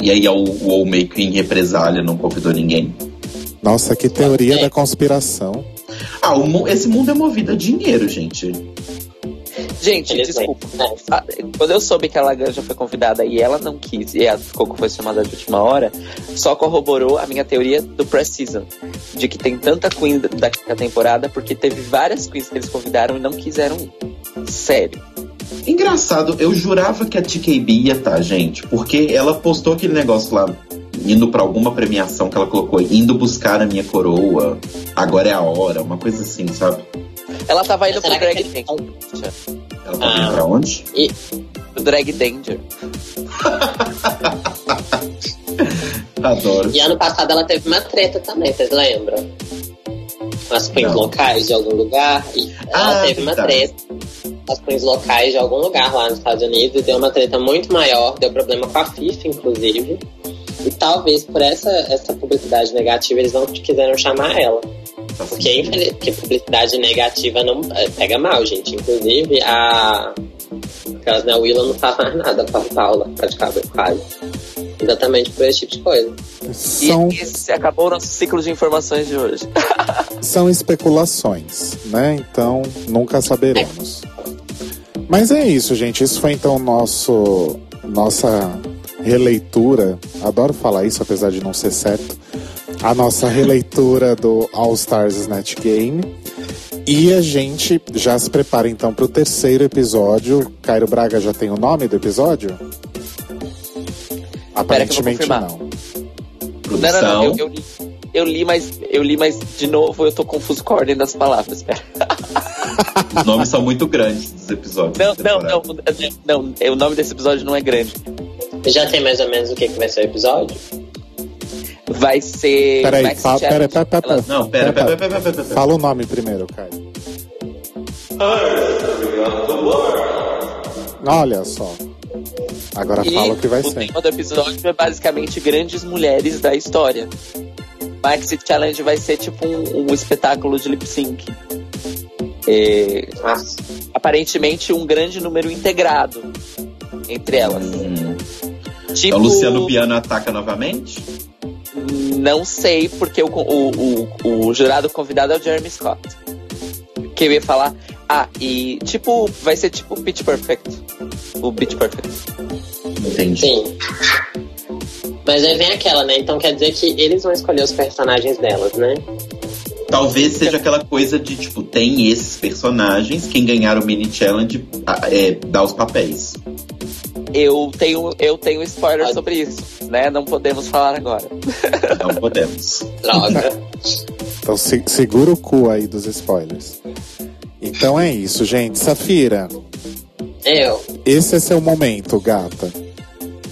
E aí a UOL meio que em represália não convidou ninguém. nossa, que teoria É. da conspiração. Ah, o esse mundo é movido a dinheiro, gente. Gente, Eles desculpa. Ah, Quando eu soube que a Laganja foi convidada e ela não quis, e a Coco foi chamada de última hora, só corroborou a minha teoria do pré-season. De que tem tanta queen da, da temporada porque teve várias queens que eles convidaram e não quiseram ir. Sério. Engraçado, eu jurava que a TKB ia estar, gente, porque ela postou aquele negócio lá, indo pra alguma premiação que ela colocou, indo buscar a minha coroa, agora é a hora, uma coisa assim, sabe? Ela tava indo pro Será que Drag Danger. Ela tá Ah. pra onde? Pro Drag Danger. Adoro. E ano passado ela teve uma treta também, vocês lembram? As queens locais de algum lugar. E ela Ah, teve uma treta. As queens locais de algum lugar lá nos Estados Unidos. E deu uma treta muito maior. Deu problema com a FIFA, inclusive. E talvez por essa, essa publicidade negativa eles não quiseram chamar ela. Tá Porque, porque publicidade negativa não é, pega mal, gente. Inclusive, a. Aquelas na Willa não faz mais nada com a Paula, praticamente quase. Exatamente por esse tipo de coisa. São, E esse acabou o nosso ciclo de informações de hoje. (laughs) são especulações, né? Então nunca saberemos. Mas é isso, gente. Isso foi então nosso nossa releitura. Adoro falar isso, apesar de não ser certo. A nossa releitura do All Stars Snatch Game. E a gente já se prepara então para o terceiro episódio. Cairo Braga já tem o nome do episódio? Aparentemente confirmar. não. Não, não, Produção. não. Eu, eu li, eu li, mas eu li, mas de novo eu tô confuso com a ordem das palavras. Pera. Os nomes são muito grandes dos episódios. Não, não, não, não, não. O nome desse episódio não é grande. Já tem mais ou menos o que, que vai ser o episódio? Vai ser. Peraí, Maxi fala, pera, pera, pera, pera. Não, pera, pera, pera, pera, pera. Fala o nome primeiro, Caio. Olha só. Agora E fala o que vai o ser. tema do episódio é basicamente grandes mulheres da história. Maxi Challenge vai ser tipo um, um espetáculo de lip sync. É, aparentemente um grande número integrado entre elas. Hum. Tipo, O Luciano Piano ataca novamente? Não sei, porque o, o, o, o jurado convidado é o Jeremy Scott. Que eu ia falar. Ah, e tipo, vai ser tipo o Pitch Perfect. O Pitch Perfect. Entendi. Sim. Mas aí vem aquela, né? Então quer dizer que eles vão escolher os personagens delas, né? Talvez seja aquela coisa de, tipo, tem esses personagens, quem ganhar o mini challenge ah, é, dá os papéis. Eu tenho, eu tenho spoiler sobre isso, né? Não podemos falar agora. (laughs) Não podemos. Droga. Então se- segura o cu aí dos spoilers. Então é isso, gente. Safira, Eu. esse é seu momento, gata.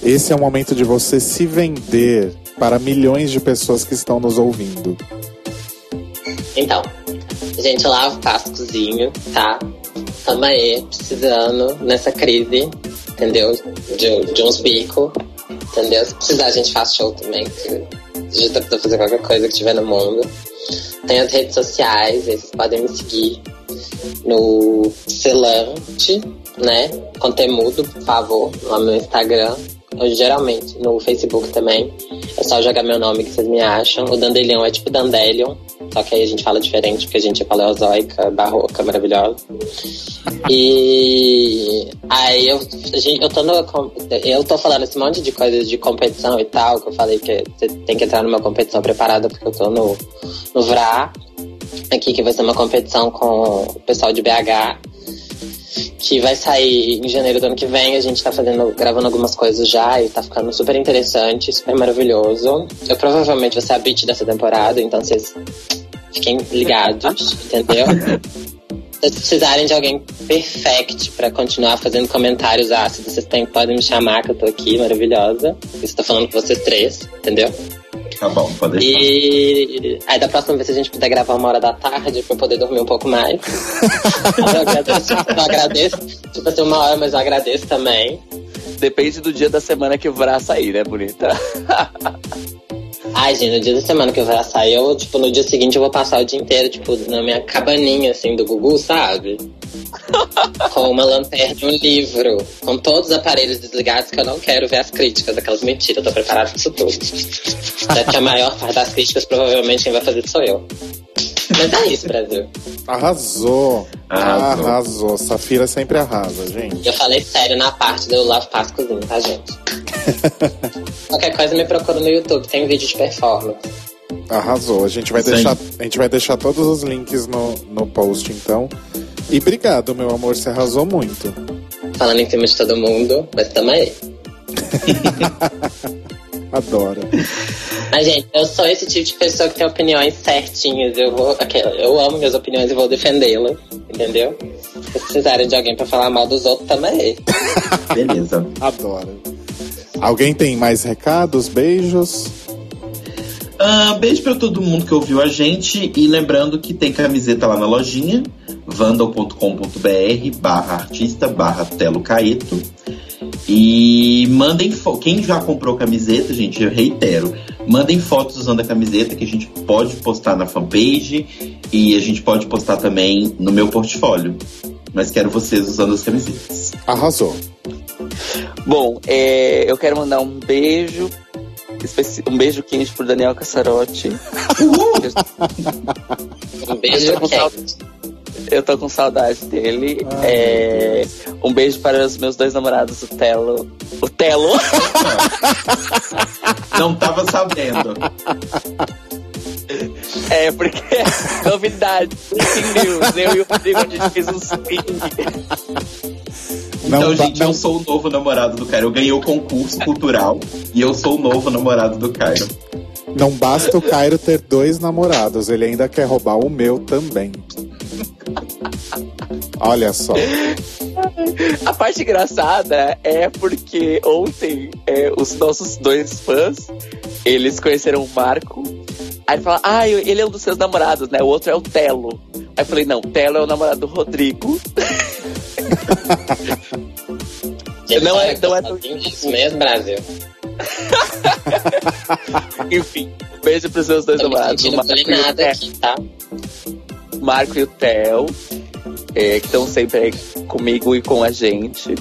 Esse é o momento de você se vender para milhões de pessoas que estão nos ouvindo. Então, gente, lavo, passo, cozinho, tá? Tamo aí, precisando nessa crise, entendeu? De, de uns bicos, entendeu? Se precisar, a gente faz show também. Que a gente tá precisando fazer qualquer coisa que tiver no mundo. Tem as redes sociais, vocês podem me seguir no Celante, né? Conteúdo, por favor, no meu Instagram. Ou, geralmente, no Facebook também. É só jogar meu nome que vocês me acham. O Dandelion é tipo Dandelion, só que aí a gente fala diferente, porque a gente é paleozoica, barroca, maravilhosa. E aí eu, gente- eu tô no, eu tô falando esse monte de coisas de competição e tal, que eu falei que você tem que entrar numa competição preparada, porque eu tô no, no VRA, aqui que vai ser uma competição com o pessoal de BH, que vai sair em janeiro do ano que vem. A gente tá fazendo, gravando algumas coisas já e tá ficando super interessante, super maravilhoso. Eu provavelmente vou ser a beat dessa temporada, então vocês fiquem ligados, entendeu? (laughs) Se vocês precisarem de alguém perfect pra continuar fazendo comentários ácidos, vocês têm, podem me chamar, que eu tô aqui, maravilhosa. Isso tô falando com vocês três, entendeu? Tá bom, pode deixar. E aí da próxima vez se a gente puder gravar uma hora da tarde pra eu poder dormir um pouco mais. (laughs) eu agradeço, eu agradeço. Tipo assim, uma hora, mas eu agradeço também. Depende do dia da semana que o Vrá sair, né, bonita? (laughs) Ai, gente, no dia da semana que eu vou sair, eu, tipo, no dia seguinte eu vou passar o dia inteiro, tipo, na minha cabaninha, assim, do Gugu, sabe? (laughs) com uma lanterna e um livro, com todos os aparelhos desligados, que eu não quero ver as críticas, aquelas mentiras, eu tô preparado pra isso tudo. Até que a maior parte das críticas, provavelmente, quem vai fazer sou eu. Mas é isso, Brasil. Arrasou. Arrasou. Arrasou. Safira sempre arrasa, gente. Eu falei sério na parte do Love Cozinha, tá, gente? (laughs) Qualquer coisa me procura no YouTube, tem vídeo de performance. Arrasou. A gente vai deixar, aí. a gente vai deixar todos os links no, no post, então. E obrigado, meu amor, você arrasou muito. Falando em cima de todo mundo, mas tamo aí. (laughs) Adoro. Mas, gente, eu sou esse tipo de pessoa que tem opiniões certinhas. Eu vou. Eu amo minhas opiniões e vou defendê-las. Entendeu? Se precisarem de alguém pra falar mal dos outros, também. Beleza. (laughs) Adoro. Alguém tem mais recados? Beijos? Ah, beijo pra todo mundo que ouviu a gente e lembrando que tem camiseta lá na lojinha vandal.com.br barra artista barra Telo Caeto e mandem quem já comprou camiseta, gente, eu reitero, mandem fotos usando a camiseta que a gente pode postar na fanpage e a gente pode postar também no meu portfólio. Mas quero vocês usando as camisetas. Arrasou. Bom, é, eu quero mandar um beijo, um beijo quente pro Daniel Cassarotti. (laughs) Um beijo Eu tô. Eu tô com saudade dele. É, um beijo para os meus dois namorados, o Telo. O Telo? Não tava sabendo. (laughs) (laughs) É, porque novidade, breaking news. Eu e o Rodrigo, a gente fez um swing. Não, então, gente, não- eu sou o novo namorado do Cairo. Eu ganhei o concurso cultural e eu sou o novo namorado do Cairo. Não basta o Cairo ter dois namorados, ele ainda quer roubar o meu também. Olha só. A parte engraçada é porque ontem é, os nossos dois fãs, eles conheceram o Marco. Aí ele fala, ah, ele é um dos seus namorados, né? O outro é o Telo. Aí eu falei, não, Telo é o namorado do Rodrigo. (laughs) Não é- não é tão- Isso mesmo, Brasil. (laughs) Enfim, beijo pros meus dois namorados. o Marco e o aqui, tá? Marco e o Theo, é, que estão sempre aí comigo e com a gente.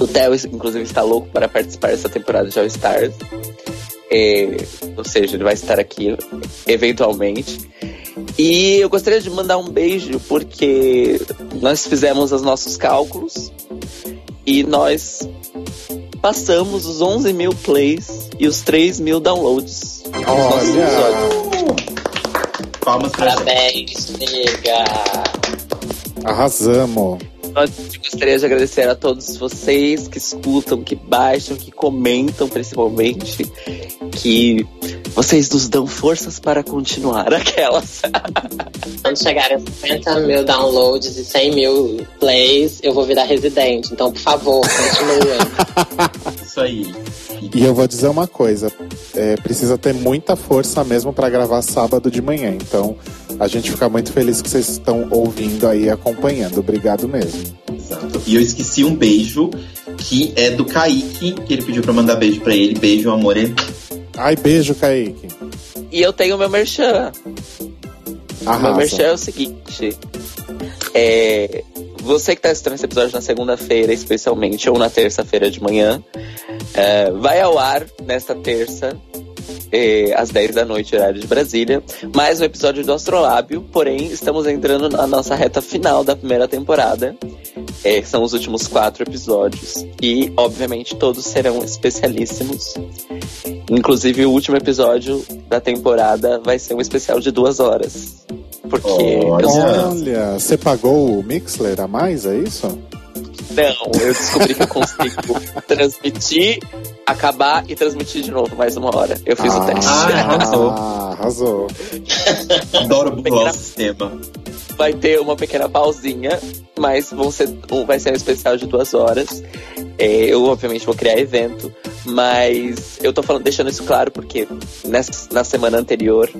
O Theo, inclusive, está louco para participar dessa temporada de All Stars. É, ou seja, ele vai estar aqui eventualmente. E eu gostaria de mandar um beijo porque nós fizemos os nossos cálculos e nós passamos os 11 mil plays e os 3 mil downloads. dos nossos episódios. Olha, Palmas pra gente. Parabéns, amiga. arrasamos. Nós gostaria de agradecer a todos vocês que escutam, que baixam, que comentam principalmente, que vocês nos dão forças para continuar aquelas. (laughs) Quando chegarem a 50 mil downloads e 100 mil plays, eu vou virar residente. Então, por favor, continuem. (laughs) Isso aí. E eu vou dizer uma coisa: é, precisa ter muita força mesmo para gravar sábado de manhã. Então, a gente fica muito feliz que vocês estão ouvindo aí e acompanhando. Obrigado mesmo. Exato. E eu esqueci um beijo que é do Kaique, que ele pediu pra mandar beijo pra ele. Beijo, amor. Ai, beijo, Kaique. E eu tenho meu merchan. Meu Arrasa. merchan é o seguinte. É, você que está assistindo esse episódio na segunda-feira, especialmente, ou na terça-feira de manhã, é, vai ao ar nesta terça, é, às 10 da noite, horário de Brasília, mais um episódio do Astrolábio. Porém, estamos entrando na nossa reta final da primeira temporada. É, são os últimos quatro episódios. E, obviamente, todos serão especialíssimos. Inclusive, o último episódio da temporada vai ser um especial de duas horas. Porque Olha. eu Olha, você pagou o Mixler a mais, é isso? Não, eu descobri que eu consigo (laughs) transmitir, acabar e transmitir de novo mais uma hora. Eu fiz o teste. Ah, arrasou. Ah, arrasou. Adoro burlar o sistema. Vai ter uma pequena pausinha, mas vão ser, vai ser um especial de duas horas. É, eu, obviamente, vou criar evento, mas eu tô falando, deixando isso claro porque nessa, na semana anterior,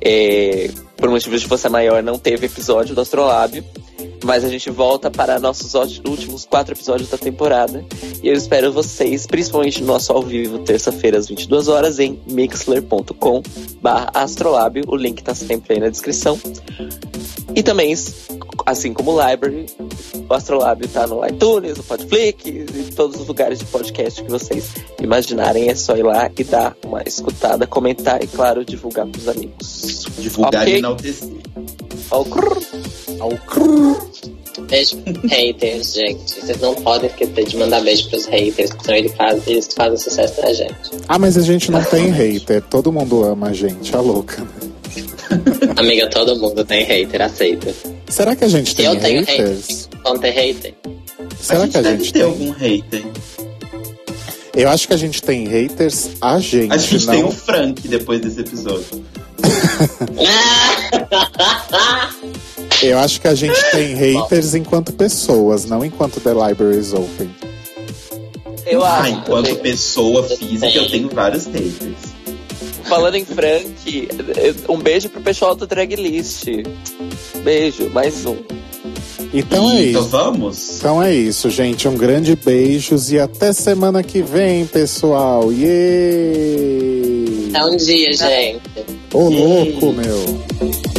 é, por motivos de força maior, não teve episódio do Astrolábio. Mas a gente volta para nossos últimos quatro episódios da temporada. E eu espero vocês, principalmente no nosso ao vivo, terça-feira, às 22 horas, em mixler.com barra astrolábio. O link tá sempre aí na descrição. E também, assim como o Library, o Astrolábio tá no iTunes, no Podflix e todos os lugares de podcast que vocês imaginarem. É só ir lá e dar uma escutada, comentar e, claro, divulgar pros amigos. Divulgar Ok. e enaltecer. Ó, crrr. Ao crrr. Beijo pros haters, gente. Vocês não podem esquecer de mandar beijo pros haters, que senão eles fazem, eles fazem sucesso pra gente. Ah, mas a gente não tem hater. Todo mundo ama a gente, a louca. Amiga, todo mundo tem hater, aceita. Será que a gente tem eu tenho haters? hater. Não tem hater? Será a que a deve gente ter tem? algum hater. Eu acho que a gente tem haters, a gente, A gente não. tem o Frank depois desse episódio. (laughs) Eu acho que a gente tem haters enquanto pessoas, não enquanto The Library is Open. Eu ah, acho. enquanto pessoa física, eu tenho vários haters. Falando em Frank, um beijo pro pessoal do Drag List. Beijo, mais um. Então é então isso. vamos? Então é isso, gente. Um grande beijos e até semana que vem, pessoal. Yay! É um dia, gente. Ô louco, meu.